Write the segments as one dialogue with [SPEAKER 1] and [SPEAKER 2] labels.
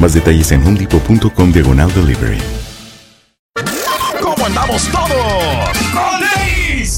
[SPEAKER 1] Más detalles en homedepot.com diagonal delivery.
[SPEAKER 2] ¿Cómo andamos todos?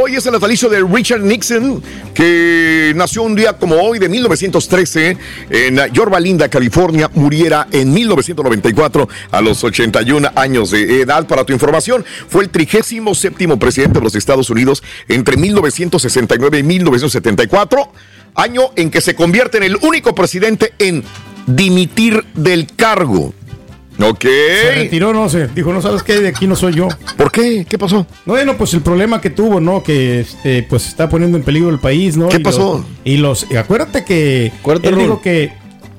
[SPEAKER 2] Hoy es el natalicio de Richard Nixon, que nació un día como hoy de 1913 en Yorba Linda, California. Muriera en 1994 a los 81 años de edad. Para tu información, fue el 37 presidente de los Estados Unidos entre 1969 y 1974, año en que se convierte en el único presidente en dimitir del cargo. Ok.
[SPEAKER 3] Se retiró, no sé. Dijo, no sabes qué, de aquí no soy yo.
[SPEAKER 2] ¿Por qué? ¿Qué pasó?
[SPEAKER 3] Bueno, pues el problema que tuvo, ¿no? Que este, pues está poniendo en peligro el país, ¿no?
[SPEAKER 2] ¿Qué
[SPEAKER 3] Y
[SPEAKER 2] pasó?
[SPEAKER 3] los- y los, acuérdate que
[SPEAKER 4] Acuérdate,
[SPEAKER 3] él dijo que,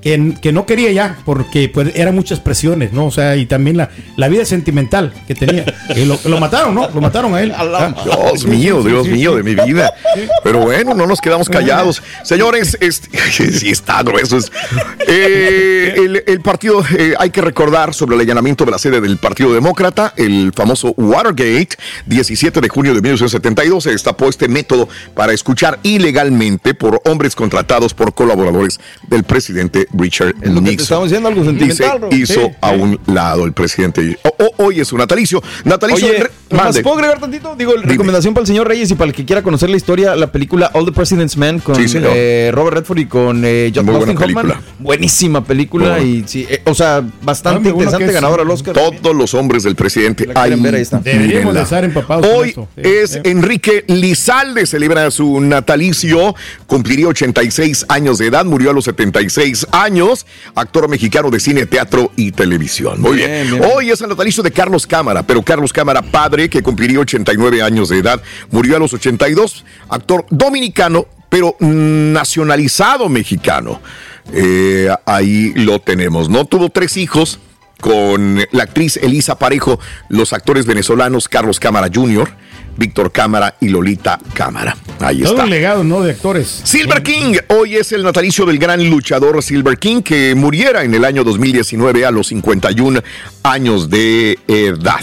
[SPEAKER 3] que, que no quería ya, porque pues eran muchas presiones, ¿no? O sea, y también la, la vida sentimental que tenía. Y lo, lo mataron, ¿no? Lo mataron a él. Ah.
[SPEAKER 2] Dios mío, Dios mío de mi vida. Pero bueno, no nos quedamos callados. Señores, este, sí está grueso. es- Eh, el, el partido, eh, hay que recordar sobre el allanamiento de la sede del Partido Demócrata, el famoso Watergate, 17 de junio de 1972, se destapó este método para escuchar ilegalmente por hombres contratados por colaboradores del presidente Richard
[SPEAKER 4] Es
[SPEAKER 2] Nixon.
[SPEAKER 4] diciendo, algo
[SPEAKER 2] hizo
[SPEAKER 4] Sí,
[SPEAKER 2] a
[SPEAKER 4] sí.
[SPEAKER 2] un lado el presidente. O- o- hoy es su natalicio. Natalicio.
[SPEAKER 4] Oye,
[SPEAKER 2] re-
[SPEAKER 4] ¿nomás
[SPEAKER 2] mande.
[SPEAKER 4] ¿puedo agregar tantito? Digo,
[SPEAKER 2] Dime.
[SPEAKER 4] recomendación para el señor Reyes y para el que quiera conocer la historia, la película All the President's Men con
[SPEAKER 2] Sí,
[SPEAKER 4] eh, Robert Redford y con eh, John
[SPEAKER 2] Muy buena
[SPEAKER 4] Hoffman.
[SPEAKER 2] película.
[SPEAKER 4] Buenísima película y sí, eh, o sea, bastante
[SPEAKER 3] uno
[SPEAKER 4] interesante,
[SPEAKER 3] que es-
[SPEAKER 4] ganador al Oscar.
[SPEAKER 2] Todos los hombres del presidente. Ahí,
[SPEAKER 4] ver, ahí está.
[SPEAKER 3] Deberíamos
[SPEAKER 2] mírenla.
[SPEAKER 3] de estar empapados con
[SPEAKER 2] Hoy.
[SPEAKER 3] Sí,
[SPEAKER 2] es
[SPEAKER 3] sí.
[SPEAKER 2] Enrique Lizalde, celebra su natalicio, cumpliría 86 años de edad, murió a los 76 años, actor mexicano de cine, teatro y televisión. Muy bien.
[SPEAKER 4] Bien, bien, bien.
[SPEAKER 2] Hoy es el natalicio de Carlos Cámara, pero Carlos Cámara, padre, que cumpliría 89 años de edad, murió a los 82, actor dominicano, pero nacionalizado mexicano. Eh, ahí lo tenemos, ¿no? Tuvo tres hijos con la actriz Elisa Parejo, los actores venezolanos Carlos Cámara Jr., Víctor Cámara y Lolita Cámara. Ahí
[SPEAKER 3] Todo
[SPEAKER 2] está.
[SPEAKER 3] un legado, ¿no? De actores.
[SPEAKER 2] Silver King, hoy es el natalicio del gran luchador Silver King que muriera en el año 2019 a los 51 años de edad.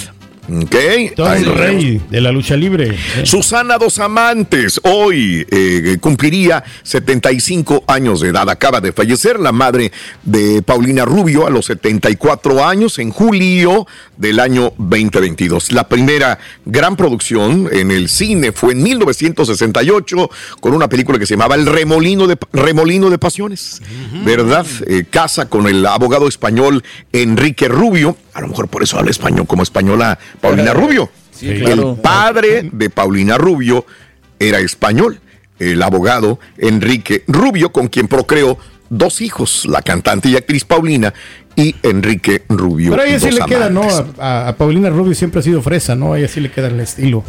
[SPEAKER 2] Ok,
[SPEAKER 3] Todo
[SPEAKER 2] ahí
[SPEAKER 3] el
[SPEAKER 2] lo vemos.
[SPEAKER 3] rey de la lucha libre.
[SPEAKER 2] Susana Dos Amantes hoy eh, cumpliría 75 años de edad. Acaba de fallecer la madre de Paulina Rubio a los 74 años en julio del año 2022. La primera gran producción en el cine fue en 1968 con una película que se llamaba El Remolino de, Remolino de Pasiones, ¿verdad? Eh, casa con el abogado español Enrique Rubio. A lo mejor por eso habla español como española Paulina Rubio.
[SPEAKER 4] Sí, claro.
[SPEAKER 2] El padre de Paulina Rubio era español, el abogado Enrique Rubio, con quien procreó dos hijos, la cantante y actriz Paulina y Enrique Rubio.
[SPEAKER 3] Pero a ella sí le queda, ¿no? A, a Paulina Rubio siempre ha sido fresa, ¿no? A ella sí le queda el estilo.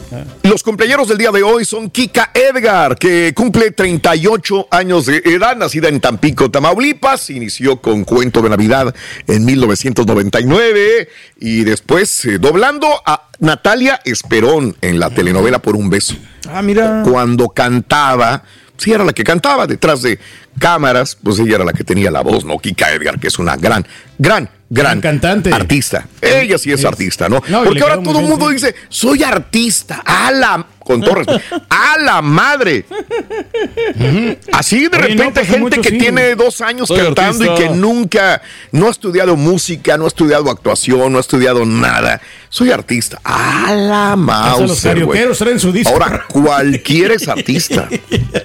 [SPEAKER 2] Los cumpleaños del día de hoy son Kika Edgar, que cumple 38 años de edad, nacida en Tampico, Tamaulipas, inició con Cuento de Navidad en 1999 y después eh, doblando a Natalia Esperón en la telenovela Por un beso.
[SPEAKER 4] Ah, mira.
[SPEAKER 2] Cuando cantaba, sí era la que cantaba detrás de cámaras, pues ella era la que tenía la voz, ¿no? Kika Edgar, que es una gran, gran, gran
[SPEAKER 3] cantante.
[SPEAKER 2] artista. Ella sí es,
[SPEAKER 3] Es-
[SPEAKER 2] artista, ¿no? Porque ahora todo el mundo dice, soy artista, a la, con todo respeto, a la madre. Así de
[SPEAKER 3] Oye, no,
[SPEAKER 2] repente
[SPEAKER 3] pues,
[SPEAKER 2] gente que
[SPEAKER 3] sí.
[SPEAKER 2] tiene dos años
[SPEAKER 4] Soy
[SPEAKER 2] cantando y que nunca, no ha estudiado música, no ha estudiado actuación, no ha estudiado nada. Soy artista. A la
[SPEAKER 3] los traen su disco.
[SPEAKER 2] Ahora, cualquiera es artista.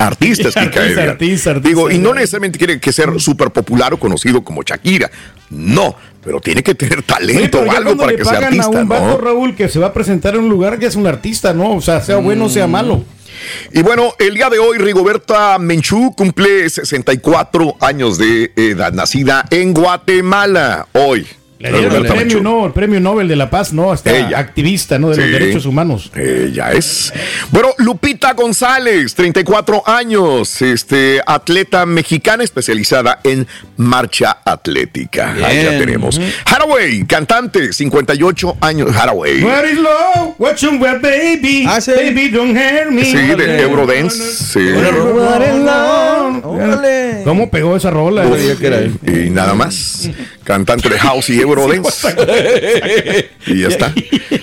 [SPEAKER 2] Artistas, Kika
[SPEAKER 3] Artista, artista, artista,
[SPEAKER 2] Digo, y no necesariamente tiene que ser súper popular o conocido como Shakira. No, pero tiene que tener talento
[SPEAKER 3] pero
[SPEAKER 2] o algo para
[SPEAKER 3] le
[SPEAKER 2] que sea artista,
[SPEAKER 3] a un vato,
[SPEAKER 2] ¿no?
[SPEAKER 3] Raúl, que se va a presentar en un lugar, ya es un artista, ¿no? O sea, sea bueno o sea
[SPEAKER 2] Mm.
[SPEAKER 3] malo.
[SPEAKER 2] Y bueno, el día de hoy Rigoberta Menchú cumple 64 años de edad, nacida en Guatemala. Hoy.
[SPEAKER 3] Le dieron el premio, no, el premio Nobel de la Paz, no, está
[SPEAKER 2] Ella.
[SPEAKER 3] activista, ¿no? De los derechos humanos.
[SPEAKER 2] Ella es. Bueno, Lupita González, 34 años, este, atleta mexicana especializada en marcha atlética. Ahí la tenemos. Haraway, cantante, 58 años. Haraway.
[SPEAKER 3] What is love? What you want, baby?
[SPEAKER 4] Ah, sí.
[SPEAKER 3] Baby, don't hurt me.
[SPEAKER 2] Sí, de. Eurodance. Sí.
[SPEAKER 4] Órale.
[SPEAKER 3] ¿Cómo pegó esa rola?
[SPEAKER 2] Uf, y nada más. Cantante de House y Eurodance. y ya está.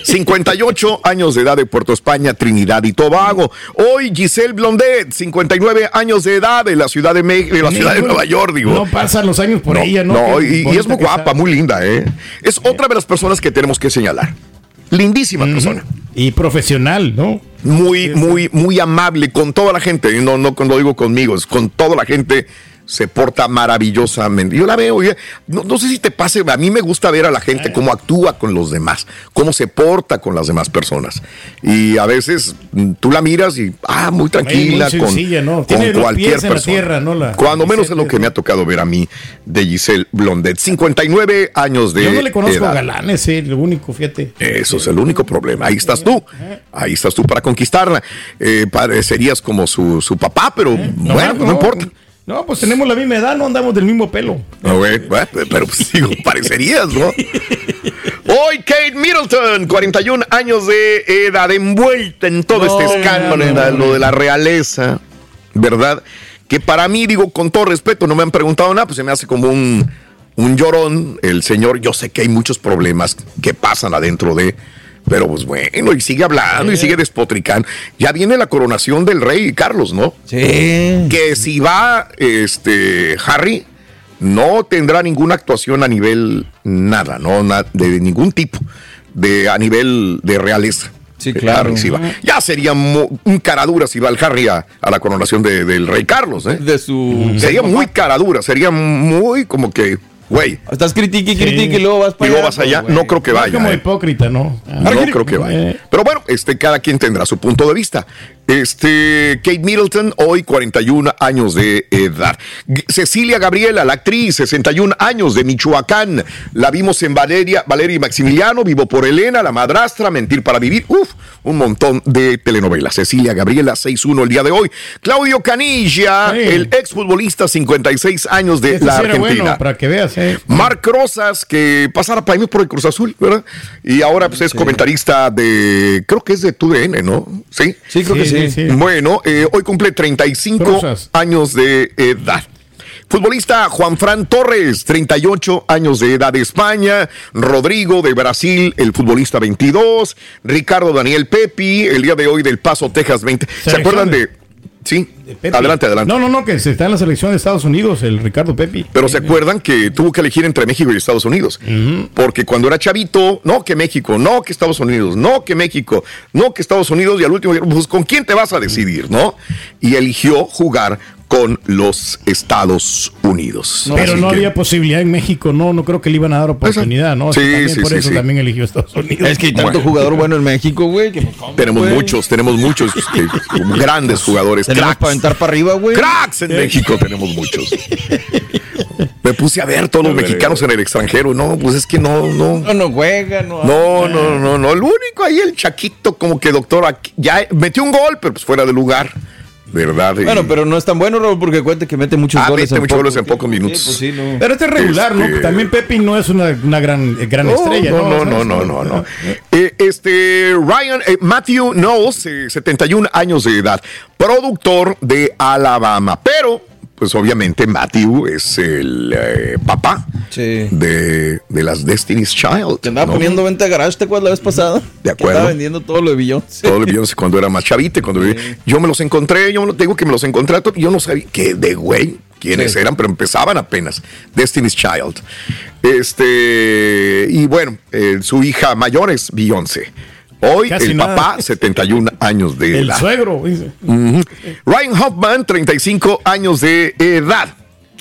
[SPEAKER 2] 58 años de edad de Puerto España, Trinidad y Tobago. Hoy Giselle Blondet, 59 años de edad de la ciudad de, Me- de la ciudad de Nueva York, digo.
[SPEAKER 3] No pasan los años por
[SPEAKER 2] No,
[SPEAKER 3] ella, ¿no?
[SPEAKER 2] no, y, y es muy guapa,
[SPEAKER 3] está.
[SPEAKER 2] muy linda, ¿eh? Es otra de las personas que tenemos que señalar. Lindísima persona.
[SPEAKER 3] Y profesional, ¿no?
[SPEAKER 2] Muy, muy, muy amable con toda la gente. No, no cuando digo conmigo, es con toda la gente. Se porta maravillosamente. Yo la veo, y, no, no sé si te pase, a mí me gusta ver a la gente cómo actúa con los demás, cómo se porta con las demás personas. Y a veces mm, tú la miras y, ah, muy tranquila,
[SPEAKER 3] muy
[SPEAKER 2] con, cualquier persona.
[SPEAKER 3] tierra, ¿no? La-
[SPEAKER 2] Cuando menos es lo que me ha tocado ver a mí de Giselle Blondet. 59 años de
[SPEAKER 3] Yo no le conozco
[SPEAKER 2] edad.
[SPEAKER 3] galanes, eh, lo único, fíjate.
[SPEAKER 2] Eso es el único problema. Ahí estás tú. Ahí estás tú para conquistarla. Eh, parecerías como su, su papá, pero bueno, no, importa.
[SPEAKER 3] No, pues tenemos la misma edad, no andamos del mismo pelo.
[SPEAKER 2] No, güey, pero pues, digo, parecerías, ¿no? Hoy Kate Middleton, 41 años de edad, envuelta en todo este escándalo, lo de la realeza, ¿verdad? Que para mí, digo, con todo respeto, no me han preguntado nada, pues se me hace como un, un llorón el señor. Yo sé que hay muchos problemas que pasan adentro de... Pero pues bueno, y sigue hablando y sigue despotricando. Ya viene la coronación del rey Carlos, ¿no?
[SPEAKER 4] Sí.
[SPEAKER 2] que si va este Harry no tendrá ninguna actuación a nivel nada, no Na- de ningún tipo de a nivel de realeza.
[SPEAKER 4] Sí,
[SPEAKER 2] Que
[SPEAKER 4] claro.
[SPEAKER 2] Harry sí va. Ya sería mo- un caradura si va el Harry a, a la coronación de- del rey Carlos, ¿eh?
[SPEAKER 4] De su.
[SPEAKER 2] Sería muy caradura, sería muy como que, güey,
[SPEAKER 4] Estás critique y
[SPEAKER 3] Sí.
[SPEAKER 4] critique y luego vas
[SPEAKER 2] y
[SPEAKER 4] para
[SPEAKER 2] luego vas allá, no creo que
[SPEAKER 3] Es
[SPEAKER 2] vaya.
[SPEAKER 3] como
[SPEAKER 2] ¿eh?
[SPEAKER 3] hipócrita, ¿no? Ah,
[SPEAKER 2] No creo que vaya.
[SPEAKER 3] Eh.
[SPEAKER 2] Pero bueno, este, cada quien tendrá su punto de vista. Este, Kate Middleton, hoy 41 años de edad. Cecilia Gabriela, la actriz, 61 años de Michoacán. La vimos en Valeria, Valeria y Maximiliano, Vivo por Elena, La Madrastra, Mentir para Vivir. Uf, un montón de telenovelas. Cecilia Gabriela, 6-1 el día de hoy. Claudio Canilla,
[SPEAKER 3] Sí.
[SPEAKER 2] el exfutbolista, 56 años de
[SPEAKER 3] Este
[SPEAKER 2] la
[SPEAKER 3] sí era
[SPEAKER 2] Argentina.
[SPEAKER 3] bueno, para que veas, eh.
[SPEAKER 2] Marc Rosas, que pasara premio por el Cruz Azul, ¿verdad? Y ahora pues, es comentarista de, creo que es de TUDN, ¿no? Sí.
[SPEAKER 4] Sí, creo que sí.
[SPEAKER 2] Bueno, eh, hoy cumple 35
[SPEAKER 3] Rosas.
[SPEAKER 2] años de edad. Futbolista Juan Fran Torres, 38 años de edad de España. Rodrigo de Brasil, el futbolista 22. Ricardo Daniel Pepi, el día de hoy del Paso, Texas 20. ¿Se acuerdan
[SPEAKER 3] de...?
[SPEAKER 2] Sí,
[SPEAKER 3] Pepe.
[SPEAKER 2] adelante, adelante.
[SPEAKER 3] No, no, no, que se está en la selección de Estados Unidos, el Ricardo Pepi.
[SPEAKER 2] Pero se acuerdan que tuvo que elegir entre México y Estados Unidos. Porque cuando era chavito, no que México, no que Estados Unidos, no que México, no que Estados Unidos, y al último, pues ¿con quién te vas a decidir, no? Y eligió jugar con los Estados Unidos.
[SPEAKER 3] Pero no
[SPEAKER 2] que-
[SPEAKER 3] había posibilidad en México, no, no creo que le iban a dar oportunidad, ¿no?
[SPEAKER 2] Sí,
[SPEAKER 3] también
[SPEAKER 2] sí,
[SPEAKER 3] por
[SPEAKER 2] sí,
[SPEAKER 3] eso
[SPEAKER 2] sí.
[SPEAKER 3] también eligió Estados Unidos.
[SPEAKER 4] Es que hay tanto
[SPEAKER 2] Bueno.
[SPEAKER 4] jugador bueno en México, güey. pues, ¿cómo,
[SPEAKER 2] Tenemos
[SPEAKER 4] güey?
[SPEAKER 2] muchos, tenemos muchos este, grandes jugadores,
[SPEAKER 4] Tenemos
[SPEAKER 2] cracks.
[SPEAKER 4] para aventar para arriba, güey.
[SPEAKER 2] Cracks en México tenemos muchos. Me puse a ver todos los mexicanos en el extranjero. No, pues es que no, no.
[SPEAKER 4] No, no juega, no.
[SPEAKER 2] No, no, no, no. El único ahí, el Chaquito, como que doctor, aquí- ya metió un gol, pero pues fuera de lugar. ¿Verdad?
[SPEAKER 4] Bueno, pero no es tan bueno, Raúl, porque cuente que mete muchos
[SPEAKER 2] Ah,
[SPEAKER 4] goles.
[SPEAKER 2] mete
[SPEAKER 4] en
[SPEAKER 2] muchos goles en pocos minutos.
[SPEAKER 4] Sí, pues sí, no.
[SPEAKER 3] Pero este es regular,
[SPEAKER 2] Este-
[SPEAKER 3] ¿no? También Pepe no es una, una gran, gran
[SPEAKER 2] No,
[SPEAKER 3] estrella,
[SPEAKER 2] no,
[SPEAKER 3] ¿no?
[SPEAKER 2] no, no, no, no, no. Eh, este Ryan eh, Matthew Knowles, eh, 71 años de edad, productor de Alabama, pero pues obviamente Matthew es el eh, papá
[SPEAKER 4] Sí.
[SPEAKER 2] de, de las Destiny's Child.
[SPEAKER 4] Te andaba
[SPEAKER 2] ¿no?
[SPEAKER 4] poniendo venta de garage, ¿te acuerdas la vez pasada?
[SPEAKER 2] De acuerdo.
[SPEAKER 4] Estaba vendiendo todo lo de Billón.
[SPEAKER 2] Todo lo vio cuando era más chavite, cuando yo me los encontré, yo no tengo que me los encontré, yo no sabía que de güey quiénes
[SPEAKER 4] Sí.
[SPEAKER 2] eran, pero empezaban apenas. Destiny's Child. Este, y bueno, eh, su hija mayor es Beyoncé. Hoy
[SPEAKER 3] Casi
[SPEAKER 2] el
[SPEAKER 3] nada.
[SPEAKER 2] papá, 71 años de
[SPEAKER 3] El
[SPEAKER 2] edad.
[SPEAKER 3] suegro. dice.
[SPEAKER 2] Ujú. Ryan Hoffman, 35 años de edad.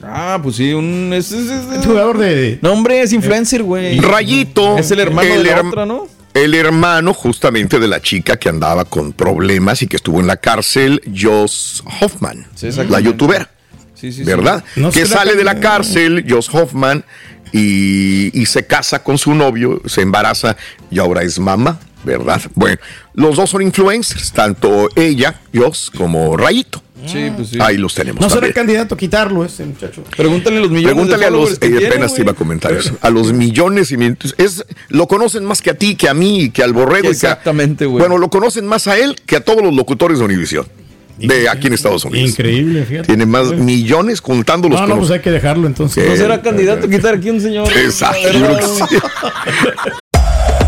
[SPEAKER 4] Ah, pues sí, un. Es, es- es-
[SPEAKER 3] Es jugador de.
[SPEAKER 4] No, hombre, es influencer, güey.
[SPEAKER 2] Rayito.
[SPEAKER 4] Es el hermano de la otra, ¿no?
[SPEAKER 2] El hermano justamente de la chica que andaba con problemas y que estuvo en la cárcel, Joss Hoffman,
[SPEAKER 4] Sí,
[SPEAKER 2] la youtuber.
[SPEAKER 4] Sí, sí, sí.
[SPEAKER 2] ¿verdad?
[SPEAKER 3] No
[SPEAKER 2] que
[SPEAKER 3] la
[SPEAKER 2] sale de la cárcel, Josh Hoffman, y, y se casa con su novio, se embaraza y ahora es mamá, ¿verdad? Bueno, los dos son influencers, tanto ella, Josh, como Rayito.
[SPEAKER 4] Sí, pues sí.
[SPEAKER 2] Ahí los tenemos.
[SPEAKER 3] No será candidato a quitarlo ese muchacho.
[SPEAKER 4] Pregúntale a los millones
[SPEAKER 2] Pregúntale
[SPEAKER 4] de
[SPEAKER 2] a los,
[SPEAKER 4] que
[SPEAKER 2] eh,
[SPEAKER 4] tiene,
[SPEAKER 2] apenas te iba a comentar eso, a los millones y millones. Es, lo conocen más que a ti, que a mí, que al borrego.
[SPEAKER 4] Exactamente, güey.
[SPEAKER 2] Bueno, lo conocen más a él que a todos los locutores de Univision, de aquí en Estados Unidos.
[SPEAKER 3] Increíble, fíjate.
[SPEAKER 2] Tiene más millones contándolos
[SPEAKER 3] No, no, pues hay que dejarlo entonces.
[SPEAKER 4] No será candidato a quitar aquí un señor.
[SPEAKER 2] Exacto,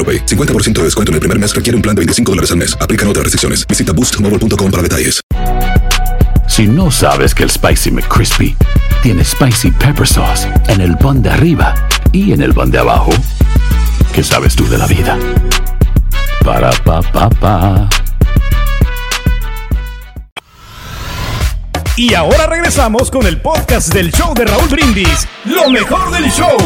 [SPEAKER 5] AroPay. 50% de descuento en el primer mes requiere un plan de 25 dólares al mes. Aplican otras restricciones. Visita boostmobile.com para detalles.
[SPEAKER 6] Si no sabes que el Spicy McCrispy tiene Spicy Pepper Sauce en el pan de arriba y en el pan de abajo, ¿qué sabes tú de la vida? Para, pa, pa, pa.
[SPEAKER 3] Y ahora regresamos con el podcast del show de Raúl Brindis. Lo mejor del show.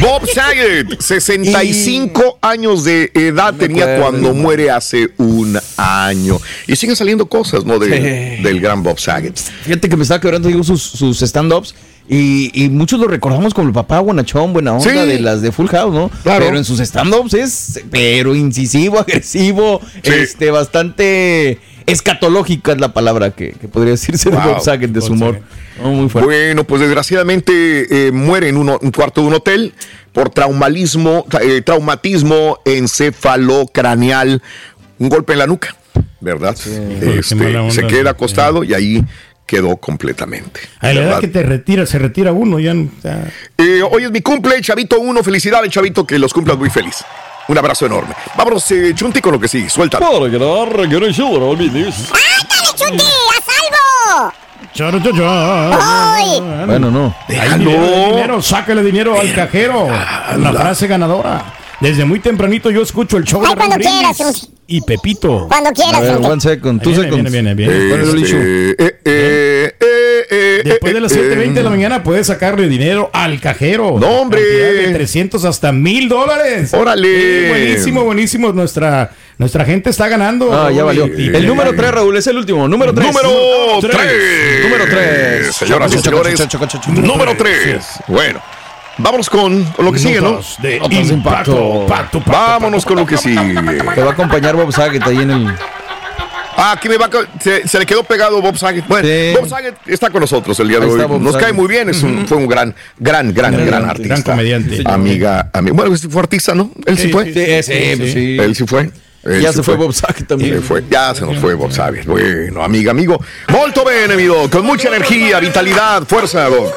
[SPEAKER 2] Bob Saget, 65 años de edad tenía
[SPEAKER 4] acuerdo,
[SPEAKER 2] cuando
[SPEAKER 4] no.
[SPEAKER 2] muere hace un año. Y siguen saliendo cosas, ¿no? De-
[SPEAKER 4] Sí.
[SPEAKER 2] Del gran Bob Saget.
[SPEAKER 4] Fíjate que me estaba quebrando, digo, sus, sus stand-ups. Y, y muchos lo recordamos como el papá buenachón, buena onda,
[SPEAKER 2] Sí.
[SPEAKER 4] de las de Full House, ¿no?
[SPEAKER 2] Claro.
[SPEAKER 4] Pero en sus stand-ups es, pero incisivo, agresivo,
[SPEAKER 2] Sí.
[SPEAKER 4] este, bastante escatológica es la palabra que, que podría decirse de
[SPEAKER 2] Wow.
[SPEAKER 4] Bob Saget, de su humor. Muy fuerte.
[SPEAKER 2] Bueno, pues desgraciadamente eh, muere en uno- un cuarto de un hotel por traumatismo, tra- eh, traumatismo encefalocraneal, un golpe en la nuca, ¿verdad? Este,
[SPEAKER 3] onda,
[SPEAKER 2] se queda acostado y ahí quedó completamente.
[SPEAKER 3] A la edad
[SPEAKER 2] ¿verdad?
[SPEAKER 3] que te retira, se retira uno ya. no- ya-
[SPEAKER 2] Eh, hoy es mi cumple, Chavito 1. Felicidades, Chavito, que los cumplas muy feliz. Un abrazo enorme. Vámonos, eh, Chunti, con lo que sigue. Suelta.
[SPEAKER 3] Charo, charo, charo.
[SPEAKER 4] Bueno, no.
[SPEAKER 3] Hay dinero, dinero, sácale dinero al cajero. La frase ganadora. Desde muy tempranito yo escucho el show
[SPEAKER 7] Ay,
[SPEAKER 3] de Raúl
[SPEAKER 7] cuando quieras,
[SPEAKER 3] y Pepito.
[SPEAKER 7] Cuando
[SPEAKER 4] A
[SPEAKER 7] quieras,
[SPEAKER 4] ver,
[SPEAKER 7] Chunti.
[SPEAKER 4] one second, two
[SPEAKER 3] Viene,
[SPEAKER 4] seconds.
[SPEAKER 3] viene, viene, viene.
[SPEAKER 4] El
[SPEAKER 2] Este, eh, eh, eh, eh, eh,
[SPEAKER 3] Después de las
[SPEAKER 2] eh,
[SPEAKER 3] 7.20 de la
[SPEAKER 2] eh,
[SPEAKER 3] mañana puedes sacarle dinero al cajero.
[SPEAKER 2] No, hombre.
[SPEAKER 3] De 300 hasta 1000 dólares.
[SPEAKER 2] Órale.
[SPEAKER 3] Sí, buenísimo, buenísimo. Nuestra, nuestra gente está ganando.
[SPEAKER 4] Ah, ya valió.
[SPEAKER 3] Y- y-
[SPEAKER 4] El número 3, Raúl, es el último. Número 3.
[SPEAKER 2] Número
[SPEAKER 3] tres.
[SPEAKER 2] 3.
[SPEAKER 4] Número tres.
[SPEAKER 2] Señoras y señores.
[SPEAKER 4] choco, choco, choco.
[SPEAKER 2] Número 3. Bueno, vámonos con, lo que sigue, ¿no?
[SPEAKER 3] De impacto.
[SPEAKER 4] impacto.
[SPEAKER 3] Pacto, pacto,
[SPEAKER 2] Vámonos con lo que sigue.
[SPEAKER 4] Te va a acompañar Bob Saget ahí en el.
[SPEAKER 2] Ah, aquí me va se, se le quedó pegado Bob Saget. Bueno,
[SPEAKER 4] Sí.
[SPEAKER 2] Bob Saget está con nosotros el día de hoy. Nos cae muy bien, es un, fue un gran, gran, gran, gran,
[SPEAKER 4] Gran
[SPEAKER 2] artista.
[SPEAKER 3] gran comediante.
[SPEAKER 2] Amiga, amiga. Bueno, fue artista, ¿no? Él sí,
[SPEAKER 3] Sí,
[SPEAKER 2] fue.
[SPEAKER 3] sí,
[SPEAKER 4] sí.
[SPEAKER 2] Él sí fue.
[SPEAKER 8] Él
[SPEAKER 4] Ya se fue Bob Saget también.
[SPEAKER 8] Se fue, ya se nos fue Bob Saget. Bueno, amiga, amigo. Molto bene, mi Doc. Con mucha energía, vitalidad, fuerza, Doc.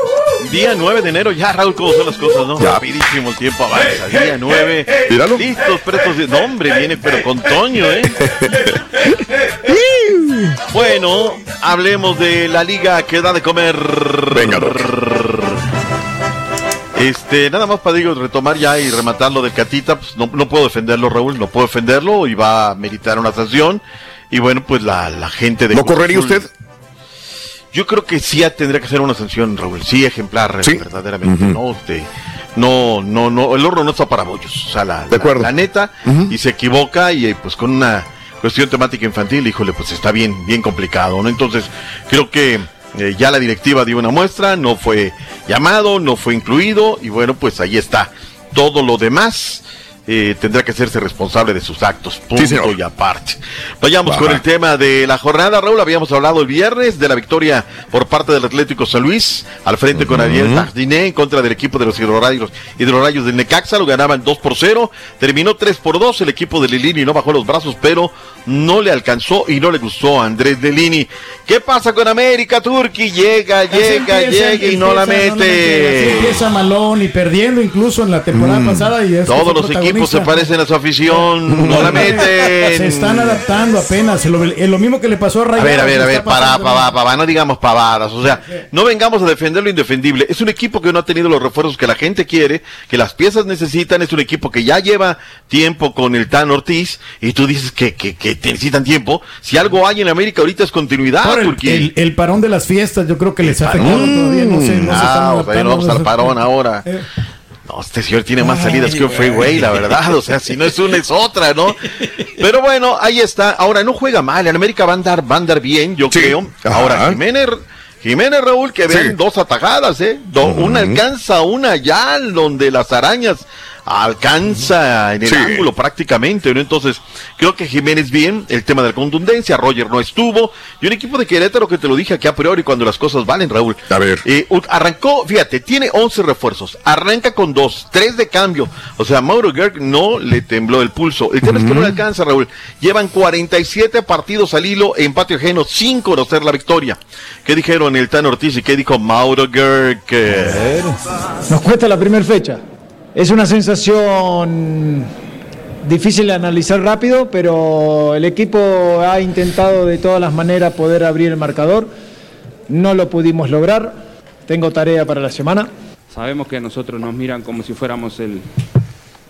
[SPEAKER 9] Día 9 de enero, ya Raúl, cómo son las cosas, ¿no?
[SPEAKER 8] Ya.
[SPEAKER 9] Rapidísimo el tiempo avanza. Día 9.
[SPEAKER 8] Míralo.
[SPEAKER 9] Listos, prestos. de- No, hombre, viene pero con Toño, ¿eh? bueno, hablemos de la liga que da de comer.
[SPEAKER 8] Venga, Doc.
[SPEAKER 9] Este, nada más para digo, retomar ya y rematar lo del Catita, pues no, no puedo defenderlo, Raúl, no puedo defenderlo y va a meritar una sanción. Y bueno, pues la, la gente de
[SPEAKER 8] ¿No
[SPEAKER 9] Cruz
[SPEAKER 8] correría
[SPEAKER 9] Azul-
[SPEAKER 8] usted?
[SPEAKER 9] Yo creo que sí tendría que ser una sanción, Raúl, sí ejemplar,
[SPEAKER 8] Sí.
[SPEAKER 9] verdaderamente, ¿no? Este, no, no, no, el horno no está para bollos, o sea, la,
[SPEAKER 8] De acuerdo.
[SPEAKER 9] la, la neta, y se equivoca y eh, pues con una cuestión temática infantil, híjole, pues está bien, bien complicado, ¿no? Entonces, creo que eh, ya la directiva dio una muestra, no fue llamado, no fue incluido, y bueno, pues ahí está. Todo lo demás eh, tendrá que hacerse responsable de sus actos, punto y aparte. Vayamos
[SPEAKER 8] Ajá.
[SPEAKER 9] con el tema de la jornada, Raúl. Habíamos hablado el viernes de la victoria por parte del Atlético San Luis, al frente con Ariel Tardiné en contra del equipo de los hidrorayos, hidrorayos del Necaxa. Lo ganaban 2 por 0, terminó 3 por 2. El equipo de Lilini no bajó los brazos, pero no le alcanzó y no le gustó a Andrés Lilini. ¿Qué pasa con América, Turki? Llega,
[SPEAKER 3] Así
[SPEAKER 9] llega,
[SPEAKER 3] empieza,
[SPEAKER 9] llega y no la mete.
[SPEAKER 3] Así empieza Malón y perdiendo incluso en la temporada pasada. Y es
[SPEAKER 9] Todos los equipos se
[SPEAKER 3] protagonista.
[SPEAKER 9] parecen a su afición, no la meten.
[SPEAKER 3] Se están adaptando apenas. Lo, es lo mismo que le pasó a
[SPEAKER 9] A
[SPEAKER 3] Rayados.
[SPEAKER 9] ver, a ver, a ver, para, para, para, no digamos pavadas, o sea, no vengamos a defender lo indefendible. Es un equipo que no ha tenido los refuerzos que la gente quiere, que las piezas necesitan, es un equipo que ya lleva tiempo con el Tan Ortiz, y tú dices que, que, que necesitan tiempo. Si algo hay en América ahorita es continuidad,
[SPEAKER 3] el,
[SPEAKER 9] porque...
[SPEAKER 3] el- el parón de las fiestas, yo creo que les ha afectado todavía. No sé, no se están
[SPEAKER 9] Ah, o sea,
[SPEAKER 3] adaptando.
[SPEAKER 9] no vamos al parón ahora.
[SPEAKER 3] Eh.
[SPEAKER 9] No, este señor tiene más salidas que un freeway, la verdad. O sea, si no es una, es otra, ¿no? Pero bueno, ahí está. Ahora, no juega mal. En América va a andar, va a andar bien, yo
[SPEAKER 8] Sí.
[SPEAKER 9] creo.
[SPEAKER 8] Ajá.
[SPEAKER 9] Ahora, Jiménez, Jiménez Raúl, que vean
[SPEAKER 8] Sí.
[SPEAKER 9] dos atajadas, ¿eh? Do- Una alcanza, una ya, donde las arañas alcanza en el
[SPEAKER 8] Sí.
[SPEAKER 9] ángulo prácticamente, ¿no? Entonces, creo que Jiménez bien, el tema de la contundencia, Roger no estuvo, y un equipo de Querétaro que te lo dije aquí a priori cuando las cosas valen, Raúl.
[SPEAKER 8] A ver.
[SPEAKER 9] Eh, arrancó, fíjate, tiene 11 refuerzos, arranca con dos, tres de cambio, o sea, Mauro Gerg no le tembló el pulso, el tema es que no le alcanza, Raúl, llevan 47 partidos al hilo, empate ajeno, sin conocer la victoria. ¿Qué dijeron el Tan Ortiz y qué dijo Mauro Gerg?
[SPEAKER 10] Nos cuesta la primera fecha. Es una sensación difícil de analizar rápido, pero el equipo ha intentado de todas las maneras poder abrir el marcador. No lo pudimos lograr. Tengo tarea para la semana.
[SPEAKER 11] Sabemos que a nosotros nos miran como si fuéramos el,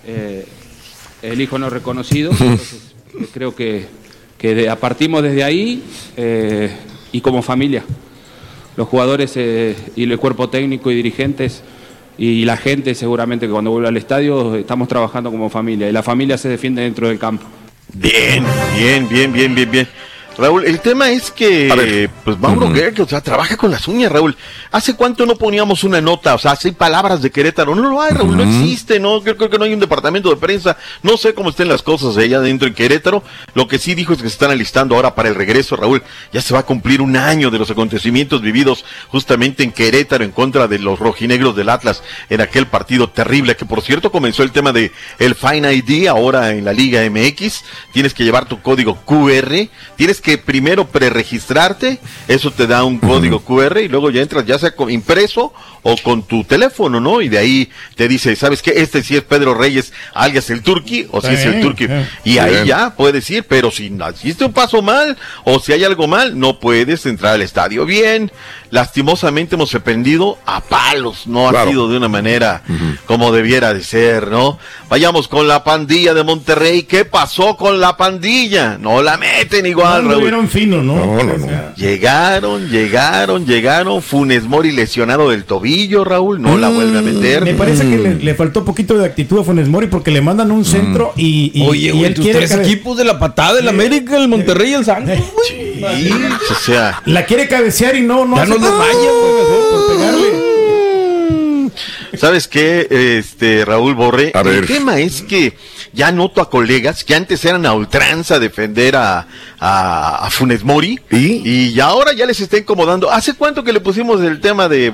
[SPEAKER 11] eh, el hijo no reconocido. Entonces, creo que, que de- partimos desde ahí eh, y como familia. Los jugadores eh, y el cuerpo técnico y dirigentes y la gente seguramente que cuando vuelva al estadio estamos trabajando como familia y la familia se defiende dentro del campo.
[SPEAKER 9] Bien, bien, bien, bien, bien, bien. Raúl, el tema es que,
[SPEAKER 8] ver.
[SPEAKER 9] pues Mauro Gerg, o sea, trabaja con las uñas, Raúl. ¿Hace cuánto no poníamos una nota? O sea, seis palabras de Querétaro. No lo hay, Raúl, no existe, ¿no? Creo, creo que no hay un departamento de prensa. No sé cómo estén las cosas allá dentro en Querétaro. Lo que sí dijo es que se están alistando ahora para el regreso, Raúl. Ya se va a cumplir un año de los acontecimientos vividos justamente en Querétaro en contra de los rojinegros del Atlas en aquel partido terrible, que por cierto comenzó el tema de el Fine ID ahora en la Liga MX. Tienes que llevar tu código QR, tienes que primero preregistrarte, eso te da un código QR y luego ya entras ya sea con impreso o con tu teléfono, ¿no? Y de ahí te dice, ¿sabes qué? Este sí es Pedro Reyes, alias el Turqui, o si es el
[SPEAKER 3] Sí,
[SPEAKER 9] Turqui.
[SPEAKER 3] sí.
[SPEAKER 9] Y ahí
[SPEAKER 8] Bien.
[SPEAKER 9] ya puedes ir, pero si hiciste un paso mal o si hay algo mal, no puedes entrar al estadio bien. Lastimosamente hemos aprendido a palos, no
[SPEAKER 8] Claro.
[SPEAKER 9] ha sido de una manera como debiera de ser, ¿no? Vayamos con la pandilla de Monterrey. ¿Qué pasó con la pandilla? No la meten igual,
[SPEAKER 3] No
[SPEAKER 9] Raúl.
[SPEAKER 3] anduvieron fino, ¿no?
[SPEAKER 8] No, no, no.
[SPEAKER 9] Llegaron, llegaron, llegaron. Funes Mori lesionado del tobillo, Raúl. No la vuelve a meter.
[SPEAKER 3] Me parece que le, le faltó poquito de actitud a Funes Mori porque le mandan un centro y, y,
[SPEAKER 4] Oye,
[SPEAKER 3] y
[SPEAKER 4] güey,
[SPEAKER 3] él
[SPEAKER 4] tus
[SPEAKER 3] quiere
[SPEAKER 4] tres
[SPEAKER 3] cabe-
[SPEAKER 4] equipos de la patada, el América, el Monterrey y el Santos.
[SPEAKER 9] Sí, o sea,
[SPEAKER 3] la quiere cabecear y no, no
[SPEAKER 4] Ya
[SPEAKER 3] hace
[SPEAKER 4] no
[SPEAKER 3] por pegarle.
[SPEAKER 9] ¿Sabes qué, este, Raúl Borre?
[SPEAKER 8] A
[SPEAKER 9] El
[SPEAKER 8] ver.
[SPEAKER 9] tema es que ya noto a colegas que antes eran a ultranza defender a, a, a Funes Mori
[SPEAKER 8] ¿Y?
[SPEAKER 9] y ahora ya les está incomodando. ¿Hace cuánto que le pusimos el tema de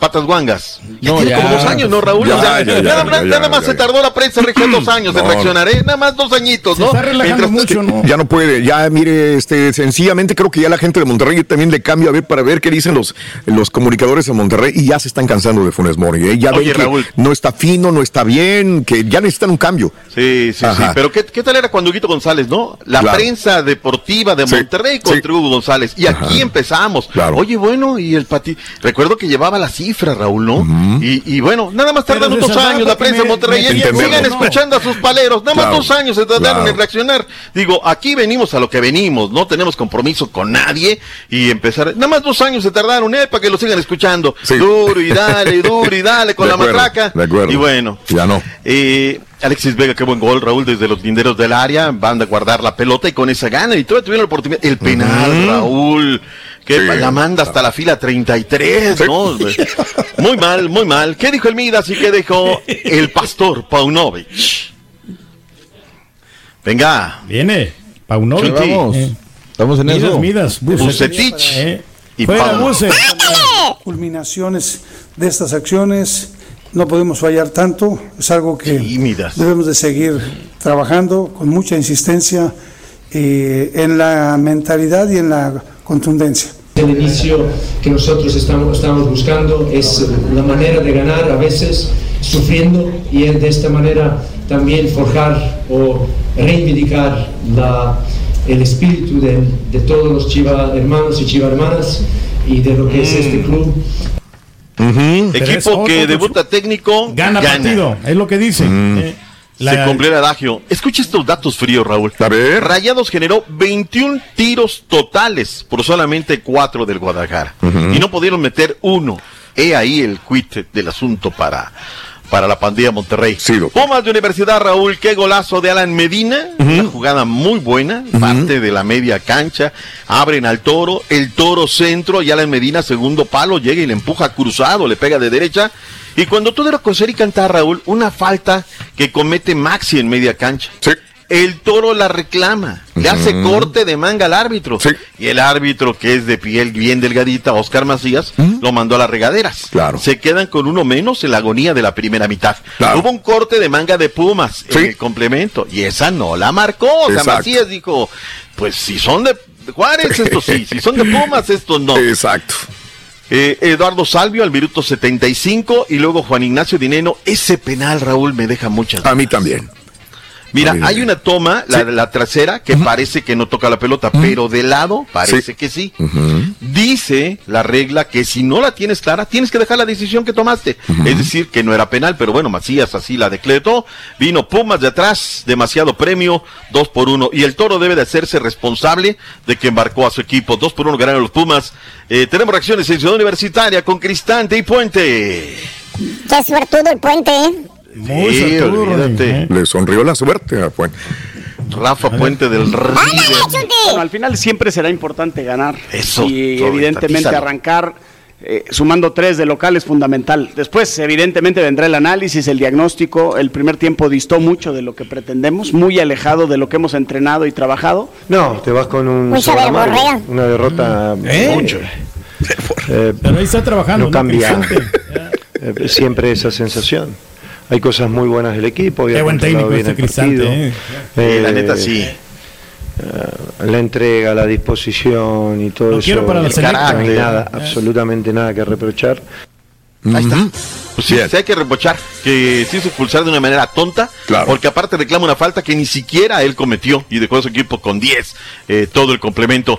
[SPEAKER 9] patas guangas. Ya
[SPEAKER 4] No,
[SPEAKER 9] tiene
[SPEAKER 4] ya.
[SPEAKER 9] como dos años, ¿no, Raúl?
[SPEAKER 8] Ya,
[SPEAKER 9] O sea,
[SPEAKER 8] ya, ya,
[SPEAKER 9] nada,
[SPEAKER 8] ya,
[SPEAKER 9] más-
[SPEAKER 8] ya,
[SPEAKER 9] nada más
[SPEAKER 8] ya,
[SPEAKER 9] se tardó la prensa regia dos años en
[SPEAKER 8] No.
[SPEAKER 9] reaccionar, ¿eh? Nada más dos añitos,
[SPEAKER 3] Se
[SPEAKER 9] ¿no?
[SPEAKER 3] está relajando
[SPEAKER 9] Mientras-
[SPEAKER 3] mucho, ¿no?
[SPEAKER 8] Ya no puede, ya mire, este, sencillamente creo que ya la gente de Monterrey también le cambia a ver para ver qué dicen los, los comunicadores en Monterrey y ya se están cansando de Funes Mori. ¿eh? Ya
[SPEAKER 9] Oye,
[SPEAKER 8] ven que
[SPEAKER 9] Raúl.
[SPEAKER 8] no está fino, no está bien, que ya necesitan un cambio.
[SPEAKER 9] Sí, sí, sí. Pero ¿qué, qué tal era cuando Huguito González, no? La
[SPEAKER 8] Claro.
[SPEAKER 9] prensa deportiva de
[SPEAKER 8] Sí,
[SPEAKER 9] Monterrey contra
[SPEAKER 8] sí.
[SPEAKER 9] Hugo González. Y aquí empezamos.
[SPEAKER 8] Claro.
[SPEAKER 9] Oye, bueno, y el pati... Recuerdo que llevaba la cifra, Raúl, ¿no? y, y bueno, nada más tardan
[SPEAKER 3] salvaba
[SPEAKER 9] años la prensa de
[SPEAKER 3] me-
[SPEAKER 9] Monterrey.
[SPEAKER 3] me
[SPEAKER 9] Y
[SPEAKER 8] entendemos,
[SPEAKER 9] sigan
[SPEAKER 3] ¿no?
[SPEAKER 9] escuchando a sus paleros. Nada
[SPEAKER 8] Claro,
[SPEAKER 9] más dos años se tardaron
[SPEAKER 8] claro.
[SPEAKER 9] en reaccionar. Digo, aquí venimos a lo que venimos. No tenemos compromiso con nadie. Y empezar... Nada más dos años se tardaron, ¿eh? Para que lo sigan escuchando.
[SPEAKER 8] Sí.
[SPEAKER 9] Duro y dale, duro y dale con
[SPEAKER 8] De
[SPEAKER 9] la
[SPEAKER 8] acuerdo,
[SPEAKER 9] matraca.
[SPEAKER 8] de acuerdo.
[SPEAKER 9] Y bueno.
[SPEAKER 8] Ya no.
[SPEAKER 9] Eh, Alexis Vega, qué buen gol, Raúl, desde los linderos del área, van a guardar la pelota y con esa gana, y todavía tuvieron la oportunidad. El penal, Raúl, que
[SPEAKER 8] Sí.
[SPEAKER 9] la manda hasta la fila 33, ¿no? Muy mal, muy mal. ¿Qué dijo el Midas y qué dijo el pastor Paunovic? Venga,
[SPEAKER 3] Viene. Paunovic.
[SPEAKER 9] Sí,
[SPEAKER 4] vamos.
[SPEAKER 3] Eh,
[SPEAKER 4] Estamos en
[SPEAKER 3] Midas,
[SPEAKER 4] eso.
[SPEAKER 3] Midas.
[SPEAKER 9] Bucetich
[SPEAKER 3] Eh,
[SPEAKER 9] y
[SPEAKER 3] Fuera,
[SPEAKER 12] culminaciones de estas acciones. No podemos fallar tanto, es algo que
[SPEAKER 9] Sí, Midas.
[SPEAKER 12] debemos de seguir trabajando con mucha insistencia eh, en la mentalidad y en la contundencia.
[SPEAKER 13] El inicio que nosotros estamos, estamos buscando es la manera de ganar, a veces sufriendo, y de esta manera también forjar o reivindicar la, el espíritu de, de todos los chiva hermanos y chiva hermanas y de lo que es este club.
[SPEAKER 3] Pero es
[SPEAKER 9] equipo que debuta técnico,
[SPEAKER 3] Gana, partido. Es lo que dice. Eh, la-
[SPEAKER 9] Se cumplió el adagio. Escucha estos datos fríos, Raúl.
[SPEAKER 8] A ver.
[SPEAKER 9] Rayados generó 21 tiros totales por solamente 4 del Guadalajara. Y no pudieron meter uno. He ahí el quit del asunto para, para la pandilla Monterrey.
[SPEAKER 8] Sí.
[SPEAKER 9] Pumas de Universidad, Raúl, qué golazo de Alan Medina. Una jugada muy buena, parte de la media cancha. Abren al toro, el toro centro y Alan Medina, segundo palo, llega y le empuja cruzado, le pega de derecha. Y cuando todo era coser y cantar, Raúl, una falta que comete Maxi en media cancha.
[SPEAKER 8] Sí.
[SPEAKER 9] El toro la reclama, le hace corte de manga al árbitro.
[SPEAKER 8] Sí.
[SPEAKER 9] Y el árbitro, que es de piel bien delgadita, Oscar Macías, lo mandó a las regaderas.
[SPEAKER 8] Claro.
[SPEAKER 9] Se quedan con uno menos en la agonía de la primera mitad.
[SPEAKER 8] Claro.
[SPEAKER 9] Hubo un corte de manga de Pumas
[SPEAKER 8] Sí.
[SPEAKER 9] en el complemento, y esa no la marcó. O sea. Macías dijo, pues si son de Juárez, esto sí, si son de Pumas, esto no.
[SPEAKER 8] Exacto.
[SPEAKER 9] Eh, Eduardo Salvio al minuto 75 y luego Juan Ignacio Dineno. Ese penal, Raúl, me deja muchas
[SPEAKER 8] A mí también.
[SPEAKER 9] Mira, hay una toma, la, la trasera, que parece que no toca la pelota, pero de lado parece
[SPEAKER 8] Sí.
[SPEAKER 9] que sí. Dice la regla que si no la tienes clara, tienes que dejar la decisión que tomaste. Es decir, que no era penal, pero bueno, Macías así la decretó. Vino Pumas de atrás, demasiado premio, dos por uno. Y el toro debe de hacerse responsable de que embarcó a su equipo. Dos por uno ganaron los Pumas. Eh, tenemos reacciones en Ciudad Universitaria con Cristante y Puente.
[SPEAKER 7] Qué suertudo el puente, ¿eh?
[SPEAKER 3] Muy
[SPEAKER 9] Sí,
[SPEAKER 3] eh.
[SPEAKER 8] Le sonrió la suerte a Juan.
[SPEAKER 9] Rafa Puente del.
[SPEAKER 7] ¡Ándale,
[SPEAKER 14] al final siempre será importante ganar.
[SPEAKER 9] Eso,
[SPEAKER 14] Y evidentemente arrancar eh, sumando tres de local es fundamental. Después, evidentemente, vendrá el análisis, el diagnóstico. El primer tiempo distó mucho de lo que pretendemos, muy alejado de lo que hemos entrenado y trabajado.
[SPEAKER 15] No, te vas con un una derrota
[SPEAKER 3] ¿Eh?
[SPEAKER 15] mucho. Eh,
[SPEAKER 3] Pero ahí está trabajando.
[SPEAKER 15] no cambia siempre esa sensación. Hay cosas muy buenas del equipo.
[SPEAKER 3] Qué buen técnico
[SPEAKER 15] bien
[SPEAKER 3] este
[SPEAKER 15] el
[SPEAKER 3] Cristante. eh.
[SPEAKER 9] La
[SPEAKER 15] Eh,
[SPEAKER 9] neta sí.
[SPEAKER 15] eh, la entrega, la disposición y todo
[SPEAKER 3] Lo
[SPEAKER 15] eso.
[SPEAKER 3] quiero para la
[SPEAKER 15] no
[SPEAKER 3] selecta.
[SPEAKER 15] hay nada,
[SPEAKER 3] Eh.
[SPEAKER 15] absolutamente nada que reprochar.
[SPEAKER 9] Ahí está. Pues sí, sí hay que reprochar que se hizo expulsar de una manera tonta, porque aparte reclama una falta que ni siquiera él cometió y dejó a su equipo con 10, eh, todo el complemento.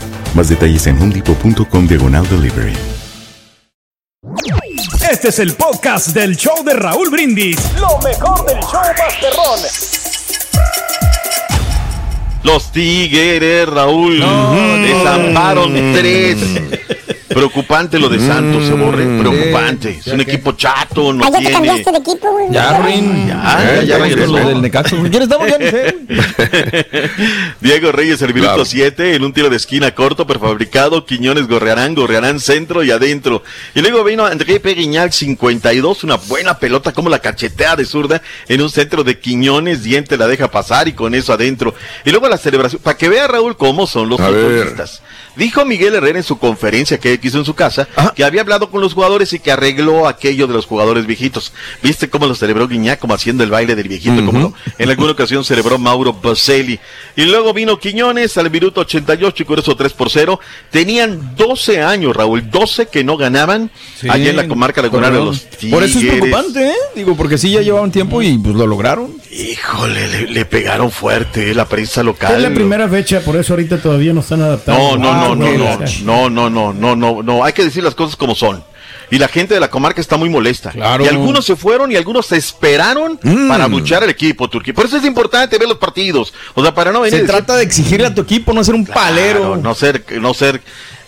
[SPEAKER 1] Más detalles en homedepot.com diagonal delivery.
[SPEAKER 16] Este es el podcast del show de Raúl Brindis. Lo mejor del show Masterrón.
[SPEAKER 9] Los Tigres, Raúl, desamparon tres. Preocupante lo de Santos, se borre. Preocupante. Es un equipo chato, no
[SPEAKER 7] ya te
[SPEAKER 9] tiene.
[SPEAKER 7] cambiaste de equipo, güey.
[SPEAKER 4] Ya, Rin.
[SPEAKER 9] Ya, ya, ya regresó.
[SPEAKER 4] Lo del Necaxa. ¿Quién estamos? Ya ni sé.
[SPEAKER 9] Diego Reyes, el minuto 7, en un tiro de esquina corto, prefabricado. Quiñones gorrearán, gorrearán centro y adentro. Y luego vino André Peguiñal, 52, una buena pelota, como la cachetea de zurda en un centro de Quiñones. Diente la deja pasar y con eso adentro. Y luego la celebración, para que vea Raúl cómo son los futbolistas. Dijo Miguel Herrera en su conferencia que hizo en su casa que había hablado con los jugadores y que arregló aquello de los jugadores viejitos. ¿Viste cómo lo celebró Guiñac como haciendo el baile del viejito? Como lo- en alguna ocasión celebró Mauro Boselli. Y luego vino Quiñones al minuto 88 y con eso 3 por 0. Tenían 12 años, Raúl, 12 que no ganaban allá en la comarca lagunera de los Tigres.
[SPEAKER 4] Por eso es preocupante, ¿eh? Digo, porque sí ya llevaban tiempo y pues lo lograron.
[SPEAKER 9] Híjole, le, le pegaron fuerte eh, la prensa local.
[SPEAKER 3] Es la primera fecha, por eso ahorita todavía no están
[SPEAKER 9] No,
[SPEAKER 3] adaptados.
[SPEAKER 9] no,
[SPEAKER 3] Ah,
[SPEAKER 9] no, no, no,
[SPEAKER 3] o sea,
[SPEAKER 9] no, no, no, no, no, no, hay que decir las cosas como son. Y la gente de la comarca está muy molesta.
[SPEAKER 4] Claro.
[SPEAKER 9] Y algunos se fueron y algunos se esperaron
[SPEAKER 4] Mm.
[SPEAKER 9] para luchar al equipo turquí. Por eso es importante ver los partidos. O sea, para no venir.
[SPEAKER 4] Se trata de exigirle a tu equipo, no ser un palero.
[SPEAKER 9] "Claro, no ser, no ser.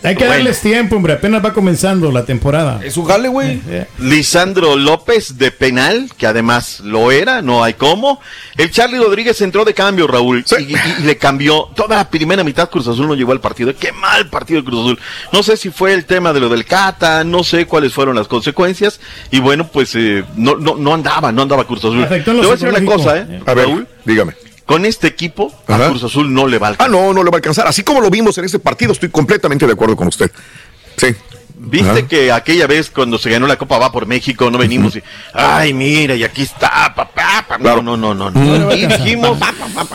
[SPEAKER 3] Hay que
[SPEAKER 9] Bueno.
[SPEAKER 3] darles tiempo, hombre. Apenas va comenzando la temporada.
[SPEAKER 4] Es su jale, güey.
[SPEAKER 9] Lisandro López de penal, que además lo era, no hay cómo. El Charlie Rodríguez entró de cambio, Raúl, y, y- y le cambió toda la primera mitad. Cruz Azul no llegó al partido. Qué mal partido el Cruz Azul. No sé si fue el tema de lo del Cata, no sé cuáles fueron las consecuencias. Y bueno, pues eh, no, no, no andaba, no andaba Cruz Azul. Te voy a decir una cosa, ¿eh?
[SPEAKER 2] A ver,
[SPEAKER 9] Raúl,
[SPEAKER 2] dígame.
[SPEAKER 9] Con este equipo, a. Cruz Azul no le va a
[SPEAKER 2] Ah,
[SPEAKER 9] alcanzar.
[SPEAKER 2] no, no le va a alcanzar. Así como lo vimos en este partido, estoy completamente de acuerdo con usted. Sí.
[SPEAKER 9] ¿Viste que aquella vez cuando se ganó la Copa Va por México no venimos y, ay, mira, y aquí está, papá, papá"? No, no, no, no. no. Y dijimos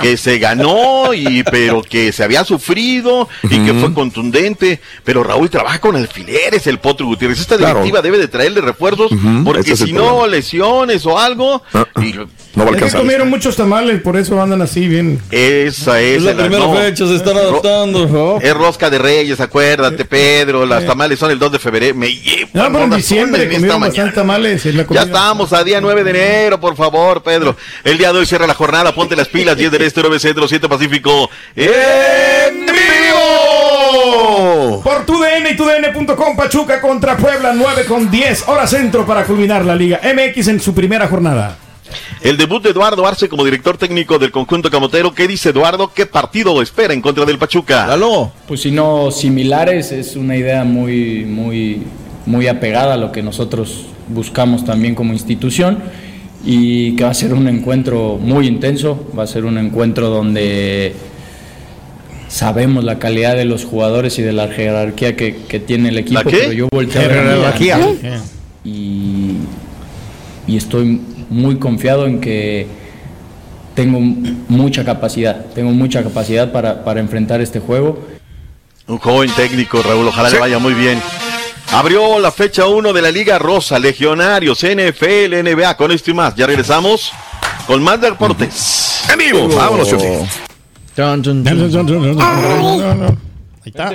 [SPEAKER 9] que se ganó, y pero que se había sufrido y que fue contundente. Pero Raúl trabaja con alfileres, el Potro Gutiérrez. Esta
[SPEAKER 2] Claro.
[SPEAKER 9] directiva debe de traerle refuerzos porque
[SPEAKER 2] es
[SPEAKER 9] si no,
[SPEAKER 2] problema.
[SPEAKER 9] lesiones o algo, y
[SPEAKER 2] No va a
[SPEAKER 3] Es que
[SPEAKER 2] alcanzar.
[SPEAKER 3] comieron muchos tamales, por eso andan así bien.
[SPEAKER 9] esa es,
[SPEAKER 4] Es la primera
[SPEAKER 9] no.
[SPEAKER 4] fecha, se están
[SPEAKER 9] Ro-
[SPEAKER 4] adaptando. ¿no?
[SPEAKER 9] Es rosca de reyes, acuérdate, Pedro. Las tamales son el 2 de febrero. Me llevo.
[SPEAKER 3] No, pero en diciembre comieron
[SPEAKER 9] mañana.
[SPEAKER 3] bastantes tamales. es la
[SPEAKER 9] Ya estamos a día 9 de enero, por favor, Pedro. El día de hoy cierra la jornada, ponte las pilas, 10 del este, 9 centro, 7 pacífico. ¡En vivo!
[SPEAKER 3] Por tu DN y tu DN.com Pachuca contra Puebla 9 con 10 hora centro para culminar la Liga MX en su primera jornada.
[SPEAKER 9] El debut de Eduardo Arce como director técnico del conjunto camotero. ¿Qué dice Eduardo? ¿Qué partido espera en contra del Pachuca?
[SPEAKER 4] Lalo.
[SPEAKER 17] Pues si no similares, es una idea muy, muy, muy apegada a lo que nosotros buscamos también como institución y que va a ser un encuentro muy intenso, va a ser un encuentro donde sabemos la calidad de los jugadores y de la jerarquía que, que tiene el equipo,
[SPEAKER 9] qué?
[SPEAKER 17] pero yo volteo a ver y, y estoy muy confiado en que tengo mucha capacidad, tengo mucha capacidad para, para enfrentar este juego.
[SPEAKER 9] Un joven técnico, Raúl, ojalá le vaya muy bien. Abrió la fecha 1 de la Liga Rosa, Legionarios, NFL, NBA. Con esto y más, ya regresamos con más deportes.
[SPEAKER 2] En vivo. Vámonos.
[SPEAKER 3] Ahí está.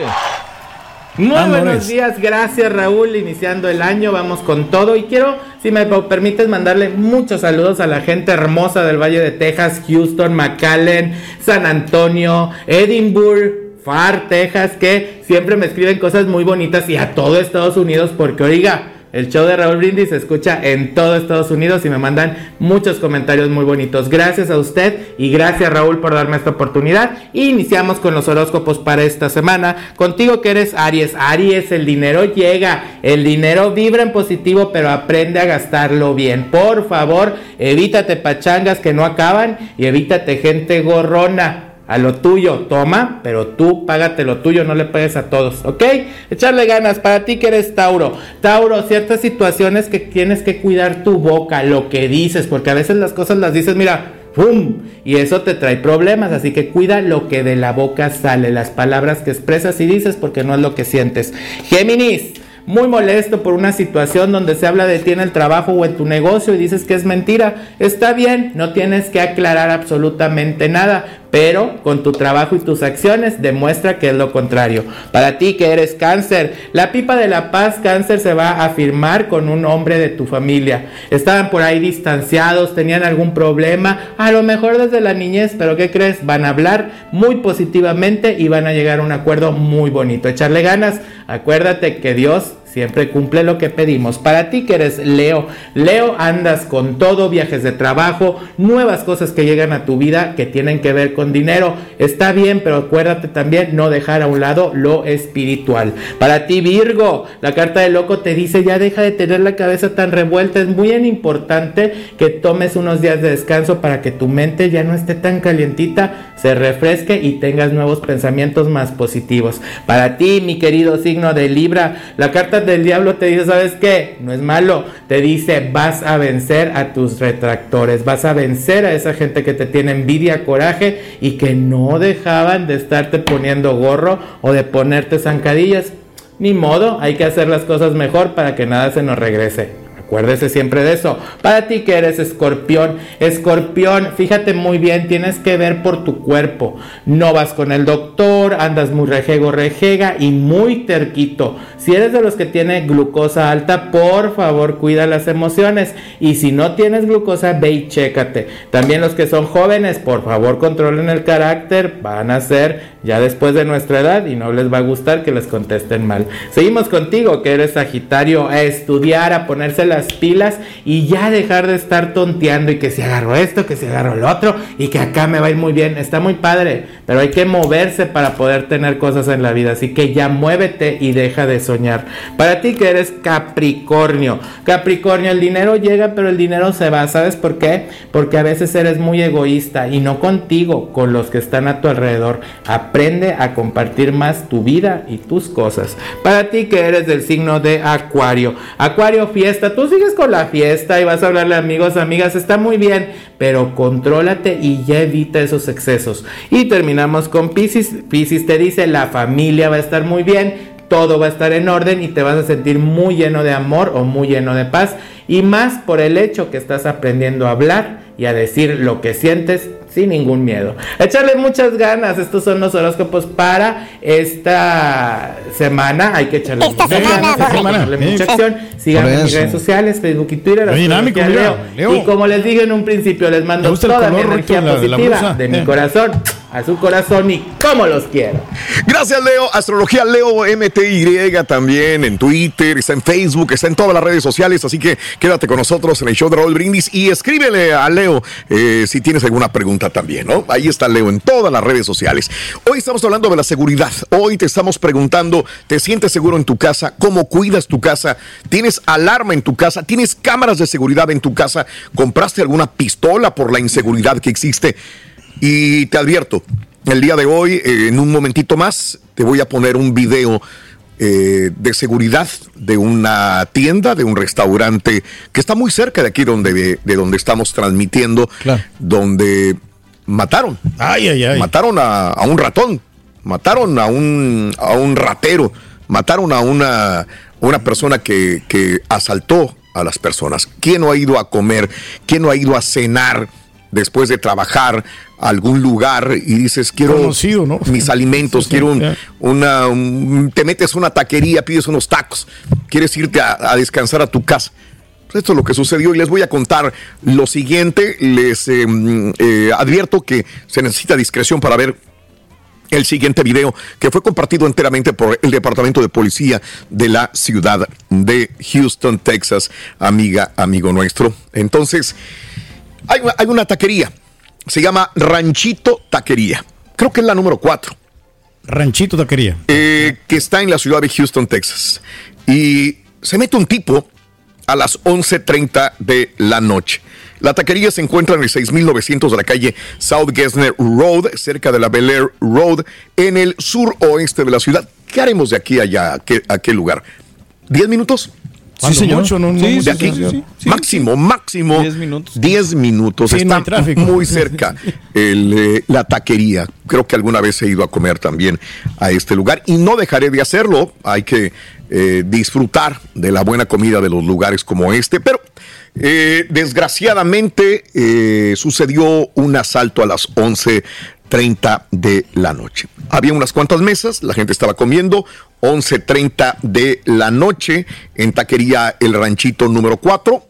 [SPEAKER 18] Muy
[SPEAKER 3] Amores.
[SPEAKER 18] buenos días, gracias Raúl, iniciando el año, vamos con todo. Y quiero, si me permites, mandarle muchos saludos a la gente hermosa del Valle de Texas, Houston, McAllen, San Antonio, Edinburgh, Far, Texas, que siempre me escriben cosas muy bonitas y a todo Estados Unidos porque oiga, el show de Raúl Brindis se escucha en todo Estados Unidos y me mandan muchos comentarios muy bonitos. Gracias a usted y gracias Raúl por darme esta oportunidad. Iniciamos con los horóscopos para esta semana. Contigo que eres Aries. Aries, el dinero llega. El dinero vibra en positivo, pero aprende a gastarlo bien. Por favor, evítate pachangas que no acaban y evítate gente gorrona a lo tuyo, toma, pero tú págate lo tuyo, no le pagues a todos, ¿ok? Echarle ganas para ti que eres Tauro. Tauro, ciertas situaciones que tienes que cuidar tu boca, lo que dices, porque a veces las cosas las dices, mira, ¡pum! Y eso te trae problemas, así que cuida lo que de la boca sale, las palabras que expresas y dices, porque no es lo que sientes. Géminis. muy molesto por una situación donde se habla de ti en el trabajo o en tu negocio y dices que es mentira, está bien, no tienes que aclarar absolutamente nada, pero con tu trabajo y tus acciones demuestra que es lo contrario. Para ti que eres cáncer, la pipa de la paz cáncer se va a firmar con un hombre de tu familia. Estaban por ahí distanciados, tenían algún problema, a lo mejor desde la niñez, pero ¿qué crees? Van a hablar muy positivamente y van a llegar a un acuerdo muy bonito. Echarle ganas, acuérdate que Dios siempre cumple lo que pedimos. Para ti que eres Leo, Leo andas con todo, viajes de trabajo, nuevas cosas que llegan a tu vida que tienen que ver con dinero. Está bien, pero acuérdate también no dejar a un lado lo espiritual. Para ti Virgo, la carta del loco te dice ya deja de tener la cabeza tan revuelta. Es muy importante que tomes unos días de descanso para que tu mente ya no esté tan calientita, se refresque y tengas nuevos pensamientos más positivos. Para ti, mi querido signo de Libra, la carta del diablo te dice, ¿sabes qué? No es malo. Te dice, vas a vencer a tus retractores, vas a vencer a esa gente que te tiene envidia, coraje y que no dejaban de estarte poniendo gorro o de ponerte zancadillas. Ni modo, hay que hacer las cosas mejor para que nada se nos regrese. Acuérdese siempre de eso. Para ti que eres escorpión, escorpión, fíjate muy bien, tienes que ver por tu cuerpo. No vas con el doctor, andas muy rejego, rejega y muy terquito. Si eres de los que tiene glucosa alta, por favor cuida las emociones. Y si no tienes glucosa, ve y chécate. También los que son jóvenes, por favor controlen el carácter. Van a ser ya después de nuestra edad y no les va a gustar que les contesten mal. Seguimos contigo, que eres Sagitario, a estudiar, a ponerse las pilas y ya dejar de estar tonteando y que si agarro esto, que si agarro lo otro y que acá me va a ir muy bien. Está muy padre, pero hay que moverse para poder tener cosas en la vida. Así que ya muévete y deja de soñar. Para ti que eres Capricornio, Capricornio, el dinero llega, pero el dinero se va. ¿Sabes por qué? Porque a veces eres muy egoísta y no contigo, con los que están a tu alrededor. Aprende a compartir más tu vida y tus cosas. Para ti que eres del signo de Acuario, Acuario fiesta, tú sigues con la fiesta y vas a hablarle a amigos, amigas, está muy bien, pero contrólate y ya evita esos excesos. Y terminamos con Pisces. Pisces te dice, la familia va a estar muy bien, todo va a estar en orden y te vas a sentir muy lleno de amor o muy lleno de paz. Y más por el hecho que estás aprendiendo a hablar y a decir lo que sientes sin ningún miedo. Echarle muchas ganas. Estos son los horóscopos para esta semana. Hay que echarle muchas ganas, hay que echarle mucha acción. Síganme en mis redes sociales, Facebook y Twitter.
[SPEAKER 3] Muy dinámico,
[SPEAKER 18] Leo.
[SPEAKER 3] Leo.
[SPEAKER 18] Y como les dije en un principio, les mando
[SPEAKER 3] Me gusta el
[SPEAKER 18] toda mi energía
[SPEAKER 3] Rito, la- la
[SPEAKER 18] positiva
[SPEAKER 3] blusa.
[SPEAKER 18] de mi
[SPEAKER 3] Eh.
[SPEAKER 18] corazón a su corazón y como los quiero.
[SPEAKER 2] Gracias, Leo. Astrología Leo MTY también en Twitter, está en Facebook, está en todas las redes sociales. Así que quédate con nosotros en el show de Raúl Brindis y escríbele a Leo eh, si tienes alguna pregunta también, ¿no? Ahí está Leo en todas las redes sociales. Hoy estamos hablando de la seguridad. Hoy te estamos preguntando, ¿te sientes seguro en tu casa? ¿Cómo cuidas tu casa? ¿Tienes alarma en tu casa? ¿Tienes cámaras de seguridad en tu casa? ¿Compraste alguna pistola por la inseguridad que existe? Y te advierto, el día de hoy, eh, en un momentito más, te voy a poner un video eh, de seguridad de una tienda, de un restaurante que está muy cerca de aquí donde, de donde estamos transmitiendo, donde mataron.
[SPEAKER 3] Ay, ay, ay.
[SPEAKER 2] Mataron a, a un ratón, mataron a un, a un ratero, mataron a una, una persona que, que asaltó a las personas. ¿Quién no ha ido a comer? ¿Quién no ha ido a cenar después de trabajar a algún lugar y dices, quiero
[SPEAKER 3] Conocido, ¿no?
[SPEAKER 2] mis alimentos,
[SPEAKER 3] Sí, sí,
[SPEAKER 2] quiero un- una, un- te metes una taquería, pides unos tacos, quieres irte a, a descansar a tu casa. Pues Esto es lo que sucedió y les voy a contar lo siguiente. Les eh, mm, eh, advierto que se necesita discreción para ver el siguiente video que fue compartido enteramente por el Departamento de Policía de la ciudad de Houston, Texas, amiga, amigo nuestro. Entonces, hay, una- hay una taquería, se llama Ranchito Taquería. Creo que es la número 4.
[SPEAKER 3] Ranchito Taquería.
[SPEAKER 2] eh, que está en la ciudad de Houston, Texas. Y se mete un tipo a las 11.30 de la noche. La taquería se encuentra en el 6900 de la calle South Gessner Road, cerca de la Bel Air Road, en el sur oeste de la ciudad. ¿Qué haremos de aquí allá? ¿A qué, a qué lugar? ¿10 minutos? Sí, señor.
[SPEAKER 3] mucho, no- no
[SPEAKER 2] Sí, de aquí.
[SPEAKER 3] sí, sí, sí.
[SPEAKER 2] Máximo, máximo. 10 minutos. 10 minutos.
[SPEAKER 3] Sí, no
[SPEAKER 2] Está muy cerca el, eh, la taquería. Creo que alguna vez he ido a comer también a este lugar y no dejaré de hacerlo. Hay que eh, disfrutar de la buena comida de los lugares como este. Pero eh, desgraciadamente eh, sucedió un asalto a las 11.30 de la noche. Había unas cuantas mesas, la gente estaba comiendo. 11.30 de la noche en taquería El Ranchito número 4.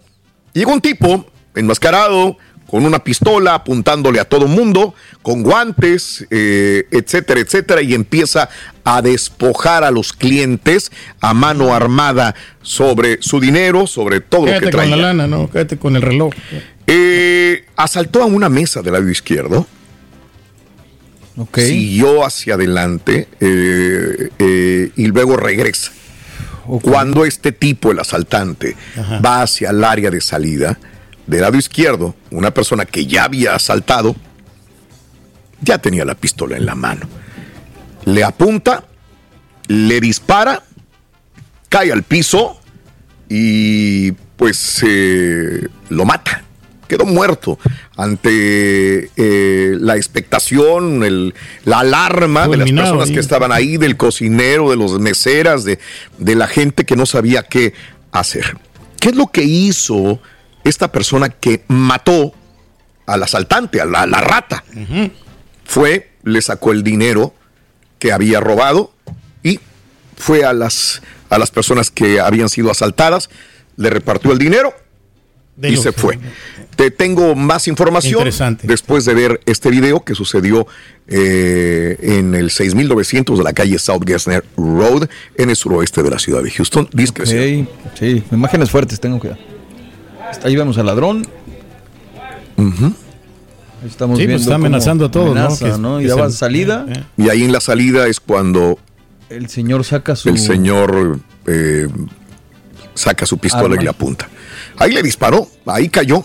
[SPEAKER 2] Llegó un tipo enmascarado con una pistola apuntándole a todo mundo, con guantes, eh, etcétera, etcétera, y empieza a despojar a los clientes a mano armada sobre su dinero, sobre todo lo
[SPEAKER 3] Quédate
[SPEAKER 2] que
[SPEAKER 3] con la
[SPEAKER 2] traía.
[SPEAKER 3] lana, no, quédate con el reloj.
[SPEAKER 2] Eh, asaltó a una mesa del lado izquierdo. Siguió hacia adelante eh, eh, y luego regresa. Cuando este tipo, el asaltante, va hacia el área de salida, del lado izquierdo, una persona que ya había asaltado, ya tenía la pistola en la mano. Le apunta, le dispara, cae al piso y pues eh, lo mata. Quedó muerto ante eh, la expectación, el- la alarma de las personas que estaban ahí, del cocinero, de los meseras, de, de la gente que no sabía qué hacer. ¿Qué es lo que hizo esta persona que mató al asaltante, a la, a la rata? Fue, le sacó el dinero que había robado y fue a las, a las personas que habían sido asaltadas, le repartió el dinero
[SPEAKER 3] De
[SPEAKER 2] y se fue. Te tengo más información
[SPEAKER 3] Interesante.
[SPEAKER 2] después de ver este video que sucedió eh, en el 6900 de la calle South Gessner Road en el suroeste de la ciudad de Houston. Discreción.
[SPEAKER 4] Ok, sí, imágenes fuertes, tengo cuidado. Ahí vemos al ladrón. Ahí estamos
[SPEAKER 3] Sí, pues
[SPEAKER 4] viendo
[SPEAKER 3] está
[SPEAKER 4] cómo
[SPEAKER 3] amenazando a todos, ¿no?
[SPEAKER 4] amenaza,
[SPEAKER 3] Que-
[SPEAKER 4] ¿no?
[SPEAKER 3] que
[SPEAKER 4] Y daba
[SPEAKER 3] se-
[SPEAKER 4] salida.
[SPEAKER 2] Y ahí en la salida es cuando
[SPEAKER 4] El señor saca su.
[SPEAKER 2] el señor eh, saca su pistola
[SPEAKER 4] Arma.
[SPEAKER 2] y le apunta. Ahí le disparó, ahí cayó.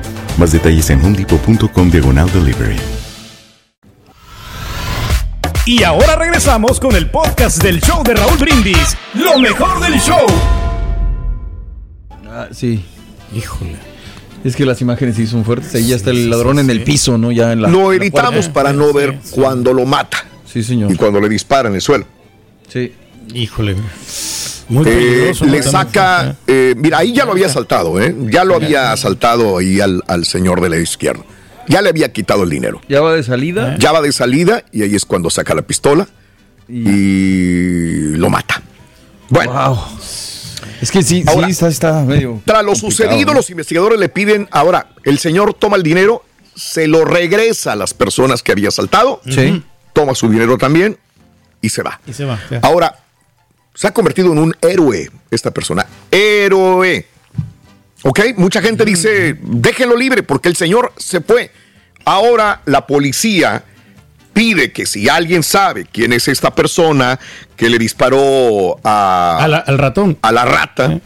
[SPEAKER 1] Más detalles en homedepot.com diagonal delivery.
[SPEAKER 16] Y ahora regresamos con el podcast del show de Raúl Brindis. Lo mejor del show.
[SPEAKER 4] Ah, sí.
[SPEAKER 3] Híjole.
[SPEAKER 4] Es que las imágenes sí son fuertes. Ahí ya está el ladrón en el piso, ¿no? Ya en la.
[SPEAKER 2] lo
[SPEAKER 4] la
[SPEAKER 2] editamos para no ver cuando lo mata.
[SPEAKER 4] Sí, señor.
[SPEAKER 2] Y cuando le dispara en el suelo.
[SPEAKER 4] Sí.
[SPEAKER 3] Híjole. Muy
[SPEAKER 2] Eh, le saca, eh, mira, ahí ya lo había asaltado, ¿eh? Ya lo había asaltado ahí al, al señor de la izquierda. Ya le había quitado el dinero.
[SPEAKER 4] Ya va de salida.
[SPEAKER 2] Ya va de salida y ahí es cuando saca la pistola y lo mata. Bueno.
[SPEAKER 4] Es que sí,
[SPEAKER 2] Ahora,
[SPEAKER 4] sí, está, está medio.
[SPEAKER 2] Tras lo sucedido,
[SPEAKER 4] ¿no?
[SPEAKER 2] los investigadores le piden, ahora, el señor toma el dinero, se lo regresa a las personas que había asaltado,
[SPEAKER 4] Sí.
[SPEAKER 2] toma su dinero también y se va.
[SPEAKER 3] Y se va. ya.
[SPEAKER 2] Ahora, se ha convertido en un héroe esta persona. Héroe. ¿Ok? Mucha gente dice, déjenlo libre porque el señor se fue. Ahora la policía pide que si alguien sabe quién es esta persona que le disparó a,
[SPEAKER 3] A la- al ratón.
[SPEAKER 2] a la rata,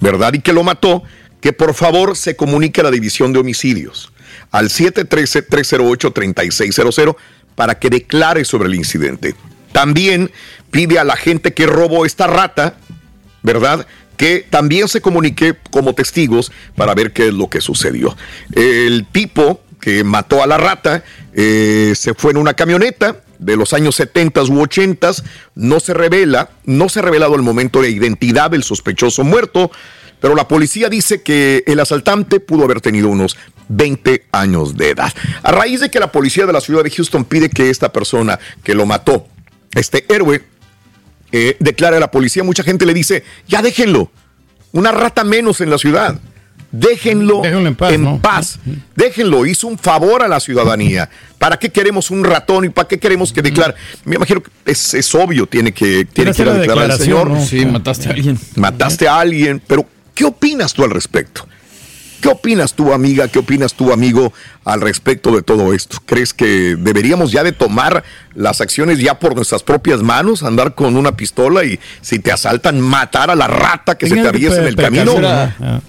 [SPEAKER 2] ¿verdad? Y que lo mató, que por favor se comunique a la división de homicidios al 713-308-3600 para que declare sobre el incidente. También pide a la gente que robó esta rata, ¿verdad? Que también se comunique como testigos para ver qué es lo que sucedió. El tipo que mató a la rata eh, se fue en una camioneta de los años 70 u 80, no se revela, no se ha revelado el momento de identidad del sospechoso muerto, pero la policía dice que el asaltante pudo haber tenido unos 20 años de edad. A raíz de que la policía de la ciudad de Houston pide que esta persona que lo mató, este héroe, eh, declare a la policía, mucha gente le dice, ya déjenlo, una rata menos en la ciudad. Déjenlo, en paz. Déjenlo. Hizo un favor a la ciudadanía. ¿Para qué queremos un ratón y para qué queremos que declare? Me imagino que es, es obvio, tiene que, tiene que ir a declarar el señor.
[SPEAKER 4] ¿no? Sí, mataste a alguien.
[SPEAKER 2] Mataste a alguien, pero ¿qué opinas tú al respecto? ¿Qué opinas tú, amiga? ¿Qué opinas tú, amigo, al respecto de todo esto? ¿Crees que deberíamos ya de tomar las acciones ya por nuestras propias manos, andar con una pistola y si te asaltan, matar a la rata que se te aviesa en el camino?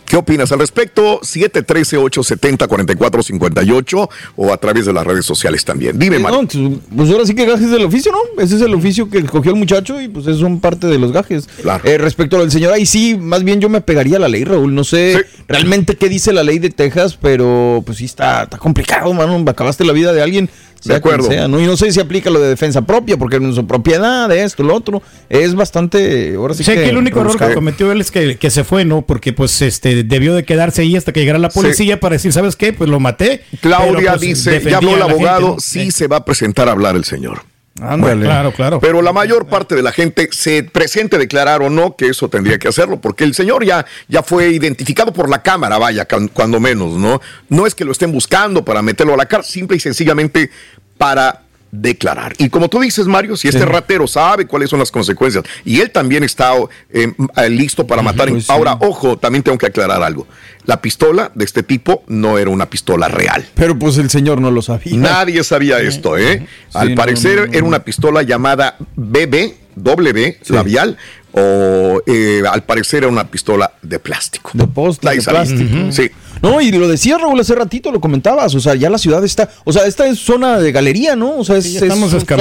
[SPEAKER 2] ¿Qué opinas al respecto? 713-870-4458 o a través de las redes sociales también. Dime, Mario.
[SPEAKER 4] No, pues ahora sí que gajes del oficio, ¿no? Ese es el oficio que escogió el muchacho y pues es son parte de los gajes. Eh, respecto al señor, ahí sí, más bien yo me pegaría a la ley, Raúl. No sé realmente qué dice la ley de Texas, pero pues sí está, está complicado, mano. Acabaste la vida de alguien. Sea
[SPEAKER 2] De acuerdo.
[SPEAKER 4] sea, ¿no? Y no sé si aplica lo de defensa propia, porque no es su propiedad, de esto, lo otro. Es bastante. Ahora sí
[SPEAKER 3] Sí,
[SPEAKER 4] que.
[SPEAKER 3] que el único error que cometió él es que, que se fue, ¿no? Porque pues este debió de quedarse ahí hasta que llegara la policía para decir, ¿sabes qué? Pues lo maté.
[SPEAKER 2] Claudia
[SPEAKER 3] pero, pues,
[SPEAKER 2] dice,
[SPEAKER 3] defendía
[SPEAKER 2] ya habló
[SPEAKER 3] a
[SPEAKER 2] el
[SPEAKER 3] gente,
[SPEAKER 2] abogado,
[SPEAKER 3] ¿no?
[SPEAKER 2] sí se va a presentar a hablar el señor.
[SPEAKER 3] Ándale. Claro, claro.
[SPEAKER 2] Pero la mayor parte de la gente se presente declarar o no que eso tendría que hacerlo, porque el señor ya, ya fue identificado por la cámara, vaya, cuando menos, ¿no? No es que lo estén buscando para meterlo a la cárcel, simple y sencillamente para declarar. Y como tú dices, Mario, si este
[SPEAKER 4] Sí.
[SPEAKER 2] ratero sabe cuáles son las consecuencias y él también está eh, eh, listo para matar.
[SPEAKER 4] pues sí.
[SPEAKER 2] Ahora, ojo, también tengo que aclarar algo. La pistola de este tipo no era una pistola real.
[SPEAKER 4] Pero pues el señor no lo sabía.
[SPEAKER 2] Nadie sabía esto, ¿eh? Al parecer
[SPEAKER 4] no, no,
[SPEAKER 2] era una pistola llamada BB, W, labial, o eh, al parecer era una pistola de plástico.
[SPEAKER 4] De poste,
[SPEAKER 2] Ahí
[SPEAKER 4] de
[SPEAKER 2] saliste.
[SPEAKER 4] plástico.
[SPEAKER 2] Sí.
[SPEAKER 4] No, y lo decía Raúl hace ratito, lo comentabas, o sea, ya la ciudad está, o sea, esta es zona de galería, ¿no? O sea, es, es-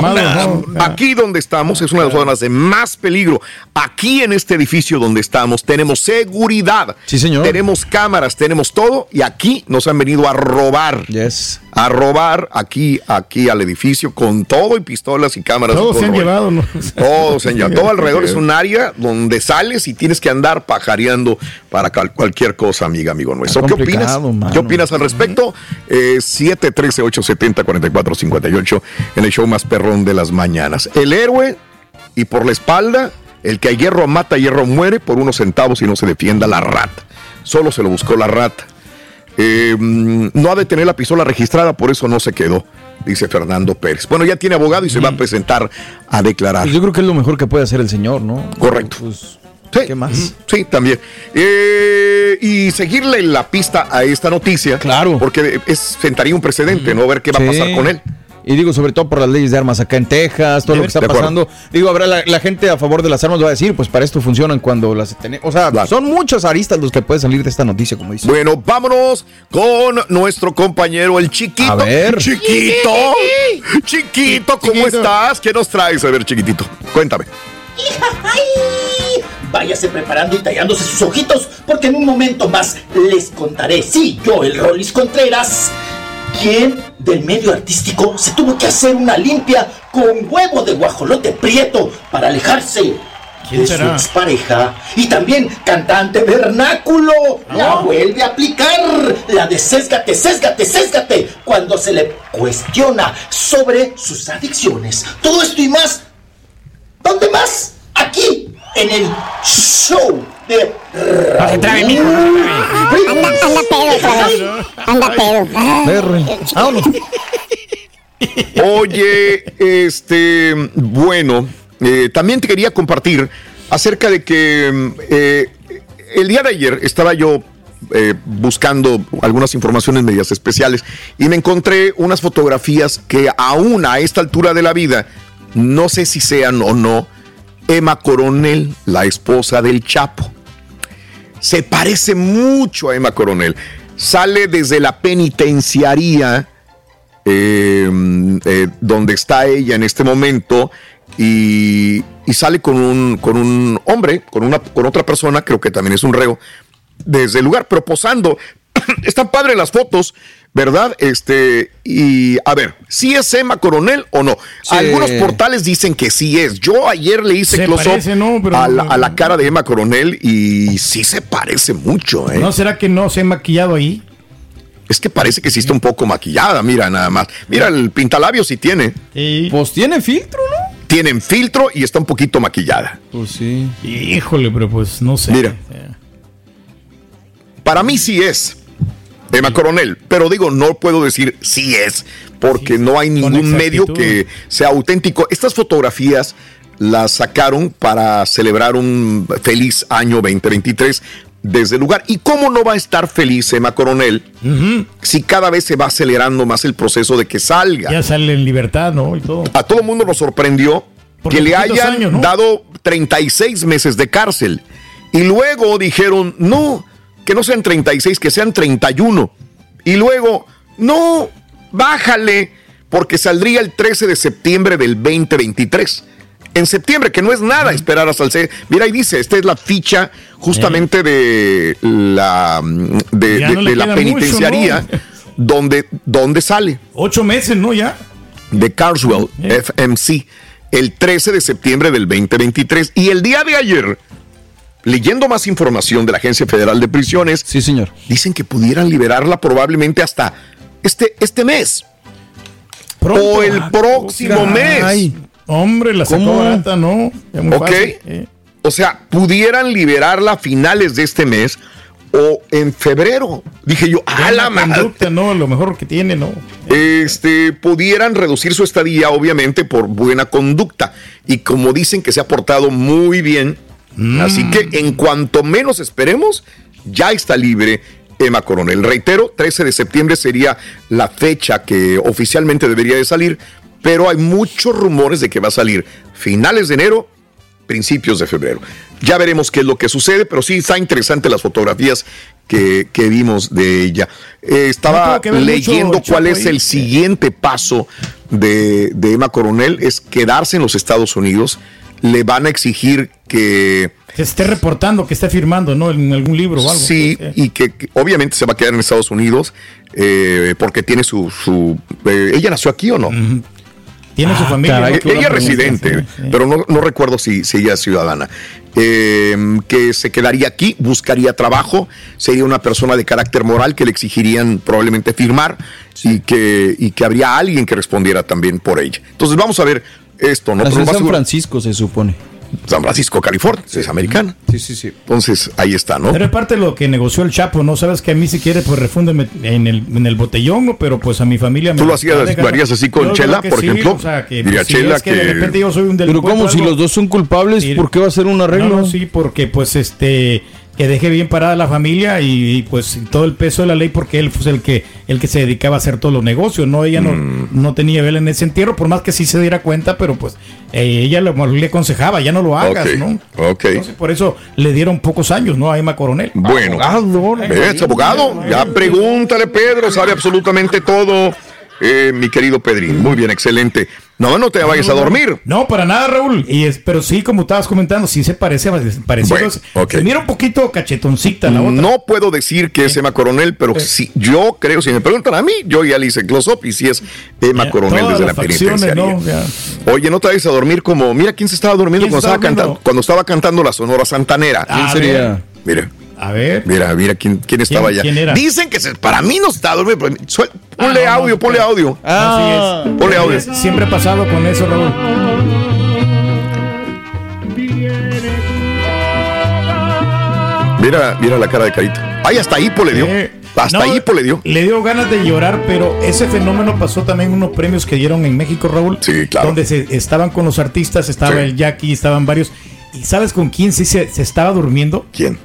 [SPEAKER 2] Zona- Aquí donde estamos es una de las zonas de más peligro. Aquí en este edificio donde estamos tenemos seguridad.
[SPEAKER 4] Sí, señor.
[SPEAKER 2] Tenemos cámaras, tenemos todo y aquí nos han venido a robar.
[SPEAKER 4] Yes.
[SPEAKER 2] A robar aquí, aquí al edificio con todo y pistolas y cámaras. y
[SPEAKER 3] Todos
[SPEAKER 2] todo
[SPEAKER 3] se han
[SPEAKER 2] rollo.
[SPEAKER 3] llevado, ¿no?
[SPEAKER 2] Todos se han llevado. Todo alrededor es un área donde sales y tienes que andar pajareando para cualquier cosa, amiga, amigo nuestro. ¿Qué opinas?
[SPEAKER 4] mano.
[SPEAKER 2] ¿Qué opinas al respecto? Eh, 713-870-4458 en el show más perrón de las mañanas. El héroe y por la espalda, el que a hierro mata, a hierro muere por unos centavos y no se defienda la rata. Solo se lo buscó la rata. Eh, mm, no ha de tener la pistola registrada, por eso no se quedó, dice Fernando Pérez. Bueno, ya tiene abogado y se va a presentar a declarar.
[SPEAKER 4] Pues yo creo que es lo mejor que puede hacer el señor, ¿no?
[SPEAKER 2] Correcto.
[SPEAKER 4] Pues,
[SPEAKER 2] Sí.
[SPEAKER 4] ¿Qué más?
[SPEAKER 2] Sí, también. Eh, y seguirle la pista a esta noticia. Claro. Porque es, sentaría un precedente, ¿no? Ver qué va a pasar con él.
[SPEAKER 4] Y digo, sobre todo por las leyes de armas acá en Texas, todo lo que está pasando. Digo, habrá la, la gente a favor de las armas va a decir, pues para esto funcionan cuando las tenemos. O sea, son muchos aristas los que pueden salir de esta noticia, como dice.
[SPEAKER 2] Bueno, vámonos con nuestro compañero, el chiquito.
[SPEAKER 4] A ver.
[SPEAKER 2] Chiquito. Chiquito, ¿cómo estás? ¿Qué nos traes? A ver, chiquitito, cuéntame.
[SPEAKER 19] Váyase preparando y tallándose sus ojitos, porque en un momento más les contaré, sí, yo, el Rolis Contreras, quién del medio artístico se tuvo que hacer una limpia con huevo de guajolote prieto para alejarse de su expareja. Y también cantante vernáculo, la vuelve a aplicar, la de sésgate, sésgate, sésgate, cuando se le cuestiona sobre sus adicciones. Todo esto y más ¿Dónde más? Aquí, en el show de
[SPEAKER 7] trabe, mijo, Anda, anda pedo, otra vez. Anda pedo.
[SPEAKER 4] Vámonos.
[SPEAKER 2] Oye, este, bueno, eh, también te quería compartir acerca de que mm, eh, el día de ayer estaba yo eh, buscando algunas informaciones medias especiales y me encontré unas fotografías que aún a esta altura de la vida, no sé si sean o no, Emma Coronel, la esposa del Chapo. Se parece mucho a Emma Coronel. Sale desde la penitenciaría eh, eh, donde está ella en este momento y, y sale con un, con un hombre, con, una, con otra persona, creo que también es un reo, desde el lugar, pero posando. Están padres las fotos. ¿Verdad? Este, y a ver, ¿sí es Emma Coronel o no?
[SPEAKER 4] Sí.
[SPEAKER 2] Algunos portales dicen que sí es. Yo ayer le hice
[SPEAKER 3] Se
[SPEAKER 2] close-up
[SPEAKER 3] parece, ¿no? Pero-
[SPEAKER 2] a, la, a la cara de Emma Coronel y sí se parece mucho, ¿eh?
[SPEAKER 3] ¿No será que no se ha maquillado ahí?
[SPEAKER 2] Es que parece que sí está un poco maquillada, mira nada más. Mira, el pintalabio sí tiene.
[SPEAKER 4] Pues tiene filtro, ¿no?
[SPEAKER 2] Tienen filtro y está un poquito maquillada.
[SPEAKER 4] Pues sí.
[SPEAKER 3] Híjole, pero pues no sé.
[SPEAKER 2] Mira. Para mí sí es Emma Coronel, pero digo, no puedo decir sí es, porque no hay ningún medio que sea auténtico. Estas fotografías las sacaron para celebrar un feliz año 2023 desde el lugar. ¿Y cómo no va a estar feliz Emma Coronel si cada vez se va acelerando más el proceso de que salga?
[SPEAKER 3] Ya sale en libertad, ¿no? Y todo.
[SPEAKER 2] A todo el mundo nos sorprendió
[SPEAKER 3] Porque
[SPEAKER 2] que le hayan
[SPEAKER 3] años, ¿no?
[SPEAKER 2] dado 36 meses de cárcel. Y luego dijeron, no, que no sean 36, que sean 31. Y luego, no, bájale, porque saldría el 13 de septiembre del 2023. En septiembre, que no es nada esperar hasta el... Mira, ahí dice, esta es la ficha justamente de la, de,
[SPEAKER 3] Ya
[SPEAKER 2] de-
[SPEAKER 3] no le
[SPEAKER 2] de la
[SPEAKER 3] mucho,
[SPEAKER 2] penitenciaría
[SPEAKER 3] ¿no?
[SPEAKER 2] donde, donde sale
[SPEAKER 3] Ocho meses, ¿no? Ya.
[SPEAKER 2] de Carswell, FMC, el 13 de septiembre del 2023. Y el día de ayer, leyendo más información de la Agencia Federal de Prisiones,
[SPEAKER 4] sí, señor.
[SPEAKER 2] dicen que pudieran liberarla probablemente hasta este, este mes.
[SPEAKER 3] Pronto.
[SPEAKER 2] o el
[SPEAKER 3] Ah,
[SPEAKER 2] próximo mes.
[SPEAKER 3] Hombre, la sacó ¿no? Ya muy
[SPEAKER 2] ¿Ok?
[SPEAKER 3] fácil, eh.
[SPEAKER 2] O sea, pudieran liberarla a finales de este mes o en febrero. Dije yo, a la madre.
[SPEAKER 3] conducta, ¿no? Lo mejor que tiene, ¿no?
[SPEAKER 2] este, pudieran reducir su estadía, obviamente, por buena conducta. Y como dicen que se ha portado muy bien, así que en cuanto menos esperemos, ya está libre Emma Coronel. Reitero, 13 de septiembre sería la fecha que oficialmente debería de salir, pero hay muchos rumores de que va a salir finales de enero, principios de febrero. Ya veremos qué es lo que sucede, pero sí está interesante las fotografías que, que vimos de ella. Eh, estaba
[SPEAKER 3] mucho,
[SPEAKER 2] leyendo cuál es el siguiente paso de, de Emma Coronel, es quedarse en los Estados Unidos. Le van a exigir que
[SPEAKER 3] Que esté reportando, que esté firmando, ¿no? En algún libro o algo.
[SPEAKER 2] Sí, y que, que obviamente se va a quedar en Estados Unidos eh, porque tiene su... su eh, ¿Ella nació aquí o no?
[SPEAKER 3] Tiene su familia.
[SPEAKER 2] Caray,
[SPEAKER 3] ¿no? Qué
[SPEAKER 2] ella es residente,
[SPEAKER 3] sí, sí.
[SPEAKER 2] pero no, no recuerdo si, si ella es ciudadana. Eh, que se quedaría aquí, buscaría trabajo, sería una persona de carácter moral que le exigirían probablemente firmar y, que, y que habría alguien que respondiera también por ella. Entonces vamos a ver esto, ¿no? Pero
[SPEAKER 4] en San
[SPEAKER 2] seguro-
[SPEAKER 4] Francisco, se supone.
[SPEAKER 2] San Francisco, California, es americana.
[SPEAKER 4] Sí, sí, sí.
[SPEAKER 2] Entonces ahí está, ¿no?
[SPEAKER 3] Pero es parte de lo que negoció el Chapo, ¿no? Sabes que a mí si quiere, pues refúndeme en el, en el botellón, ¿no? pero pues a mi familia me
[SPEAKER 2] ¿Tú lo hacías-
[SPEAKER 3] deja-
[SPEAKER 2] lo harías así con
[SPEAKER 3] Yo
[SPEAKER 2] Chela, por
[SPEAKER 3] sí,
[SPEAKER 2] ejemplo?
[SPEAKER 3] O sea, que,
[SPEAKER 2] Diría
[SPEAKER 3] si
[SPEAKER 2] Chela
[SPEAKER 3] es que, de repente yo soy un
[SPEAKER 4] Pero
[SPEAKER 3] delincuente
[SPEAKER 4] como si los dos son culpables. ¿por qué va a ser un arreglo?
[SPEAKER 3] No, no, sí, porque pues este que deje bien parada la familia y, y, pues todo el peso de la ley porque él fue el que el que se dedicaba a hacer todos los negocios, no ella no,
[SPEAKER 2] Mm.
[SPEAKER 3] no tenía vela en ese entierro, por más que sí se diera cuenta, pero pues eh, ella le, le aconsejaba, ya no lo hagas,
[SPEAKER 2] Ok,
[SPEAKER 3] ¿no?
[SPEAKER 2] ok.
[SPEAKER 3] Entonces, por eso le dieron pocos años, ¿no? A Emma Coronel.
[SPEAKER 2] Bueno, es abogado. Ya pregúntale, Pedro, sabe absolutamente todo. Eh, mi querido Pedrín, muy bien, excelente. No, no te vayas a dormir.
[SPEAKER 3] No, para nada, Raúl. Y es, pero sí, como estabas comentando, sí se parece, parecido.
[SPEAKER 2] Bueno.
[SPEAKER 3] Se mira un poquito cachetoncita la otra.
[SPEAKER 2] No puedo decir que es Emma Coronel, pero sí, yo creo, si me preguntan a mí, yo ya le hice close-up y si es Emma Coronel
[SPEAKER 3] todas
[SPEAKER 2] desde la penitenciaria.
[SPEAKER 3] ¿no?
[SPEAKER 2] Oye, no te vayas a dormir como, mira quién se estaba durmiendo
[SPEAKER 3] ¿Quién
[SPEAKER 2] cuando
[SPEAKER 3] se
[SPEAKER 2] estaba, cantando, cuando estaba cantando la Sonora Santanera.
[SPEAKER 3] ¿Quién A sería?
[SPEAKER 2] Mira.
[SPEAKER 3] A ver.
[SPEAKER 2] Mira, mira quién, quién estaba allá.
[SPEAKER 3] quién era?
[SPEAKER 2] Dicen que se- para mí no durmiendo. pero suel- Ponle
[SPEAKER 3] Ah,
[SPEAKER 2] audio, ponle audio.
[SPEAKER 3] Así es.
[SPEAKER 2] Ponle audio.
[SPEAKER 3] Siempre ha pasado con eso, Raúl.
[SPEAKER 2] Mira, mira la cara de Carito. Ay, hasta hipo le dio. Hasta
[SPEAKER 3] No,
[SPEAKER 2] hipo le dio.
[SPEAKER 3] Le dio ganas de llorar, pero ese fenómeno pasó también en unos premios que dieron en México, Raúl.
[SPEAKER 2] Sí, claro.
[SPEAKER 3] Donde se, estaban con los artistas, estaba
[SPEAKER 2] Sí.
[SPEAKER 3] el Jackie, estaban varios. ¿Y sabes con quién sí se, se estaba durmiendo?
[SPEAKER 2] ¿Quién?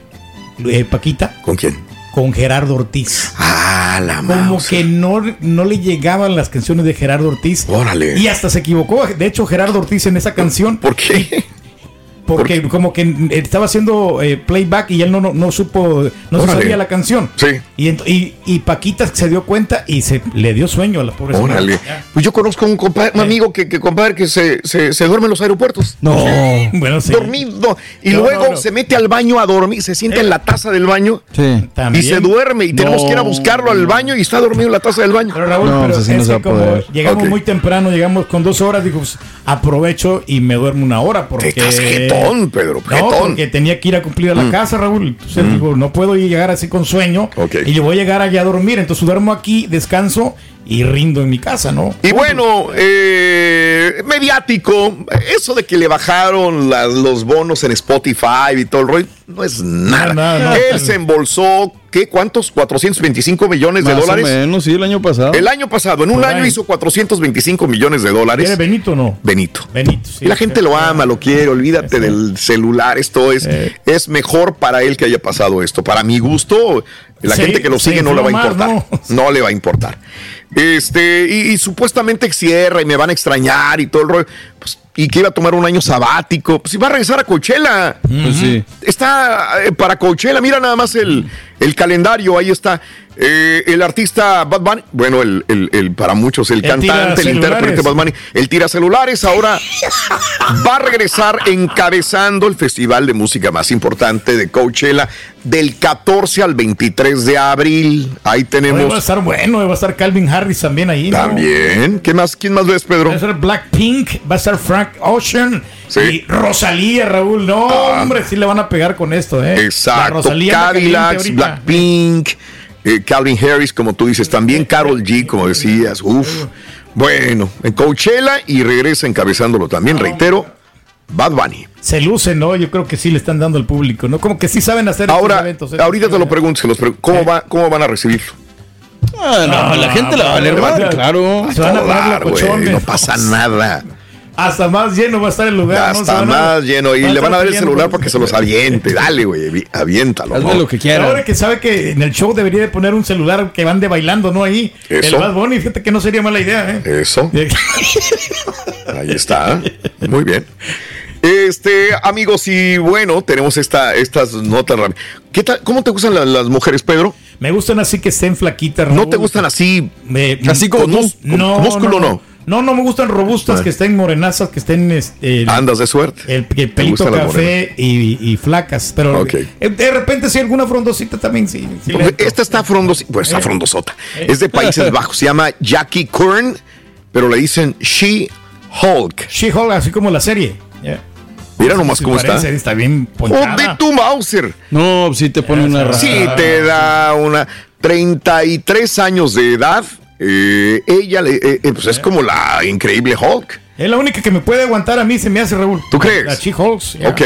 [SPEAKER 3] Eh, Paquita.
[SPEAKER 2] ¿Con quién?
[SPEAKER 3] Con Gerardo Ortiz.
[SPEAKER 2] Ah, la
[SPEAKER 3] Como
[SPEAKER 2] mouse.
[SPEAKER 3] que no, no le llegaban las canciones de Gerardo Ortiz.
[SPEAKER 2] Órale.
[SPEAKER 3] Y hasta se equivocó. De hecho, Gerardo Ortiz en esa canción.
[SPEAKER 2] ¿Por qué?
[SPEAKER 3] Porque como que estaba haciendo eh, playback y él no, no, no supo, no se sabía la canción.
[SPEAKER 2] Sí.
[SPEAKER 3] Y, y, y Paquita se dio cuenta y se le dio sueño a la pobre señora.
[SPEAKER 2] Órale. Pues yo conozco un, compadre, un amigo que, que compadre que se, se, se duerme en los aeropuertos.
[SPEAKER 3] No, bueno, sí.
[SPEAKER 2] Dormido. Y
[SPEAKER 3] No,
[SPEAKER 2] luego
[SPEAKER 3] no, no.
[SPEAKER 2] se mete al baño a dormir, se sienta en la taza del baño
[SPEAKER 4] Sí.
[SPEAKER 3] También.
[SPEAKER 2] y se duerme. Y tenemos que ir a buscarlo al baño y está dormido en la taza del baño.
[SPEAKER 3] Pero Raúl,
[SPEAKER 4] No,
[SPEAKER 3] pero
[SPEAKER 4] pues así
[SPEAKER 3] es
[SPEAKER 4] no se
[SPEAKER 3] que
[SPEAKER 4] va a
[SPEAKER 3] como llegamos muy temprano, llegamos con dos horas, digo, pues, aprovecho y me duermo una hora porque...
[SPEAKER 2] Jetón, Pedro,
[SPEAKER 3] No,
[SPEAKER 2] jetón.
[SPEAKER 3] porque tenía que ir a cumplir a la
[SPEAKER 2] Mm.
[SPEAKER 3] casa, Raúl. Entonces digo, no puedo llegar así con sueño y yo voy a llegar allá a dormir. Entonces duermo aquí, descanso y rindo en mi casa, ¿no?
[SPEAKER 2] Y bueno, eh, mediático, eso de que le bajaron las- los bonos en Spotify y todo el rollo, no es nada.
[SPEAKER 3] No, no, no.
[SPEAKER 2] Él se embolsó, ¿qué? ¿Cuántos? 425 millones de
[SPEAKER 4] Más
[SPEAKER 2] dólares.
[SPEAKER 4] o menos, sí, el año pasado.
[SPEAKER 2] El año pasado, en un año hizo 425 millones de dólares.
[SPEAKER 3] ¿Quiere Benito o no?
[SPEAKER 2] Benito.
[SPEAKER 3] Benito, sí.
[SPEAKER 2] y la gente lo ama, lo quiere, olvídate del celular, esto es,
[SPEAKER 3] Eh.
[SPEAKER 2] es mejor para él que haya pasado esto. Para mi gusto, la
[SPEAKER 3] Sí,
[SPEAKER 2] gente que lo sigue no le va a
[SPEAKER 3] más,
[SPEAKER 2] importar. No le va a importar. Este, y, y supuestamente cierra y me van a extrañar y todo el rollo. Pues, y que iba a tomar un año sabático. Pues iba a regresar a Coachella.
[SPEAKER 4] Pues.
[SPEAKER 2] Está eh, para Coachella, mira nada más el, el calendario, ahí está. Eh, el artista Bad Bunny, bueno, el, el- el- para muchos, el, cantante, el intérprete. Bad Bunny, el tira celulares, ahora va a regresar encabezando el festival de música más importante de Coachella del 14 al 23 de abril. Ahí
[SPEAKER 3] Hoy va a
[SPEAKER 2] tenemos
[SPEAKER 3] estar bueno, va a estar Calvin Harris también ahí. ¿no?
[SPEAKER 2] también. ¿Qué más? ¿Quién más ves, Pedro?
[SPEAKER 3] Va a estar Blackpink, va a estar Frank Ocean
[SPEAKER 2] Sí.
[SPEAKER 3] y Rosalía, Raúl. No,
[SPEAKER 2] Ah.
[SPEAKER 3] hombre, sí le van a pegar con esto, ¿eh? La
[SPEAKER 2] Exacto.
[SPEAKER 3] Rosalía
[SPEAKER 2] Cadillacs. Blackpink, eh, Calvin Harris, como tú dices, también Carol G, como decías. Uf. Bueno, en Coachella y regresa encabezándolo también, reitero, Bad Bunny.
[SPEAKER 3] Se luce, ¿no? Yo creo que sí le están dando al público, ¿no? Como que sí saben hacer estos
[SPEAKER 2] Ahora,
[SPEAKER 3] eventos. ¿eh?
[SPEAKER 2] ahorita te lo pregunto, se los pregunto, ¿cómo, va, ¿cómo van a recibirlo?
[SPEAKER 4] Ah, no, la gente la va a madre, claro.
[SPEAKER 3] Se van a
[SPEAKER 2] Dar, no pasa nada.
[SPEAKER 3] Hasta más lleno va a estar el lugar, ¿no?
[SPEAKER 2] Hasta más lleno. Y le van a dar el celular para que se los aviente. Dale, güey, avi- aviéntalo.
[SPEAKER 4] Hazme
[SPEAKER 2] ¿no?
[SPEAKER 4] lo que
[SPEAKER 3] Pero Ahora que sabe que en el show debería de poner un celular que van de bailando, ¿no? Ahí.
[SPEAKER 2] Eso.
[SPEAKER 3] El Bad Bunny, fíjate que no sería mala idea, ¿eh?
[SPEAKER 2] Eso. Ahí está. Muy bien. Este, amigos, y bueno, tenemos esta, estas notas rápidas. ¿Qué tal? ¿Cómo te gustan la- las mujeres, Pedro?
[SPEAKER 3] Me gustan así que estén flaquitas.
[SPEAKER 2] ¿No
[SPEAKER 3] Raúl.
[SPEAKER 2] te gustan así?
[SPEAKER 3] Me-
[SPEAKER 2] Así como
[SPEAKER 3] con
[SPEAKER 2] tú,
[SPEAKER 3] mus-
[SPEAKER 2] con
[SPEAKER 3] no,
[SPEAKER 2] músculo,
[SPEAKER 3] no,
[SPEAKER 2] no.
[SPEAKER 3] No, no me gustan robustas, que estén morenazas, que estén este, el,
[SPEAKER 2] Andas de suerte.
[SPEAKER 3] el, el pelito café y, y flacas. Pero
[SPEAKER 2] Ok.
[SPEAKER 3] eh, de repente sí alguna frondosita también sí. sí.
[SPEAKER 2] Esta está frondos, pues está
[SPEAKER 3] Eh.
[SPEAKER 2] frondosota. Es de Países Bajos. Se llama Jackie Kern, pero le dicen She Hulk.
[SPEAKER 3] She-Hulk, así como la serie. Yeah.
[SPEAKER 2] Mira nomás
[SPEAKER 3] Sí,
[SPEAKER 2] cómo está.
[SPEAKER 3] parece, Está bien
[SPEAKER 2] ¡Oh, de
[SPEAKER 3] ponchada.
[SPEAKER 2] tu Mauser!
[SPEAKER 4] No, sí te pone una
[SPEAKER 2] Sí,
[SPEAKER 4] raza.
[SPEAKER 2] te da una 33 años de edad. Eh, ella le- eh, eh, pues es como la increíble Hulk.
[SPEAKER 3] Es la única que me puede aguantar a mí, se me hace Raúl.
[SPEAKER 2] ¿Tú crees?
[SPEAKER 3] La She-Hulk. yeah.
[SPEAKER 2] Ok.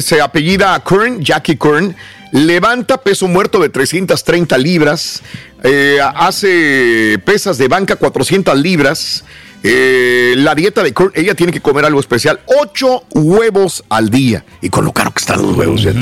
[SPEAKER 2] Se apellida Kern, Jackie Kern. Levanta peso muerto de 330 libras. hace pesas de banca 400 libras. Eh, la dieta de Kern, ella tiene que comer algo especial. Ocho huevos al día. Y con lo caro que están los huevos. fíjate.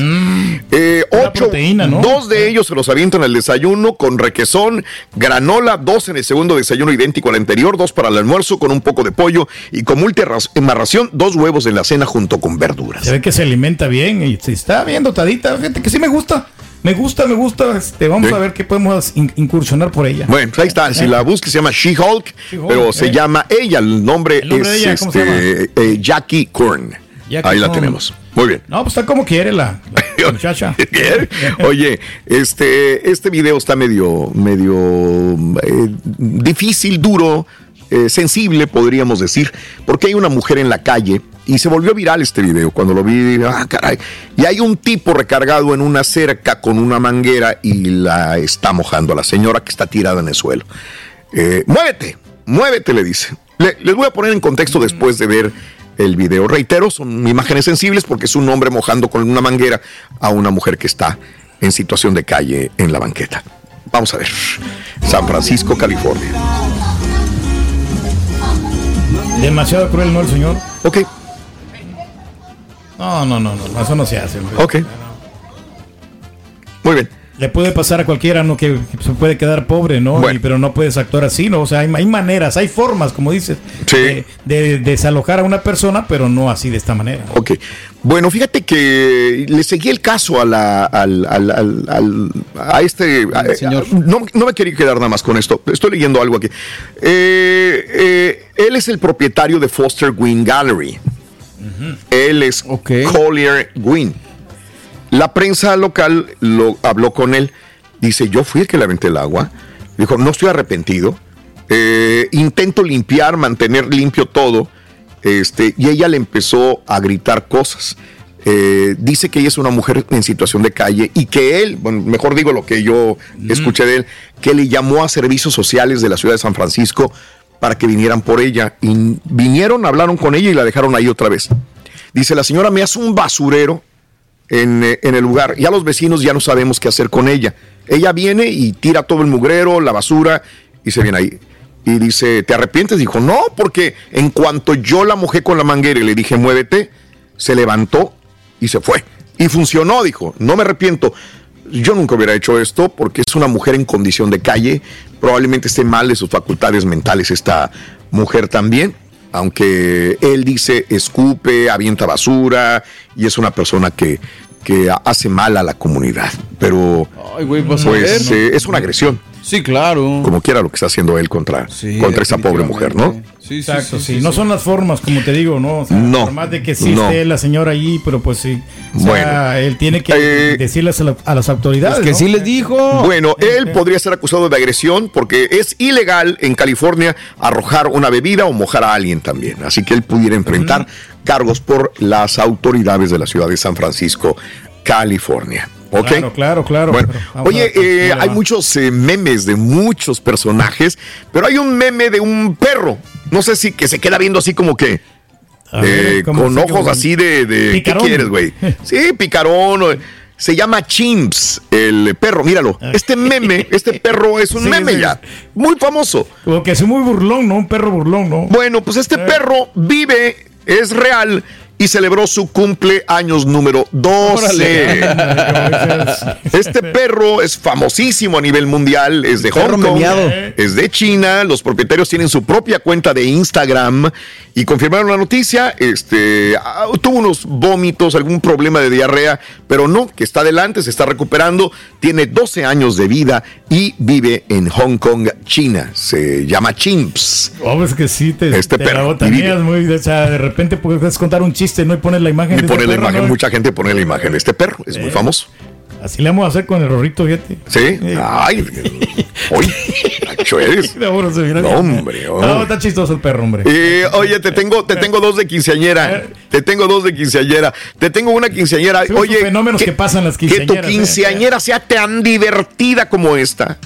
[SPEAKER 2] Eh, ocho,
[SPEAKER 3] proteína, ¿no?
[SPEAKER 2] dos de ellos se los avientan al desayuno con requesón, granola, dos en el segundo desayuno idéntico al anterior, dos para el almuerzo con un poco de pollo y como última ración, dos huevos en la cena junto con verduras.
[SPEAKER 3] Se ve que se alimenta bien y se está bien dotadita. Fíjate que sí me gusta. Me gusta, me gusta. Este, vamos
[SPEAKER 2] Sí.
[SPEAKER 3] a ver qué podemos in- incursionar por ella.
[SPEAKER 2] Bueno, pues ahí está. Si
[SPEAKER 3] Eh.
[SPEAKER 2] la buscas, se llama She-Hulk, pero se
[SPEAKER 3] eh.
[SPEAKER 2] llama ella. El nombre,
[SPEAKER 3] El nombre
[SPEAKER 2] es
[SPEAKER 3] ella, ¿cómo se
[SPEAKER 2] este, eh, Jackie Kern.
[SPEAKER 3] Jackie
[SPEAKER 2] ahí la tenemos. Muy bien.
[SPEAKER 3] No, pues está como quiere la, la muchacha.
[SPEAKER 2] Oye, este, este video está medio, medio difícil, duro, eh, sensible, podríamos decir, porque hay una mujer en la calle y se volvió viral este video. Cuando lo vi, ah, caray. Y hay un tipo recargado en una cerca con una manguera y la está mojando a la señora que está tirada en el suelo. Eh, muévete, muévete, le dice. Le- les voy a poner en contexto después de ver el video. Reitero, son imágenes sensibles porque es un hombre mojando con una manguera a una mujer que está en situación de calle en la banqueta. Vamos a ver. San Francisco, California.
[SPEAKER 3] Demasiado cruel, ¿no, el señor?
[SPEAKER 2] Ok,
[SPEAKER 3] No, no, no, no, eso no se hace. hombre.
[SPEAKER 2] ok. Muy bien.
[SPEAKER 3] Le puede pasar a cualquiera, ¿no? Que, se puede quedar pobre, ¿no? Y- pero no puedes actuar así, ¿no? O sea, hay, hay maneras, hay formas, como dices, de, de desalojar a una persona, pero no así de esta manera.
[SPEAKER 2] Ok. Bueno, fíjate que le seguí el caso a la, al, al- al- al- a este a- no, no me quería quedar nada más con esto. Estoy leyendo algo aquí. Eh, eh, él es el propietario de Foster Green Gallery. Él es Collier Green. La prensa local lo habló con él. Dice, yo fui el que le aventé el agua. Dijo, no estoy arrepentido. Eh, intento limpiar, mantener limpio todo. Este, y ella le empezó a gritar cosas. Eh, dice que ella es una mujer en situación de calle y que él, bueno, mejor digo lo que yo escuché de él, que le llamó a servicios sociales de la ciudad de San Francisco para que vinieran por ella. Y vinieron, hablaron con ella y la dejaron ahí otra vez. Dice, la señora me hace un basurero en, eh, en el lugar. Ya los vecinos ya no sabemos qué hacer con ella. Ella viene y tira todo el mugrero, la basura y se viene ahí. Y dice, ¿te arrepientes? Dijo, no, porque en cuanto yo la mojé con la manguera y le dije, muévete, se levantó y se fue. Y funcionó, dijo, no me arrepiento. Yo nunca hubiera hecho esto porque es una mujer en condición de calle. Probablemente esté mal de sus facultades mentales esta mujer también. Aunque él dice escupe, avienta basura y es una persona que, que hace mal a la comunidad. Pero
[SPEAKER 4] Ay,
[SPEAKER 2] pues
[SPEAKER 4] ver.
[SPEAKER 2] eh, es una agresión.
[SPEAKER 4] Sí, claro.
[SPEAKER 2] Como quiera lo que está haciendo él contra, contra esa pobre mujer, ¿no?
[SPEAKER 3] Exacto, sí, No son las formas, como te digo, ¿no? O sea,
[SPEAKER 2] No,
[SPEAKER 3] Por más de que existe
[SPEAKER 2] no.
[SPEAKER 3] la señora allí, pero pues sí. O sea,
[SPEAKER 2] Bueno.
[SPEAKER 3] él tiene que
[SPEAKER 2] Eh,
[SPEAKER 3] decirles a, la- a las autoridades.
[SPEAKER 2] Pues
[SPEAKER 3] ¿no?
[SPEAKER 4] les dijo.
[SPEAKER 2] Bueno, él podría ser acusado de agresión porque es ilegal en California arrojar una bebida o mojar a alguien también. Así que él pudiera enfrentar cargos por las autoridades de la ciudad de San Francisco, California. ¿Ok?
[SPEAKER 3] Claro, claro, claro.
[SPEAKER 2] Bueno, oye, eh, hay muchos eh, memes de muchos personajes, pero hay un meme de un perro. No sé si que se queda viendo así como que. Eh,
[SPEAKER 3] ¿cómo
[SPEAKER 2] con ojos así de. de- ¿Qué quieres, güey? Sí, picarón. o- Se llama Chimps, el perro. Míralo. Este meme, este perro es un
[SPEAKER 3] Sí,
[SPEAKER 2] meme
[SPEAKER 3] sí.
[SPEAKER 2] ya. Muy famoso.
[SPEAKER 3] Como que es muy burlón, ¿no? Un perro burlón, ¿no?
[SPEAKER 2] Bueno, pues este perro vive, es real y celebró su cumpleaños número 12. Este perro es famosísimo a nivel mundial, es de Hong Kong, es de China, los propietarios tienen su propia cuenta de Instagram y confirmaron la noticia, este, ah, tuvo unos vómitos, algún problema de diarrea, pero no, que está adelante, se está recuperando, tiene 12 años de vida y vive en Hong Kong, China, se llama Chimps.
[SPEAKER 3] Oh, pues que sí, te,
[SPEAKER 2] Este
[SPEAKER 3] te
[SPEAKER 2] perro,
[SPEAKER 3] la botaneas muy, o sea, de repente puedes contar un chiste, ¿no? Y pones la imagen
[SPEAKER 2] Y
[SPEAKER 3] de
[SPEAKER 2] pone
[SPEAKER 3] ese
[SPEAKER 2] la
[SPEAKER 3] perro,
[SPEAKER 2] imagen,
[SPEAKER 3] ¿no?
[SPEAKER 2] mucha gente pone la imagen de este perro, es muy famoso.
[SPEAKER 3] Así le vamos a hacer con el rorrito, fíjate.
[SPEAKER 2] ¿Sí? Ay, hoy, macho eres. No, hombre,
[SPEAKER 3] No, está chistoso el perro, hombre.
[SPEAKER 2] Eh, oye, te tengo, te tengo dos de quinceañera. Te tengo dos de quinceañera. Te tengo una quinceañera.
[SPEAKER 3] Son
[SPEAKER 2] oye,
[SPEAKER 3] fenómenos que pasan las
[SPEAKER 2] Que tu
[SPEAKER 3] quinceañeras, ¿eh?
[SPEAKER 2] quinceañera sea tan divertida como esta.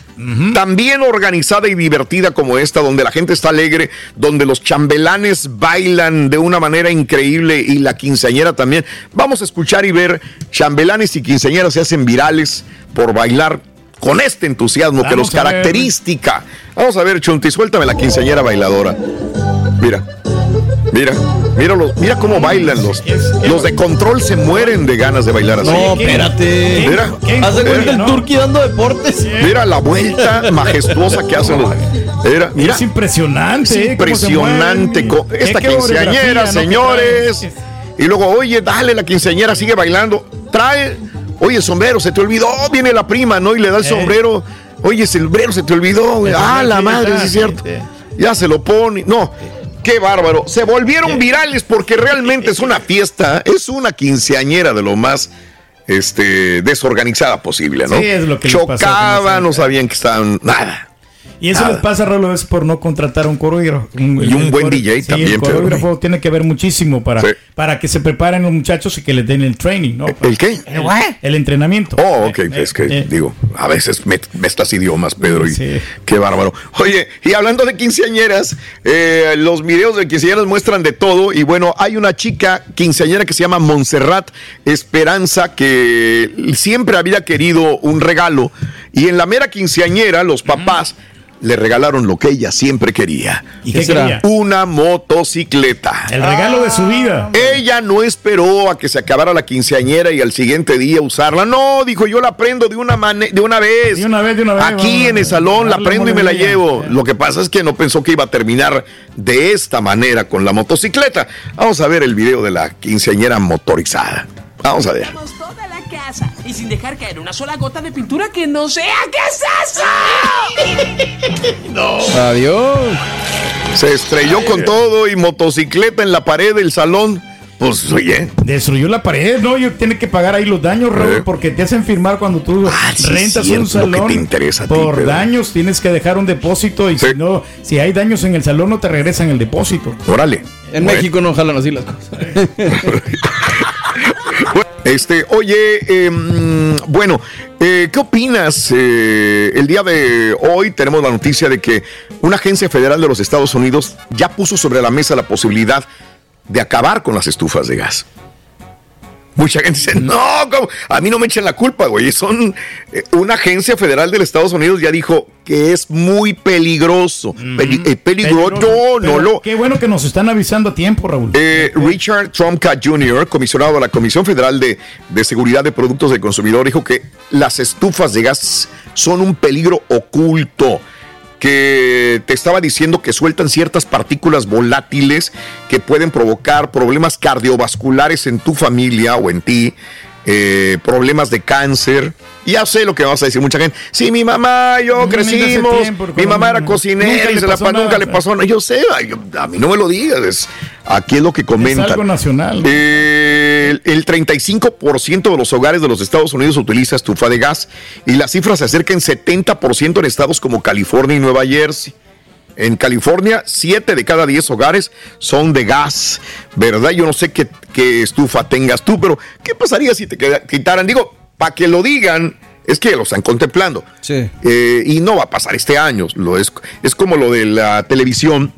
[SPEAKER 2] Tan bien organizada y divertida como esta, donde la gente está alegre, donde los chambelanes bailan de una manera increíble y la quinceañera también. Vamos a escuchar y ver chambelanes y quinceañeras se hacen virales por bailar con este entusiasmo que los característica. Vamos a ver, Chunti, suéltame la quinceañera bailadora. Mira, mira, mira, los, mira cómo bailan los. Los de control se mueren de ganas de bailar así.
[SPEAKER 4] No, espérate.
[SPEAKER 2] Mira,
[SPEAKER 4] Haz de cuenta el turqui dando deportes.
[SPEAKER 2] mira la vuelta majestuosa que hacen los. Mira, mira.
[SPEAKER 3] Es impresionante.
[SPEAKER 2] Es
[SPEAKER 3] ¿eh? Cómo se
[SPEAKER 2] impresionante.
[SPEAKER 3] mueven.
[SPEAKER 2] co-
[SPEAKER 3] Eh,
[SPEAKER 2] Esta quinceañera, señores. Y luego, oye, dale, la quinceañera sigue bailando. Trae, oye, el sombrero, se te olvidó. Viene la prima, ¿no? Y le da el
[SPEAKER 3] Eh.
[SPEAKER 2] sombrero. Oye, el sombrero se te olvidó. Ah, la madre, sí es cierto.
[SPEAKER 3] sí.
[SPEAKER 2] Ya se lo pone. No. Qué bárbaro. Se volvieron virales porque realmente es una fiesta, es una quinceañera de lo más este, desorganizada posible, ¿no?
[SPEAKER 3] Sí, es lo que
[SPEAKER 2] Chocaban, no sabían que estaban. Nada.
[SPEAKER 3] Y eso
[SPEAKER 2] Nada.
[SPEAKER 3] les pasa, Rolo, es por no contratar un coreógrafo.
[SPEAKER 2] Y un buen DJ también,
[SPEAKER 3] El
[SPEAKER 2] Pedro.
[SPEAKER 3] coreógrafo tiene que ver muchísimo para,
[SPEAKER 2] Sí.
[SPEAKER 3] para que se preparen los muchachos y que les den el training, ¿no?
[SPEAKER 2] ¿El qué?
[SPEAKER 3] El entrenamiento.
[SPEAKER 2] Oh, ok,
[SPEAKER 3] Eh,
[SPEAKER 2] es que
[SPEAKER 3] eh,
[SPEAKER 2] digo, a veces me, me estas idiomas, Pedro, y
[SPEAKER 3] Sí.
[SPEAKER 2] qué bárbaro. Oye, y hablando de quinceañeras, eh, los videos de quinceañeras muestran de todo, y bueno, hay una chica quinceañera que se llama Montserrat Esperanza, que siempre había querido un regalo, y en la mera quinceañera, los papás le regalaron lo que ella siempre quería.
[SPEAKER 3] ¿Y qué quería?
[SPEAKER 2] Una motocicleta.
[SPEAKER 3] El regalo de su vida.
[SPEAKER 2] Ella no esperó a que se acabara la quinceañera y al siguiente día usarla. No, dijo, yo la prendo de una, de una vez.
[SPEAKER 3] De una vez, de una vez.
[SPEAKER 2] Aquí en el salón la prendo y me la llevo. Lo que pasa es que no pensó que iba a terminar de esta manera con la motocicleta. Vamos a ver el video de la quinceañera motorizada. Vamos a ver.
[SPEAKER 20] Y sin dejar caer una sola gota de pintura que no sea. ¿Qué es eso?
[SPEAKER 2] no.
[SPEAKER 4] Adiós.
[SPEAKER 2] Se estrelló con todo y motocicleta en la pared del salón. Pues oye.
[SPEAKER 3] Destruyó la pared, ¿no? Yo tiene que pagar ahí los daños, Raúl,
[SPEAKER 2] Eh.
[SPEAKER 3] porque te hacen firmar cuando tú
[SPEAKER 2] Ah, sí,
[SPEAKER 3] rentas
[SPEAKER 2] cierto,
[SPEAKER 3] un salón.
[SPEAKER 2] te interesa ti,
[SPEAKER 3] por daños tienes que dejar un depósito y si no, si hay daños en el salón no te regresan el depósito.
[SPEAKER 2] Órale.
[SPEAKER 4] En México no jalan así las cosas.
[SPEAKER 2] Este, oye, em, bueno, eh, ¿qué opinas? Eh, el día de hoy tenemos la noticia de que una agencia federal de los Estados Unidos ya puso sobre la mesa la posibilidad de acabar con las estufas de gas. Mucha gente dice, no, ¿cómo? a mí no me echen la culpa, güey. Son eh, una agencia federal de Estados Unidos ya dijo que es muy peligroso. Peli- eh, peligroso, no, lo.
[SPEAKER 3] Qué bueno que nos están avisando a tiempo, Raúl.
[SPEAKER 2] Eh, Richard Trumka Jr., comisionado de la Comisión Federal de, de Seguridad de Productos del Consumidor, dijo que las estufas de gas son un peligro oculto que te estaba diciendo que sueltan ciertas partículas volátiles que pueden provocar problemas cardiovasculares en tu familia o en ti, eh, problemas de cáncer. Ya sé lo que vas a decir mucha gente. Sí, mi mamá, yo
[SPEAKER 3] No
[SPEAKER 2] crecimos,
[SPEAKER 3] tiempo,
[SPEAKER 2] mi mamá era cocinera
[SPEAKER 3] nunca
[SPEAKER 2] y se la nunca
[SPEAKER 3] nada.
[SPEAKER 2] le pasó nada. Yo sé, a mí no me lo digas. es- aquí es lo que comentan.
[SPEAKER 3] algo nacional.
[SPEAKER 2] Eh, el, el 35% de los hogares de los Estados Unidos utiliza estufa de gas y la cifra se acerca en 70% en estados como California y Nueva Jersey. En California, 7 de cada 10 hogares son de gas, ¿verdad? Yo no sé qué, qué estufa tengas tú, pero ¿qué pasaría si te quitaran? Digo, para que lo digan, es que lo están contemplando.
[SPEAKER 4] Sí.
[SPEAKER 2] Eh, y no va a pasar este año. Lo es, es como lo de la televisión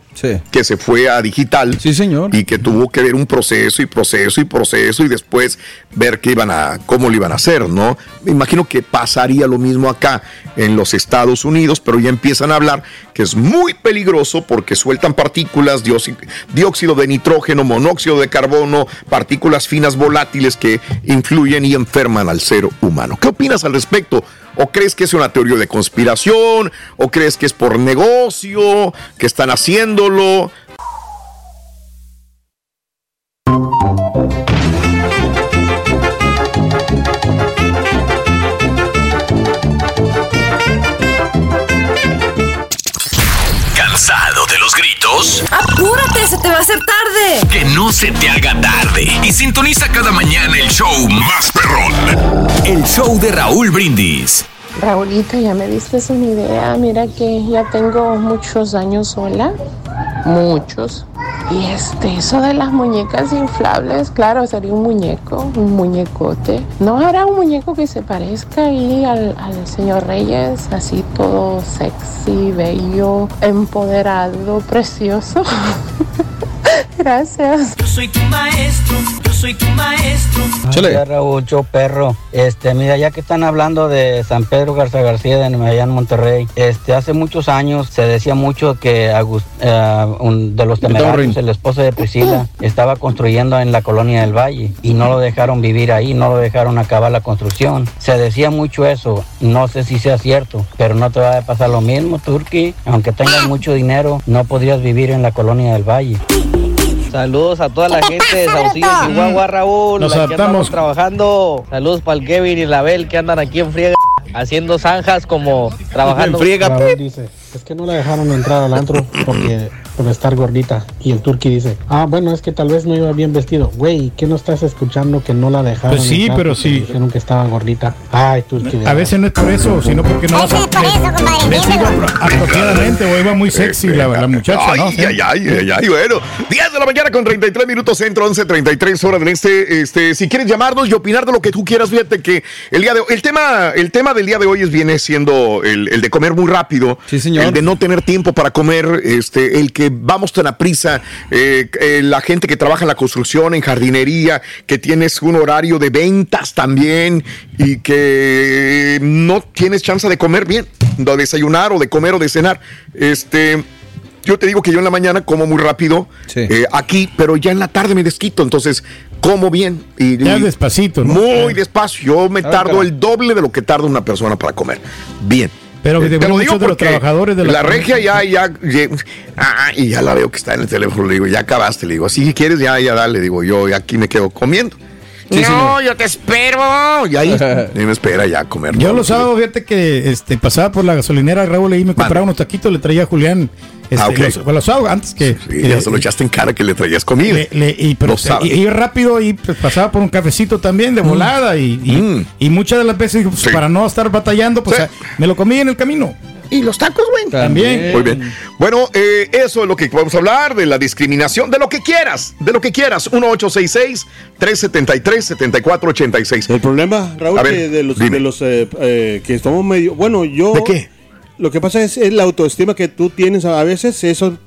[SPEAKER 2] que se fue a digital.
[SPEAKER 4] Sí, señor.
[SPEAKER 2] Y que tuvo que ver un proceso y proceso y proceso y después ver qué iban a, cómo lo iban a hacer, ¿no? Me imagino que pasaría lo mismo acá en los Estados Unidos, pero ya empiezan a hablar que es muy peligroso porque sueltan partículas, dióxi- dióxido de nitrógeno, monóxido de carbono, partículas finas volátiles que influyen y enferman al ser humano. ¿Qué opinas al respecto? ¿O crees que es una teoría de conspiración? ¿O crees que es por negocio? ¿Que están haciéndolo?
[SPEAKER 21] ¿Cansado de los gritos?
[SPEAKER 22] ¡Apúrate, se te va a hacer tarde!
[SPEAKER 21] Que no se te haga tarde. Y sintoniza cada mañana el show más perrón. El show de Raúl Brindis.
[SPEAKER 23] Raulito, ya me diste una idea. Mira que ya tengo muchos años sola. Muchos. Y este, eso de las muñecas inflables, claro, sería un muñeco, un muñecote. No hará un muñeco que se parezca ahí al, al señor Reyes, así todo sexy, bello, empoderado, precioso. Gracias.
[SPEAKER 20] Yo soy tu maestro, yo soy tu maestro.
[SPEAKER 24] Hola, Raúl, yo perro. Este, mira, ya que están hablando de San Pedro Garza García de en Monterrey, este, hace muchos años se decía mucho que Agus- eh, un de los temerarios, el esposo de Priscila, estaba construyendo en la colonia del Valle y no lo dejaron vivir ahí, no lo dejaron acabar la construcción. Se decía mucho eso, no sé si sea cierto, pero no te va a pasar lo mismo, Turki. Aunque tengas mucho dinero, no podrías vivir en la colonia del Valle.
[SPEAKER 25] Saludos a toda la gente de Saucillo, Chihuahua, Raúl.
[SPEAKER 3] Nos
[SPEAKER 25] aquí
[SPEAKER 3] adaptamos.
[SPEAKER 25] andamos trabajando. Saludos para el Kevin y la Bel que andan aquí en friega, haciendo zanjas como trabajando.
[SPEAKER 26] Raúl dice, es que no la dejaron entrar al antro porque por estar gordita. Y el turqui dice, ah, bueno, es que tal vez no iba bien vestido. Güey, ¿qué no estás escuchando que no la dejaron
[SPEAKER 3] Pues sí,
[SPEAKER 26] entrar
[SPEAKER 3] pero sí.
[SPEAKER 26] Dijeron que estaba gordita. Ay, turqui.
[SPEAKER 3] A veces no es por eso, sino porque no vas a vestido apro- apropiadamente o iba muy sexy la, la muchacha, ¿no?
[SPEAKER 2] Ay, ay, ay, ay, ay, bueno. 10 de la mañana con 33 minutos centro, 11, 33 horas del este. Este, si quieres llamarnos y opinar de lo que tú quieras, fíjate que el día de el tema, el tema del día de hoy es, viene siendo el, el de comer muy rápido.
[SPEAKER 4] Sí, señor.
[SPEAKER 2] El de no tener tiempo para comer, este, el que vamos tan a prisa, eh, eh, la gente que trabaja en la construcción, en jardinería, que tienes un horario de ventas también y que no tienes chance de comer bien, de desayunar o de comer o de cenar. Este, yo te digo que yo en la mañana como muy rápido eh, aquí, pero ya en la tarde me desquito, entonces como bien. Y,
[SPEAKER 3] ya despacito, ¿no?
[SPEAKER 2] Muy despacio. Yo me tardo el doble de lo que tarda una persona para comer. Bien.
[SPEAKER 3] Pero eh, te, lo digo de los trabajadores de
[SPEAKER 2] la, la regia ya, ya, ya, ah, y ya la veo que está en el teléfono, le digo, ya acabaste, le digo, así quieres, ya, ya dale, digo, yo aquí me quedo comiendo. no, yo te espero. Y ahí me espera ya a comer.
[SPEAKER 3] Yo los sábados, fíjate que este, pasaba por la gasolinera Raúl y me compraba unos taquitos, le traía a Julián este, ah, okay. los, los antes que.
[SPEAKER 2] Sí, ya se lo echaste en cara que le traías comida.
[SPEAKER 3] y, pero, y, rápido y pues, pasaba por un cafecito también de mm. volada. Y, mm. y, muchas de las veces, pues, para no estar batallando, pues me lo comí en el camino.
[SPEAKER 2] Y los tacos, güey.
[SPEAKER 3] También.
[SPEAKER 2] Muy bien. Bueno, eh, eso es lo que podemos hablar, de la discriminación, de lo que quieras, de lo que quieras. 1866-373-7486.
[SPEAKER 27] El problema, Raúl, de los, de los eh, eh, que estamos medio. Bueno, yo.
[SPEAKER 2] ¿De qué?
[SPEAKER 27] Lo que pasa es, la autoestima que tú tienes a veces, eso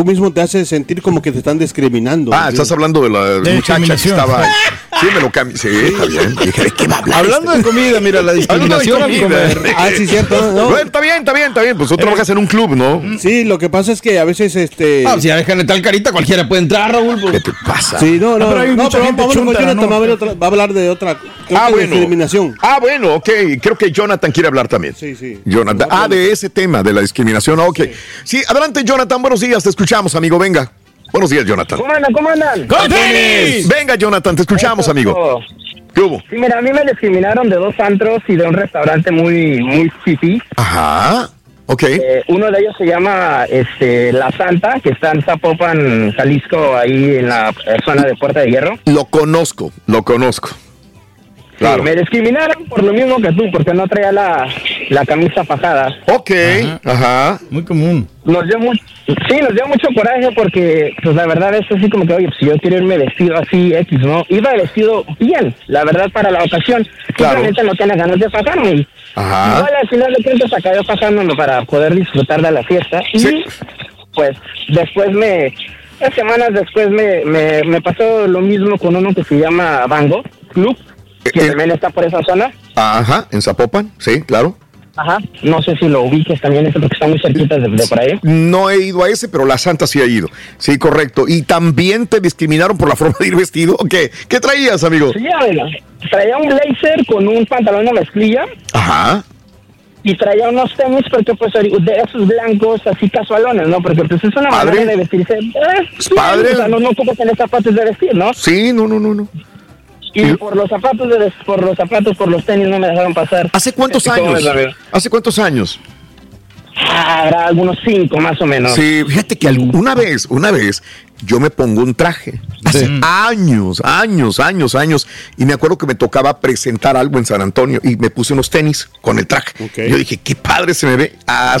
[SPEAKER 27] tú mismo te hace sentir como que te están discriminando.
[SPEAKER 2] Ah, estás hablando de la muchacha que estaba. Sí, me lo cambié. Sí, está bien. Dije, qué va a hablar
[SPEAKER 4] Hablando de comida, mira, la discriminación al comer.
[SPEAKER 27] Ah, sí, cierto.
[SPEAKER 2] No. está bien, está bien, está bien. Pues tú trabajas en un club, ¿no?
[SPEAKER 27] Sí, lo que pasa es que a veces este.
[SPEAKER 4] Ah, si ya dejan de tal carita, cualquiera puede entrar, Raúl.
[SPEAKER 2] Pues. ¿Qué te pasa?
[SPEAKER 27] Sí, no, no. pero, hay no, pero vamos Jonathan, ¿no? va a hablar de otra.
[SPEAKER 2] Ah, bueno. discriminación. Ah, bueno, ok. Creo que Jonathan quiere hablar también.
[SPEAKER 27] Sí, sí.
[SPEAKER 2] Jonathan. Ah, de ese tema, de la discriminación. Ok. Sí, adelante, Jonathan. Buenos días, te escuchamos, amigo. Venga. Buenos días, Jonathan.
[SPEAKER 28] ¿Cómo andan? ¿Cómo andan?
[SPEAKER 2] ¡Con tenis! Venga, Jonathan, te escuchamos, amigo. ¿Qué hubo?
[SPEAKER 28] Sí, mira, a mí me discriminaron de dos antros y de un restaurante muy, muy fifi.
[SPEAKER 2] Ajá. Ok.
[SPEAKER 28] Eh, uno de ellos se llama este, La Santa, que está en Zapopan, Jalisco, ahí en la zona de Puerta de Hierro.
[SPEAKER 2] Lo conozco, lo conozco.
[SPEAKER 28] Claro. me discriminaron por lo mismo que tú, porque no traía la, la camisa fajada.
[SPEAKER 2] Ok, ajá.
[SPEAKER 3] Muy común.
[SPEAKER 28] Nos dio mucho, sí, nos dio mucho coraje porque, pues la verdad es así como que, oye, pues yo quiero irme vestido así, X, ¿no? Iba vestido bien, la verdad, para la ocasión. Claro. Simplemente no tenía ganas de fajarme. Ajá. Igual al final de cuentas acabé fajándome para poder disfrutar de la fiesta. Y, pues, después me... Semanas después me, me, me pasó lo mismo con uno que se llama Bango Club que también está por esa zona.
[SPEAKER 2] Ajá, en Zapopan, sí, claro.
[SPEAKER 28] Ajá, no sé si lo ubiques también ese porque está muy cerquita de, por ahí.
[SPEAKER 2] No he ido a ese, pero la Santa sí ha ido. Sí, correcto. ¿Y también te discriminaron por la forma de ir vestido? ¿Qué, ¿Qué traías, amigo?
[SPEAKER 28] Sí, bueno, traía un blazer con un pantalón de mezclilla.
[SPEAKER 2] Ajá.
[SPEAKER 28] Y traía unos tenis porque pues de esos blancos así casualones, ¿no? Porque pues es una manera de vestirse. Eh,
[SPEAKER 2] padre.
[SPEAKER 28] O sea, no, no ocupas tener zapatos de vestir, ¿no?
[SPEAKER 2] Sí, no, no, no, no.
[SPEAKER 28] Y por los zapatos, de, por los zapatos, por los tenis no me dejaron pasar.
[SPEAKER 2] ¿Hace cuántos años? ¿Hace cuántos años?
[SPEAKER 28] Ah, algunos cinco más o menos.
[SPEAKER 2] Sí, fíjate que una vez, una vez, yo me pongo un traje. Hace años, años, años, años. Y me acuerdo que me tocaba presentar algo en San Antonio y me puse unos tenis con el traje. Yo dije, qué padre se me ve.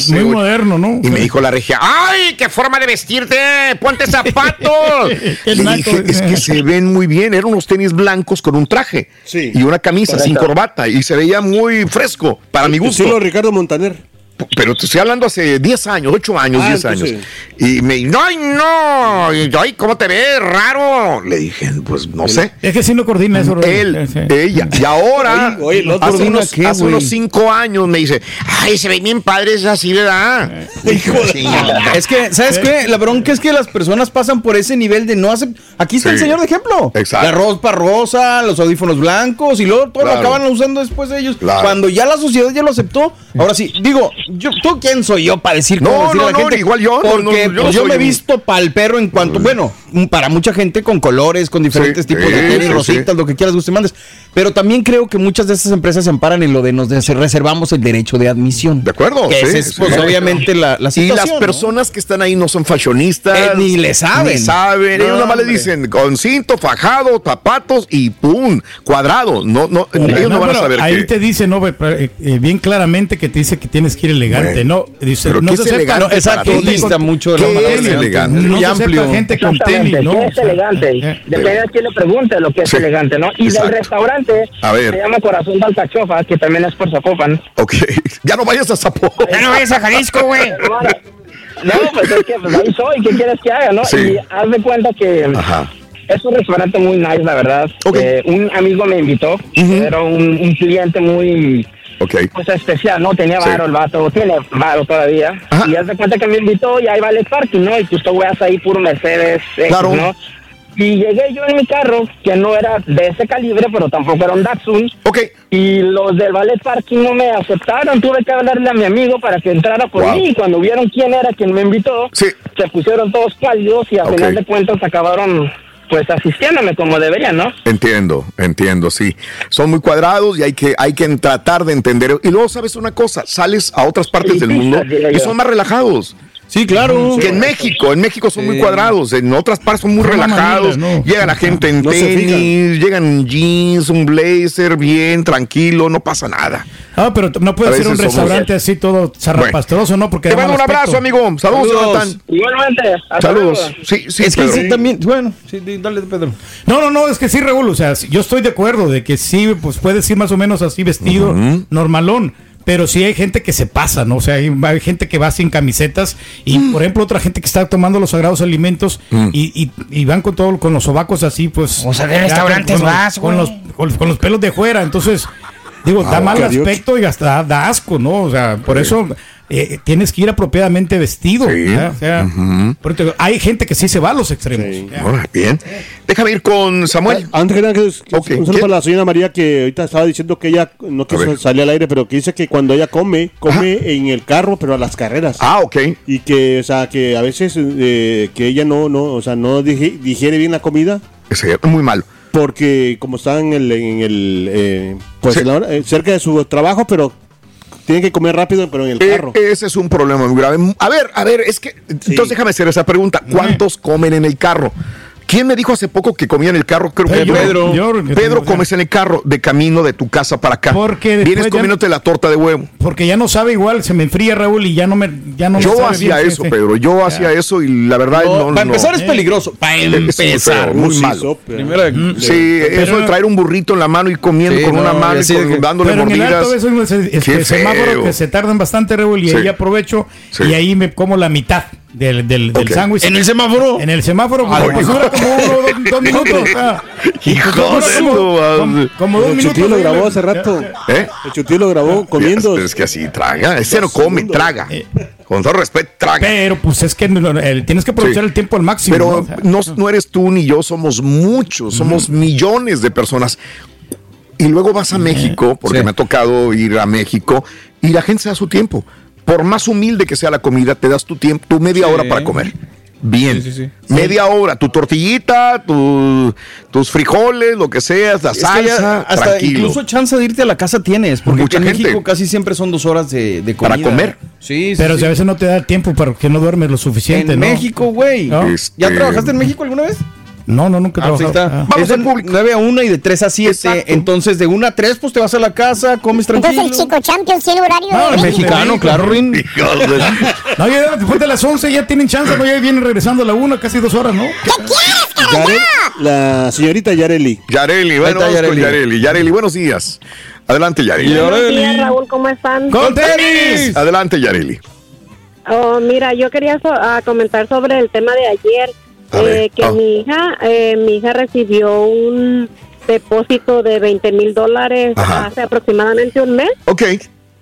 [SPEAKER 3] Muy moderno, ¿no?
[SPEAKER 2] Y me dijo la regia, ¡ay, qué forma de vestirte! ¡Ponte zapatos! dije, es que se ven muy bien. Eran unos tenis blancos con un traje y una camisa sin corbata. Y se veía muy fresco para mi gusto.
[SPEAKER 27] Sí, Ricardo Montaner
[SPEAKER 2] pero te estoy hablando hace 10 años, 8 años, 10 ah, años. Y me no, ay, no, ay, ¿cómo te ves? Raro. Le dije, pues no sé.
[SPEAKER 3] Es que si no coordina eso.
[SPEAKER 2] Él, ella. Y ahora, hace, unos, hace unos 5 años me dice, ay, se ve bien padre esa así, ¿verdad?
[SPEAKER 4] es que, ¿sabes qué? La bronca es que las personas pasan por ese nivel de no hacer. Aquí está el señor de ejemplo.
[SPEAKER 2] Exacto.
[SPEAKER 4] La ropa rosa, los audífonos blancos y luego todo lo acaban usando después de ellos. Cuando ya la sociedad ya lo aceptó. Ahora sí, digo, yo, ¿tú quién soy yo para decir
[SPEAKER 2] no, cómo no, la gente? igual yo.
[SPEAKER 4] Porque yo, pues, yo me he visto para el perro en cuanto, bueno, para mucha gente con colores, con diferentes tipos de tenis, rositas, lo que quieras, guste, mandes. Pero también creo que muchas de estas empresas se amparan en lo de nos reservamos el derecho de admisión.
[SPEAKER 2] De acuerdo.
[SPEAKER 4] Que es, pues, obviamente la, la situación.
[SPEAKER 2] Y las personas que están ahí no son fashionistas.
[SPEAKER 4] Eh, ni le saben.
[SPEAKER 2] Ni saben. ellos nomás le dicen con cinto, fajado, zapatos y pum, cuadrado. No, no, ellos no van a saber.
[SPEAKER 3] Ahí te dice, no, eh, eh, bien claramente que te dice que tienes que ir elegante, ¿no? Dice,
[SPEAKER 2] ¿Pero
[SPEAKER 3] no
[SPEAKER 2] qué
[SPEAKER 3] se
[SPEAKER 2] es
[SPEAKER 3] acepta-
[SPEAKER 2] elegante
[SPEAKER 4] exacto, dista mucho de la
[SPEAKER 2] ¿Qué
[SPEAKER 4] palabra
[SPEAKER 2] es
[SPEAKER 4] elegante.
[SPEAKER 2] elegante?
[SPEAKER 3] no
[SPEAKER 4] Muy
[SPEAKER 3] se acepta
[SPEAKER 4] amplio.
[SPEAKER 3] gente con tenis, ¿no?
[SPEAKER 28] ¿qué es elegante?
[SPEAKER 3] Eh,
[SPEAKER 28] Depende de quién le pregunte lo que es
[SPEAKER 2] Sí,
[SPEAKER 28] elegante, ¿no? Y
[SPEAKER 2] exacto.
[SPEAKER 28] del restaurante
[SPEAKER 2] A ver.
[SPEAKER 28] se llama Corazón de Alcachofa, que también es por Zapopan.
[SPEAKER 2] Ok, ya no vayas a Zapopan.
[SPEAKER 20] Ya no vayas a Jalisco, güey.
[SPEAKER 28] No, pues es que pues, ahí soy, ¿qué quieres que haga, no?
[SPEAKER 2] Sí.
[SPEAKER 28] Y haz de cuenta que
[SPEAKER 2] Ajá.
[SPEAKER 28] es un restaurante muy nice, la verdad.
[SPEAKER 2] Ok.
[SPEAKER 28] Eh, un amigo me invitó, era un, un cliente muy
[SPEAKER 2] Ok.
[SPEAKER 28] pues especial, ¿no? Tenía
[SPEAKER 2] Sí.
[SPEAKER 28] varo el vato, tiene varo todavía.
[SPEAKER 2] Ajá.
[SPEAKER 28] Y haz de cuenta que me invitó y ahí va el parking, ¿no? Y tú veas ahí puro Mercedes,
[SPEAKER 2] Claro.
[SPEAKER 28] ¿no? Y llegué yo en mi carro, que no era de ese calibre, pero tampoco era un Datsun.
[SPEAKER 2] Ok.
[SPEAKER 28] Y los del ballet parking no me aceptaron. Tuve que hablarle a mi amigo para que entrara por
[SPEAKER 2] Wow.
[SPEAKER 28] mí. Y cuando vieron quién era quien me invitó,
[SPEAKER 2] Sí.
[SPEAKER 28] se pusieron todos pálidos y a
[SPEAKER 2] Ok.
[SPEAKER 28] final de cuentas acabaron pues asistiéndome como deberían, ¿no?
[SPEAKER 2] Entiendo, entiendo, sí. Son muy cuadrados y hay que, hay que tratar de entender. Y luego, ¿sabes una cosa? Sales a otras partes del mundo y son más relajados.
[SPEAKER 4] Sí, claro.
[SPEAKER 2] Que en México, en México son muy cuadrados, en otras partes son muy relajados.
[SPEAKER 3] manitas, no.
[SPEAKER 2] Llega la gente en
[SPEAKER 27] No
[SPEAKER 2] tenis, llegan en jeans, un blazer, bien, tranquilo, no pasa nada.
[SPEAKER 3] Ah, pero no puede
[SPEAKER 2] A
[SPEAKER 3] ser un
[SPEAKER 2] somos-
[SPEAKER 3] restaurante así todo zarrapastroso, ¿no? Porque
[SPEAKER 2] Te mando un abrazo, amigo. Saludos,
[SPEAKER 4] Saludos.
[SPEAKER 2] Jonathan.
[SPEAKER 28] Igualmente. hasta
[SPEAKER 2] Saludos.
[SPEAKER 28] luego.
[SPEAKER 2] Sí, sí,
[SPEAKER 4] es que
[SPEAKER 2] Pedro.
[SPEAKER 4] sí, también, bueno, sí, dale, Pedro.
[SPEAKER 3] No, no, no, es que sí, Raúl, o sea, yo estoy de acuerdo de que sí, pues puedes ir más o menos así vestido, normalón. Pero sí hay gente que se pasa, ¿no? O sea, hay, hay gente que va sin camisetas y, por ejemplo, otra gente que está tomando los sagrados alimentos y, y- y van con todo, con los sobacos así, pues...
[SPEAKER 20] O sea, ¿de restaurantes
[SPEAKER 3] con, con
[SPEAKER 20] vas,
[SPEAKER 3] los, con,
[SPEAKER 20] güey?
[SPEAKER 3] los, con los- con los pelos de fuera, entonces... Digo, da
[SPEAKER 27] Ah,
[SPEAKER 3] mal aspecto y hasta da, asco, ¿no? O sea, por eso eh, tienes que ir apropiadamente vestido.
[SPEAKER 2] Sí.
[SPEAKER 3] O sea, te hay gente que sí se va a los extremos.
[SPEAKER 2] Ahora, bien. Déjame ir con Samuel.
[SPEAKER 27] Ah, Antes que nada, que- que-
[SPEAKER 2] Ok.
[SPEAKER 27] un saludo para la señora María que ahorita estaba diciendo que ella no quiso salir al aire, pero que dice que cuando ella come, come en el carro, pero a las carreras.
[SPEAKER 2] Ah, ok.
[SPEAKER 27] Y que, o sea, que a veces eh, que ella no, no, o sea, no digi- digiere bien la comida
[SPEAKER 2] es muy malo.
[SPEAKER 27] Porque como está en el, en el eh, pues
[SPEAKER 2] Sí.
[SPEAKER 27] en la hora- eh, cerca de su trabajo, pero tiene que comer rápido, pero en el
[SPEAKER 2] Eh,
[SPEAKER 27] carro.
[SPEAKER 2] ese es un problema muy grave. A ver, a ver, es que. Entonces déjame hacer esa pregunta. ¿Cuántos comen en el carro? ¿Quién me dijo hace poco que comía en el carro? Creo que
[SPEAKER 3] Eh,
[SPEAKER 2] yo.
[SPEAKER 3] Pedro. Yo, que
[SPEAKER 2] Pedro, comes en el carro de camino de tu casa para acá.
[SPEAKER 3] Porque
[SPEAKER 2] Vienes comiéndote la torta de huevo.
[SPEAKER 3] Porque ya no sabe igual, se me enfría Raúl y ya no me ya no me
[SPEAKER 2] Yo
[SPEAKER 3] sabe
[SPEAKER 2] hacía
[SPEAKER 3] bien,
[SPEAKER 2] eso. Pedro. Yo hacía eso y la verdad no.
[SPEAKER 4] para
[SPEAKER 2] no.
[SPEAKER 4] empezar es peligroso. Para empezar.
[SPEAKER 2] muy malo. Sí, eso de traer un burrito en la mano y comiendo
[SPEAKER 4] Sí,
[SPEAKER 2] con
[SPEAKER 4] no,
[SPEAKER 2] una mano
[SPEAKER 4] y
[SPEAKER 2] con-
[SPEAKER 4] que-
[SPEAKER 2] dándole
[SPEAKER 3] Pero en el
[SPEAKER 2] mordidas.
[SPEAKER 3] alto este,
[SPEAKER 2] Qué
[SPEAKER 3] semáforo que se tardan bastante, Raúl, y
[SPEAKER 2] Sí.
[SPEAKER 3] ahí aprovecho y ahí me como la mitad del, del, del
[SPEAKER 2] Ok.
[SPEAKER 3] sándwich.
[SPEAKER 4] ¿En el semáforo?
[SPEAKER 3] En el semáforo, pues, dura como uno o dos, dos minutos.
[SPEAKER 2] Hijo
[SPEAKER 3] como, como, dos
[SPEAKER 27] El
[SPEAKER 3] minutos.
[SPEAKER 27] Chutillo lo grabó hace rato.
[SPEAKER 2] ¿Eh?
[SPEAKER 27] El Chutillo lo grabó comiendo.
[SPEAKER 2] Es, es que así traga. Ese no come, traga. Con todo respeto, traga.
[SPEAKER 3] Pero pues es que no, no, el- tienes que aprovechar
[SPEAKER 2] Sí.
[SPEAKER 3] el tiempo al máximo. ¿no?
[SPEAKER 2] Pero
[SPEAKER 3] O sea,
[SPEAKER 2] no, no eres tú ni yo, somos muchos, somos millones de personas. Y luego vas a México, porque
[SPEAKER 4] Sí.
[SPEAKER 2] me ha tocado ir a México, y la gente se da su tiempo. Por más humilde que sea la comida, te das tu tiempo, tu media
[SPEAKER 4] Sí.
[SPEAKER 2] hora para comer. Bien.
[SPEAKER 4] Sí, sí, sí.
[SPEAKER 2] Media hora, tu tortillita, tu- tus frijoles, lo que sea, la salsa,
[SPEAKER 4] hasta
[SPEAKER 2] tranquilo.
[SPEAKER 4] incluso chance de irte a la casa tienes, porque
[SPEAKER 2] Mucha
[SPEAKER 4] en
[SPEAKER 2] gente.
[SPEAKER 4] México casi siempre son dos horas de, de comida.
[SPEAKER 2] Para comer.
[SPEAKER 4] Sí, sí,
[SPEAKER 3] pero
[SPEAKER 4] sí.
[SPEAKER 3] si a veces no te da tiempo para que no duermes lo suficiente,
[SPEAKER 4] En
[SPEAKER 3] ¿no?
[SPEAKER 4] México, güey.
[SPEAKER 3] ¿No?
[SPEAKER 2] Este-
[SPEAKER 4] ¿Ya trabajaste en México alguna vez?
[SPEAKER 3] No, no, nunca he
[SPEAKER 4] Ah, pues
[SPEAKER 3] trabajado.
[SPEAKER 4] está.
[SPEAKER 3] Ah.
[SPEAKER 4] Es de 9 a 1 y de 3 a 7.
[SPEAKER 2] Exacto.
[SPEAKER 4] Entonces, de 1 a 3, pues te vas a la casa, comes tranquilo.
[SPEAKER 7] Entonces el chico Champions tiene horario
[SPEAKER 3] No,
[SPEAKER 7] de
[SPEAKER 3] el.
[SPEAKER 4] Mexicano, claro, Rin.
[SPEAKER 3] No, ya después de las 11 ya tienen chance, ¿no? Ya vienen regresando a la 1, casi dos horas, ¿no?
[SPEAKER 7] ¿Qué quieres,
[SPEAKER 27] Yare- la señorita Yareli.
[SPEAKER 2] Yareli, bueno, vamos con
[SPEAKER 4] Yareli.
[SPEAKER 2] Yareli. Yareli, buenos días. Adelante, Yareli.
[SPEAKER 29] Buenos días, Raúl, ¿cómo están?
[SPEAKER 3] ¡Con tenis!
[SPEAKER 2] Adelante, Yareli.
[SPEAKER 29] Oh, mira, yo quería so- ah, comentar sobre el tema de ayer, eh, que mi hija, eh, mi hija recibió un depósito de 20 mil dólares
[SPEAKER 2] Ajá.
[SPEAKER 29] hace aproximadamente un mes
[SPEAKER 2] Ok.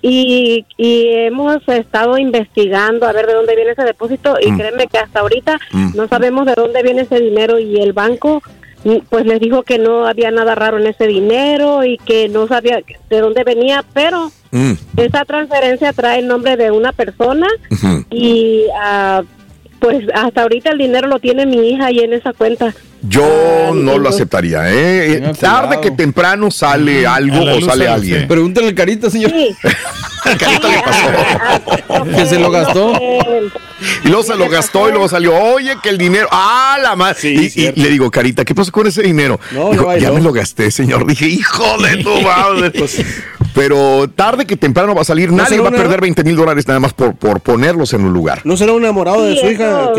[SPEAKER 29] y, y hemos estado investigando a ver de dónde viene ese depósito y
[SPEAKER 2] Mm.
[SPEAKER 29] créeme que hasta ahorita
[SPEAKER 2] Mm.
[SPEAKER 29] no sabemos de dónde viene ese dinero y el banco mm, pues les dijo que no había nada raro en ese dinero y que no sabía de dónde venía, pero
[SPEAKER 2] Mm,
[SPEAKER 29] esa transferencia trae el nombre de una persona y ah, pues hasta ahorita el dinero lo tiene mi hija y en esa cuenta.
[SPEAKER 2] Yo no lo aceptaría, ¿eh?
[SPEAKER 4] Tenga
[SPEAKER 2] Tarde
[SPEAKER 4] cuidado.
[SPEAKER 2] que temprano sale algo
[SPEAKER 3] A la
[SPEAKER 2] o sale alguien.
[SPEAKER 3] sí.
[SPEAKER 4] Pregúntale al carita, señor.
[SPEAKER 2] Carita le pasó.
[SPEAKER 4] Que se lo gastó.
[SPEAKER 29] Eh,
[SPEAKER 2] Y luego se lo gastó y luego salió, oye, que el dinero, ah, la más.
[SPEAKER 27] Sí,
[SPEAKER 2] y, le digo, Carita, ¿qué pasó con ese dinero?
[SPEAKER 27] No,
[SPEAKER 2] Dijo,
[SPEAKER 27] ya
[SPEAKER 2] me lo gasté, señor. Dije, hijo de tu madre.
[SPEAKER 27] Pues,
[SPEAKER 2] Pero tarde que temprano va a salir,
[SPEAKER 27] ¿No
[SPEAKER 2] nadie va a
[SPEAKER 27] una-
[SPEAKER 2] perder 20 mil dólares nada más por, por ponerlos en un lugar.
[SPEAKER 27] ¿No será un enamorado de su hija?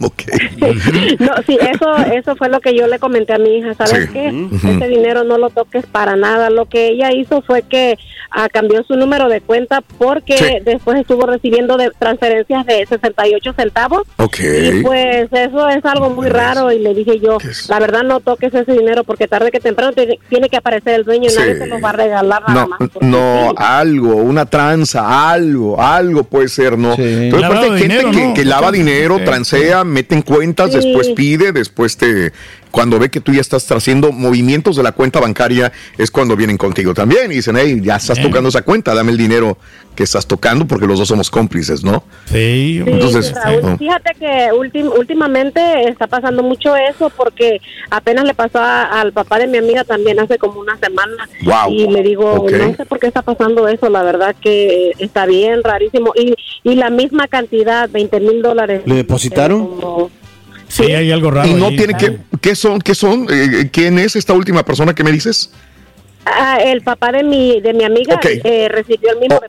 [SPEAKER 27] ¿Qué?
[SPEAKER 2] Ok.
[SPEAKER 29] No, sí, eso, eso fue lo que yo le comenté a mi hija, ¿sabes
[SPEAKER 2] Sí.
[SPEAKER 29] qué?
[SPEAKER 2] Ujú.
[SPEAKER 29] Ese dinero no lo toques para nada. Lo que ella hizo fue que ah, cambió su número de cuenta porque
[SPEAKER 2] Sí.
[SPEAKER 29] después estuvo recibiendo de transferencias de 68 centavos.
[SPEAKER 2] Ok.
[SPEAKER 29] Y pues eso es algo muy raro y le dije yo, la verdad no toques ese dinero porque tarde que temprano tiene, tiene que aparecer el dueño y
[SPEAKER 2] Sí.
[SPEAKER 29] nadie se lo va a regalar nada
[SPEAKER 2] No,
[SPEAKER 29] más.
[SPEAKER 2] no, algo, una tranza, algo, algo puede ser, ¿no? Entonces, aparte hay
[SPEAKER 3] de
[SPEAKER 2] gente
[SPEAKER 3] dinero,
[SPEAKER 2] que,
[SPEAKER 3] ¿no?
[SPEAKER 2] que lava dinero,
[SPEAKER 3] Sí.
[SPEAKER 2] transea, mete en cuentas,
[SPEAKER 29] Sí.
[SPEAKER 2] después pide, después te... Cuando ve que tú ya estás haciendo movimientos de la cuenta bancaria, es cuando vienen contigo también y dicen, hey, ya estás tocando esa cuenta, dame el dinero que estás tocando porque los dos somos cómplices, ¿no?
[SPEAKER 3] Sí.
[SPEAKER 29] Sí,
[SPEAKER 2] Entonces,
[SPEAKER 29] Raúl,
[SPEAKER 2] oh.
[SPEAKER 29] fíjate que últim- últimamente está pasando mucho eso porque apenas le pasó a- al papá de mi amiga también hace como una semana
[SPEAKER 2] Wow.
[SPEAKER 29] y le digo no sé por qué está pasando eso la verdad que está bien rarísimo y, y la misma cantidad 20 mil dólares
[SPEAKER 27] ¿Le depositaron?
[SPEAKER 29] Como-
[SPEAKER 3] Sí, hay algo raro.
[SPEAKER 2] Y no
[SPEAKER 3] ahí.
[SPEAKER 2] tiene que... ¿Qué son? ¿Qué son? Eh, ¿Quién es esta última persona que me dices?
[SPEAKER 29] Ah, el papá de mi de mi amiga
[SPEAKER 2] Ok.
[SPEAKER 29] eh, recibió el mismo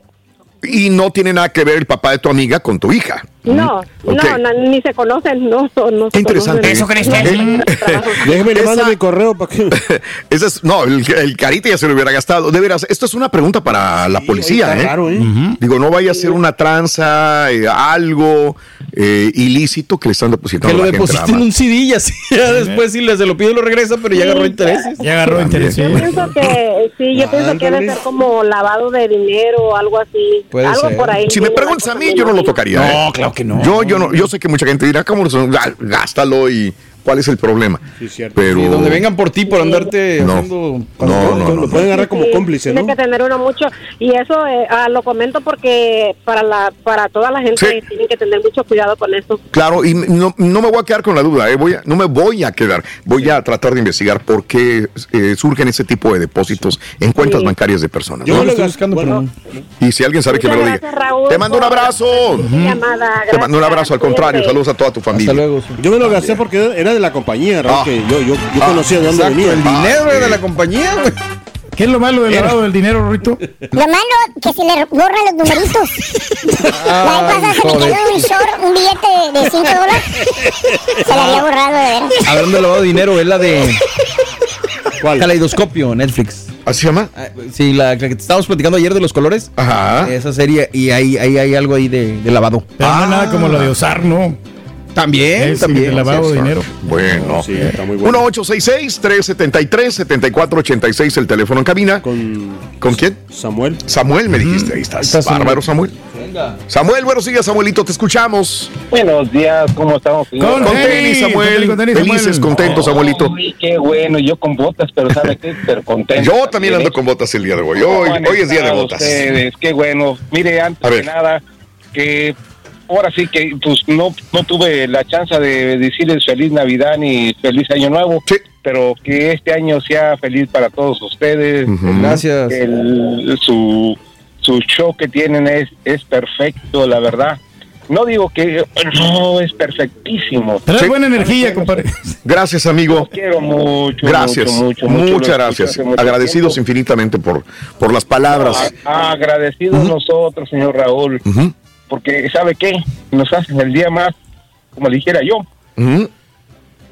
[SPEAKER 2] Y no tiene nada que ver el papá de tu amiga con tu hija.
[SPEAKER 29] No, no, na- ni se conocen, no, no
[SPEAKER 2] Qué
[SPEAKER 29] se
[SPEAKER 2] interesante. Eso crees que-
[SPEAKER 29] No,
[SPEAKER 27] Déjeme le mando mi correo para que...
[SPEAKER 2] Esa es, no, el, el carita ya se lo hubiera gastado. De veras, esto es una pregunta para la policía,
[SPEAKER 27] está
[SPEAKER 2] ¿eh?
[SPEAKER 27] raro, ¿eh?
[SPEAKER 2] Digo, no vaya a ser una tranza, eh, algo eh, ilícito que le están depositando.
[SPEAKER 4] Que lo
[SPEAKER 2] a la gente
[SPEAKER 4] deposite
[SPEAKER 2] nada
[SPEAKER 4] en un CD y así. Ya después, si le, se lo pide, lo regresa, pero ya agarró intereses.
[SPEAKER 3] Ya agarró sí.
[SPEAKER 29] Yo pienso que sí, yo pienso que debe ser como lavado de dinero o algo así.
[SPEAKER 4] Puede
[SPEAKER 29] algo
[SPEAKER 4] ser.
[SPEAKER 29] por ahí.
[SPEAKER 2] Si me preguntas a mí, yo no lo tocaría.
[SPEAKER 4] No,
[SPEAKER 2] ¿eh?
[SPEAKER 4] claro no.
[SPEAKER 2] Yo, yo no, yo sé que mucha gente dirá, ¿cómo gástalo y cuál es el problema.
[SPEAKER 27] Sí, cierto.
[SPEAKER 2] Pero
[SPEAKER 4] Y donde vengan por ti por andarte
[SPEAKER 2] No.
[SPEAKER 4] haciendo.
[SPEAKER 2] no, no,
[SPEAKER 27] Lo
[SPEAKER 2] no.
[SPEAKER 27] pueden agarrar como
[SPEAKER 29] Sí,
[SPEAKER 27] cómplice,
[SPEAKER 29] Tiene
[SPEAKER 27] ¿no?
[SPEAKER 29] que tener uno mucho y eso eh, ah, lo comento porque para la para toda la gente
[SPEAKER 2] Sí.
[SPEAKER 29] tienen que tener mucho cuidado con eso.
[SPEAKER 2] Claro, y no, no me voy a quedar con la duda, ¿eh? voy a- no me voy a quedar. Voy a tratar de investigar por qué eh, surgen ese tipo de depósitos en cuentas
[SPEAKER 29] Sí.
[SPEAKER 2] bancarias de personas.
[SPEAKER 27] Yo lo
[SPEAKER 4] estoy buscando,
[SPEAKER 27] bueno,
[SPEAKER 2] Y si alguien sabe que me lo diga.
[SPEAKER 29] gracias, Raúl,
[SPEAKER 2] Te mando un abrazo.
[SPEAKER 29] llamada.
[SPEAKER 2] Te mando un abrazo, al contrario. Saludos a toda tu familia.
[SPEAKER 4] Hasta luego.
[SPEAKER 27] yo me lo gasté porque era de la compañía, Raúl,
[SPEAKER 2] Ah.
[SPEAKER 27] que yo, yo, yo
[SPEAKER 2] Ah,
[SPEAKER 27] conocía de dónde
[SPEAKER 4] Exacto,
[SPEAKER 27] venía.
[SPEAKER 4] el dinero
[SPEAKER 2] Ah,
[SPEAKER 4] de
[SPEAKER 2] sí.
[SPEAKER 4] la compañía, güey.
[SPEAKER 3] ¿Qué es lo malo del lavado del dinero, Rito?
[SPEAKER 7] Lo malo que se le borran los numeritos. La vez pasada se me
[SPEAKER 4] joder.
[SPEAKER 7] quedó un short, un billete de 5 dólares. Se le había borrado de.
[SPEAKER 4] Hablando de lavado de dinero, es la de
[SPEAKER 27] ¿Cuál?
[SPEAKER 4] Caleidoscopio, Netflix.
[SPEAKER 2] ¿Así se llama?
[SPEAKER 4] Ah, Sí, la, la que te estábamos platicando ayer de los colores.
[SPEAKER 2] Ajá.
[SPEAKER 4] Esa serie, y ahí, ahí hay algo ahí de, de lavado.
[SPEAKER 3] Pero no
[SPEAKER 2] Ah.
[SPEAKER 3] es nada como lo de usar, ¿no?
[SPEAKER 4] También,
[SPEAKER 3] Es
[SPEAKER 4] también.
[SPEAKER 3] de lavado de dinero.
[SPEAKER 2] Bueno.
[SPEAKER 27] Sí, está muy bueno.
[SPEAKER 2] 1-866-373-7486, el teléfono en cabina.
[SPEAKER 27] Con
[SPEAKER 2] ¿Con quién?
[SPEAKER 27] Samuel.
[SPEAKER 2] Samuel, me dijiste. Ahí estás.
[SPEAKER 4] Ahí está
[SPEAKER 2] Bárbaro, Samuel. Samuel, buenos días, Samuelito, te escuchamos.
[SPEAKER 30] Buenos días, ¿cómo estamos?
[SPEAKER 3] Con
[SPEAKER 2] Con
[SPEAKER 3] tenis,
[SPEAKER 2] Samuel.
[SPEAKER 3] con tenis,
[SPEAKER 2] Felices,
[SPEAKER 3] Samuel.
[SPEAKER 2] contentos, Samuelito.
[SPEAKER 30] Uy, qué bueno, yo con botas, pero ¿sabe qué? Pero contento.
[SPEAKER 2] Yo también ando con botas el día de hoy. Hoy,
[SPEAKER 30] ¿Cómo han
[SPEAKER 2] hoy es día de botas.
[SPEAKER 30] Ustedes? Qué bueno. Mire, antes que nada, que ahora sí que pues no, no tuve la chance de decirles feliz Navidad ni feliz Año Nuevo.
[SPEAKER 2] Sí.
[SPEAKER 30] Pero que este año sea feliz para todos ustedes.
[SPEAKER 4] Gracias.
[SPEAKER 30] El- su, su show que tienen es, es perfecto, la verdad. No digo que no es perfectísimo.
[SPEAKER 3] Traes buena energía, compadre.
[SPEAKER 2] Gracias, amigo.
[SPEAKER 30] Los quiero mucho.
[SPEAKER 2] Gracias.
[SPEAKER 30] mucho, mucho, mucho.
[SPEAKER 2] Muchas gracias. Agradecidos
[SPEAKER 30] tiempo.
[SPEAKER 2] infinitamente por, por las palabras.
[SPEAKER 30] Ah, agradecidos nosotros, señor Raúl,
[SPEAKER 2] Ujú,
[SPEAKER 30] porque ¿sabe qué? Nos hacen el día más, como le dijera yo,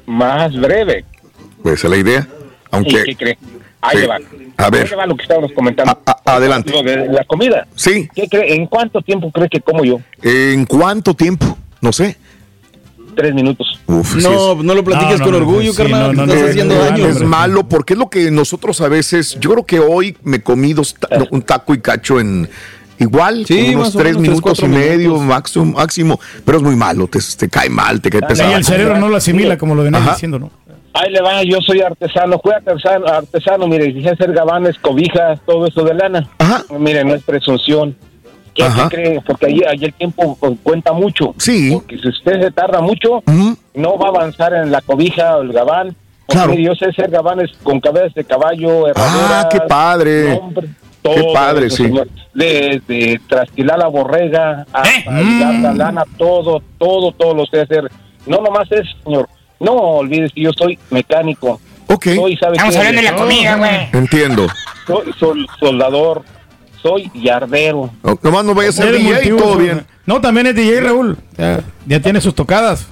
[SPEAKER 30] más breve.
[SPEAKER 2] Pues esa es la idea.
[SPEAKER 30] ¿Y
[SPEAKER 2] Aunque.
[SPEAKER 30] qué cree? Ahí
[SPEAKER 2] Sí.
[SPEAKER 30] le va.
[SPEAKER 2] A ver.
[SPEAKER 30] Ahí le va lo que estábamos comentando.
[SPEAKER 2] A- a- adelante.
[SPEAKER 30] Lo de la comida.
[SPEAKER 2] Sí.
[SPEAKER 30] ¿Qué cree? ¿En cuánto tiempo cree que como yo?
[SPEAKER 2] ¿En cuánto tiempo? No sé.
[SPEAKER 30] Tres minutos.
[SPEAKER 2] Uf, sí
[SPEAKER 4] No,
[SPEAKER 2] es-
[SPEAKER 4] no lo platiques
[SPEAKER 3] No, no,
[SPEAKER 4] con
[SPEAKER 3] no,
[SPEAKER 4] orgullo,
[SPEAKER 3] sí,
[SPEAKER 4] carnal.
[SPEAKER 3] no, no,
[SPEAKER 4] estás
[SPEAKER 3] no,
[SPEAKER 4] haciendo
[SPEAKER 3] no,
[SPEAKER 4] daño.
[SPEAKER 3] no,
[SPEAKER 2] es malo porque es lo que nosotros a veces. Yo creo que hoy me comí dos ta- no, un taco y cacho en. Igual,
[SPEAKER 4] Sí,
[SPEAKER 2] unos tres
[SPEAKER 4] menos, tres,
[SPEAKER 2] minutos y medio
[SPEAKER 4] minutos.
[SPEAKER 2] máximo, máximo, pero es muy malo, te, te cae mal, te cae
[SPEAKER 3] Y
[SPEAKER 2] pesado.
[SPEAKER 3] el cerebro no lo asimila como lo venía diciendo, ¿no?
[SPEAKER 30] Ahí le va, yo soy artesano, fui artesano, artesano, mire, dije hacer gabanes, cobijas, todo eso de lana.
[SPEAKER 2] Ajá.
[SPEAKER 30] Mire, no es presunción. ¿Qué, cree? Porque ahí, ahí el tiempo pues, cuenta mucho.
[SPEAKER 2] Sí.
[SPEAKER 30] Porque si usted se tarda mucho, no va a avanzar en la cobija o el gabán.
[SPEAKER 2] Claro.
[SPEAKER 30] mire, yo sé hacer gabanes con cabezas de caballo,
[SPEAKER 2] Ah, qué padre.
[SPEAKER 30] nombre,
[SPEAKER 2] Qué
[SPEAKER 30] todo
[SPEAKER 2] padre,
[SPEAKER 30] eso,
[SPEAKER 2] sí.
[SPEAKER 30] señor. Desde trasquilar la borrega hasta
[SPEAKER 3] ¿Eh?
[SPEAKER 30] hilar la
[SPEAKER 3] Mm.
[SPEAKER 30] lana, todo, todo, todo lo sé hacer. No nomás es, señor. No olvides que yo soy mecánico.
[SPEAKER 2] Ok,
[SPEAKER 30] Soy, ¿sabe
[SPEAKER 22] Estamos
[SPEAKER 30] qué?
[SPEAKER 22] hablando de la comida, güey.
[SPEAKER 2] entiendo.
[SPEAKER 30] Soy sol- soldador, soy yardero.
[SPEAKER 2] No, nomás no vayas a ser DJ y todo bien.
[SPEAKER 3] No, también es DJ, Raúl. Ya, ya tiene sus tocadas.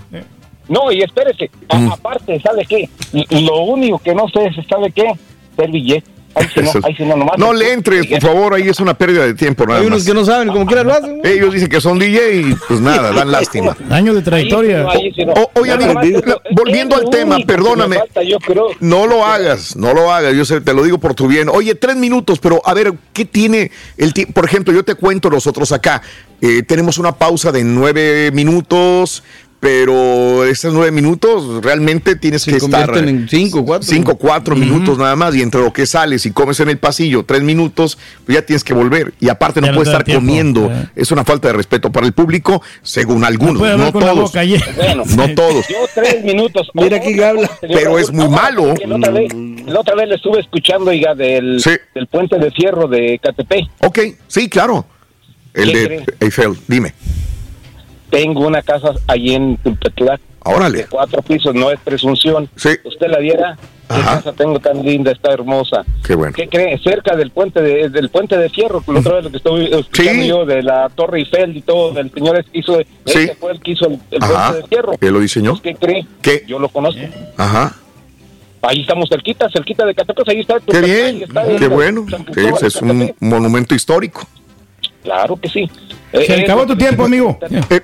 [SPEAKER 30] No, y espérese, a-
[SPEAKER 2] Mm.
[SPEAKER 30] aparte, ¿sabe qué? Lo único que no sé es, ¿sabe qué? Ser billete. Ahí no,
[SPEAKER 2] Eso.
[SPEAKER 30] ahí sí no, nomás.
[SPEAKER 2] No le entres, por favor, ahí es una pérdida de tiempo nada
[SPEAKER 4] Hay unos
[SPEAKER 2] más.
[SPEAKER 4] que no saben, como quiera lo hacen.
[SPEAKER 2] Ellos dicen que son DJ y pues nada, dan lástima.
[SPEAKER 3] Años de trayectoria.
[SPEAKER 2] O- oye, amigo, volviendo al tema, perdóname.
[SPEAKER 30] me falta, yo creo.
[SPEAKER 2] No lo hagas, no lo hagas, yo sé, te lo digo por tu bien. Oye, tres minutos, pero a ver, ¿qué tiene el tiempo? Por ejemplo, yo te cuento nosotros acá, eh, tenemos una pausa de nueve minutos, pero esos nueve minutos realmente tienes que estar...
[SPEAKER 4] en cinco, cuatro.
[SPEAKER 2] Cinco, cuatro minutos nada más, y entre lo que sales y comes en el pasillo tres minutos, pues ya tienes que volver. Y aparte no
[SPEAKER 3] Ya no
[SPEAKER 2] puedes estar
[SPEAKER 3] tiempo.
[SPEAKER 2] comiendo.
[SPEAKER 3] Eh.
[SPEAKER 2] Es una falta de respeto para el público, según algunos, no,
[SPEAKER 3] la
[SPEAKER 2] todos.
[SPEAKER 30] Bueno,
[SPEAKER 2] No todos.
[SPEAKER 30] Yo tres minutos.
[SPEAKER 27] Mira aquí habla.
[SPEAKER 2] Pero es muy malo.
[SPEAKER 30] La otra, vez, la otra vez le estuve escuchando, oiga, del,
[SPEAKER 2] Sí.
[SPEAKER 30] del puente de fierro de Catepec.
[SPEAKER 2] Ok, sí, claro. El
[SPEAKER 30] ¿Qué
[SPEAKER 2] de? Eiffel, dime.
[SPEAKER 30] Tengo una casa allí en Tulpetlac.
[SPEAKER 2] Órale.
[SPEAKER 30] De cuatro pisos, no es presunción.
[SPEAKER 2] Sí.
[SPEAKER 30] Usted la diera. ¿Qué
[SPEAKER 2] Ajá.
[SPEAKER 30] casa tengo tan linda, está hermosa?
[SPEAKER 2] Qué bueno.
[SPEAKER 30] ¿Qué cree? Cerca del puente de, del puente de fierro, la otra vez lo que estoy escuchando
[SPEAKER 2] Sí.
[SPEAKER 30] yo de la Torre Eiffel y todo, del señor hizo,
[SPEAKER 2] Sí.
[SPEAKER 30] ese fue el que hizo el, el puente de fierro.
[SPEAKER 2] ¿Qué lo diseñó?
[SPEAKER 30] ¿Qué cree?
[SPEAKER 2] ¿Qué?
[SPEAKER 30] Yo lo conozco.
[SPEAKER 2] Ajá.
[SPEAKER 30] Ahí estamos cerquita, cerquita de Catepec, ahí está.
[SPEAKER 2] Qué bien,
[SPEAKER 30] está
[SPEAKER 2] qué bueno. Sí,
[SPEAKER 30] Cristóbal
[SPEAKER 2] es un monumento histórico.
[SPEAKER 30] Claro que sí.
[SPEAKER 3] Se
[SPEAKER 30] Eh,
[SPEAKER 3] acabó
[SPEAKER 30] eh,
[SPEAKER 3] tu tiempo, amigo.
[SPEAKER 2] Eh,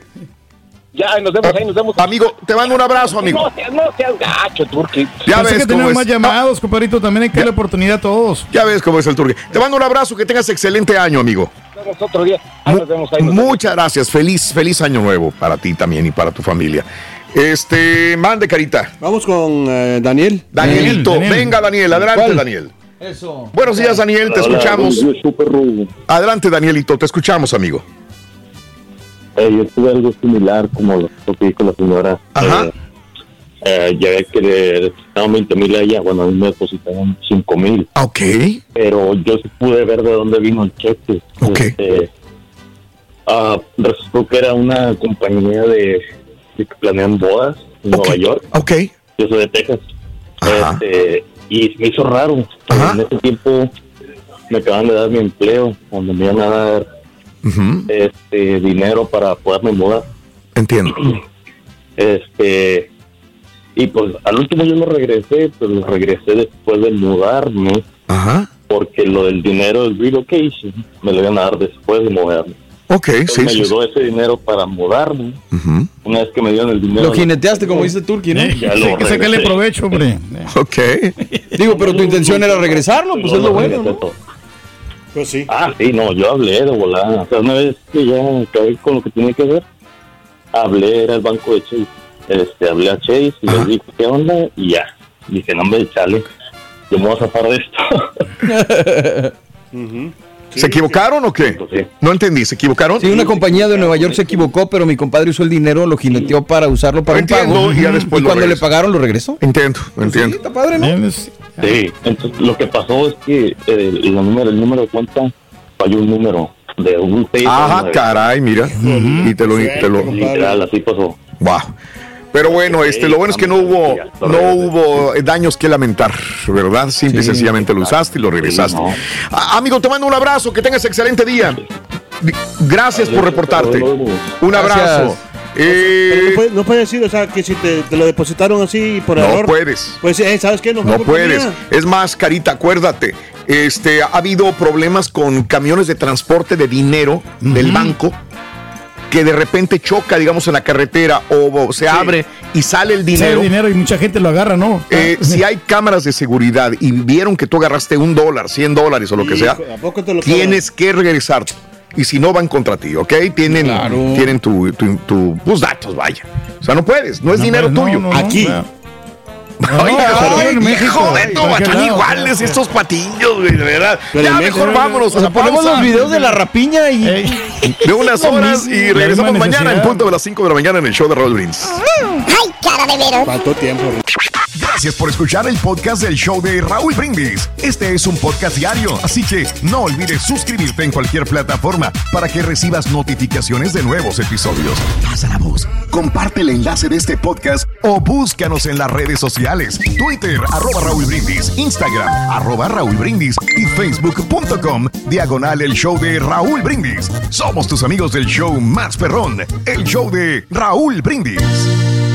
[SPEAKER 30] Ya, ahí nos vemos, ahí nos vemos.
[SPEAKER 2] amigo, te mando un abrazo, amigo.
[SPEAKER 30] No seas, no seas gacho, Turki.
[SPEAKER 2] Ya
[SPEAKER 3] Pensé
[SPEAKER 2] ves
[SPEAKER 3] que
[SPEAKER 2] cómo
[SPEAKER 3] tenemos
[SPEAKER 2] es.
[SPEAKER 3] más llamados, compadrito. También hay que darle oportunidad a todos.
[SPEAKER 2] Ya ves cómo es el turque. Te mando un abrazo, que tengas excelente año, amigo.
[SPEAKER 30] Nos vemos otro día. Ahí nos vemos, ahí nos vemos.
[SPEAKER 2] Muchas gracias. Feliz, feliz año nuevo para ti también y para tu familia. Este, mande carita.
[SPEAKER 27] Vamos con eh, Daniel.
[SPEAKER 2] Danielito,
[SPEAKER 3] Daniel.
[SPEAKER 2] venga Daniel, adelante
[SPEAKER 4] ¿Cuál?
[SPEAKER 2] Daniel.
[SPEAKER 4] Eso.
[SPEAKER 2] Buenos días Daniel, te escuchamos.
[SPEAKER 31] Eh,
[SPEAKER 2] Adelante Danielito, te escuchamos amigo.
[SPEAKER 31] Eh, yo tuve algo similar como lo que dijo la señora.
[SPEAKER 2] Ajá.
[SPEAKER 31] Eh, eh, ya ve que le depositaron 20 mil a ella, bueno, a mí me depositaron 5 mil.
[SPEAKER 2] Ok.
[SPEAKER 31] Pero yo sí pude ver de dónde vino el cheque.
[SPEAKER 2] Ok.
[SPEAKER 31] Este, ah, resultó que era una compañía de, de que planean bodas en. Nueva York.
[SPEAKER 2] Ok.
[SPEAKER 31] Yo soy de Texas.
[SPEAKER 2] Ajá.
[SPEAKER 31] Este, y me hizo raro. En ese tiempo me acaban de dar mi empleo, donde me iban a dar este dinero para poderme mudar.
[SPEAKER 2] Entiendo.
[SPEAKER 31] Este, y pues al último yo lo regresé, pero lo regresé después de mudarme,
[SPEAKER 2] Ajá.
[SPEAKER 31] porque lo del dinero del relocation me lo iban a dar después de mudarme.
[SPEAKER 2] Ok,
[SPEAKER 31] Entonces
[SPEAKER 2] sí,
[SPEAKER 31] me
[SPEAKER 2] sí. sí.
[SPEAKER 31] ayudó ese dinero para mudarme.
[SPEAKER 2] Ujú.
[SPEAKER 31] Una vez que me dieron el dinero.
[SPEAKER 4] Lo jineteaste, como dice Turki, ¿no?
[SPEAKER 3] Eh,
[SPEAKER 31] Ya
[SPEAKER 3] sí,
[SPEAKER 31] lo regresé.
[SPEAKER 3] provecho, hombre.
[SPEAKER 2] Ok.
[SPEAKER 4] Digo, pero tu intención era regresarlo, pues es lo bueno, ¿no?
[SPEAKER 31] todo.
[SPEAKER 27] Pues sí.
[SPEAKER 31] Ah, sí, no, yo hablé de volada. O sea, una vez que ya acabé con lo que tenía que hacer, hablé, era el banco de Chase. Este, hablé a Chase y les dije, ¿qué onda? Y ya. Dije, no, hombre, chale, yo me voy a zafar de esto.
[SPEAKER 2] ¿Se equivocaron o qué?
[SPEAKER 31] Pues sí.
[SPEAKER 2] No entendí, ¿se equivocaron?
[SPEAKER 4] Sí, una compañía de Nueva York se equivocó, pero mi compadre usó el dinero, lo jineteó para usarlo para un pago.
[SPEAKER 2] y ya después lo
[SPEAKER 4] cuando le pagaron, lo regresó.
[SPEAKER 2] Entiendo, entiendo.
[SPEAKER 4] Está padre, ¿no?
[SPEAKER 31] Sí, entonces lo que pasó es que eh, el, número, el número de cuenta falló un número de un 6
[SPEAKER 2] Ajá, caray, mira. Y te lo, te lo,
[SPEAKER 31] Literal, así pasó.
[SPEAKER 2] Wow. Pero bueno, este, lo bueno es que no hubo, no hubo eh, daños que lamentar, ¿verdad? Simple y sencillamente lo usaste y lo regresaste.
[SPEAKER 31] no.
[SPEAKER 2] Amigo, te mando un abrazo, que tengas excelente día. Gracias por reportarte. Un abrazo. Eh,
[SPEAKER 27] no, puede, no puede decir, o sea, que si te, te lo depositaron así por
[SPEAKER 2] no
[SPEAKER 27] error.
[SPEAKER 2] puedes.
[SPEAKER 27] Pues, eh, ¿sabes qué? No,
[SPEAKER 2] No puedes. Es más, Carita, acuérdate. Este, ha habido problemas con camiones de transporte de dinero del banco que de repente choca, digamos, en la carretera o se abre y sale el
[SPEAKER 3] sale
[SPEAKER 2] dinero.
[SPEAKER 3] el dinero y mucha gente lo agarra, ¿no?
[SPEAKER 2] Eh, si hay cámaras de seguridad y vieron que tú agarraste un dólar, 100 dólares o lo que sea,
[SPEAKER 27] ¿a poco te lo
[SPEAKER 2] tienes que regresar. Y si no, van contra ti, ¿ok? Tienen,
[SPEAKER 4] Claro.
[SPEAKER 2] tienen tu, tu- tu- tus datos, vaya. O sea, no puedes, no es
[SPEAKER 3] No,
[SPEAKER 2] dinero
[SPEAKER 3] no,
[SPEAKER 2] tuyo.
[SPEAKER 3] no, no,
[SPEAKER 27] Aquí.
[SPEAKER 3] Claro.
[SPEAKER 2] Ay,
[SPEAKER 3] No,
[SPEAKER 2] ay,
[SPEAKER 3] México,
[SPEAKER 2] hijo de iguales estos patillos, güey, de verdad.
[SPEAKER 27] Pero
[SPEAKER 2] ya
[SPEAKER 27] en
[SPEAKER 2] mejor
[SPEAKER 27] México,
[SPEAKER 2] vámonos
[SPEAKER 4] O sea, ponemos
[SPEAKER 2] pausa
[SPEAKER 4] los videos de la rapiña y...
[SPEAKER 3] Ey,
[SPEAKER 2] de unas horas y regresamos mañana en punto de las 5 de la mañana en el show de Roll Brindis.
[SPEAKER 7] Ay, cara de veras.
[SPEAKER 27] Faltó tiempo.
[SPEAKER 2] Gracias por escuchar el podcast del show de Raúl Brindis. Este es un podcast diario, así que no olvides suscribirte en cualquier plataforma para que recibas notificaciones de nuevos episodios. Pasa la voz, comparte el enlace de este podcast o búscanos en las redes Twitter, arroba Raúl Brindis, Instagram, arroba Raúl Brindis y facebook.com, diagonal el show de Raúl Brindis. Somos tus amigos del show más perrón, el show de Raúl Brindis.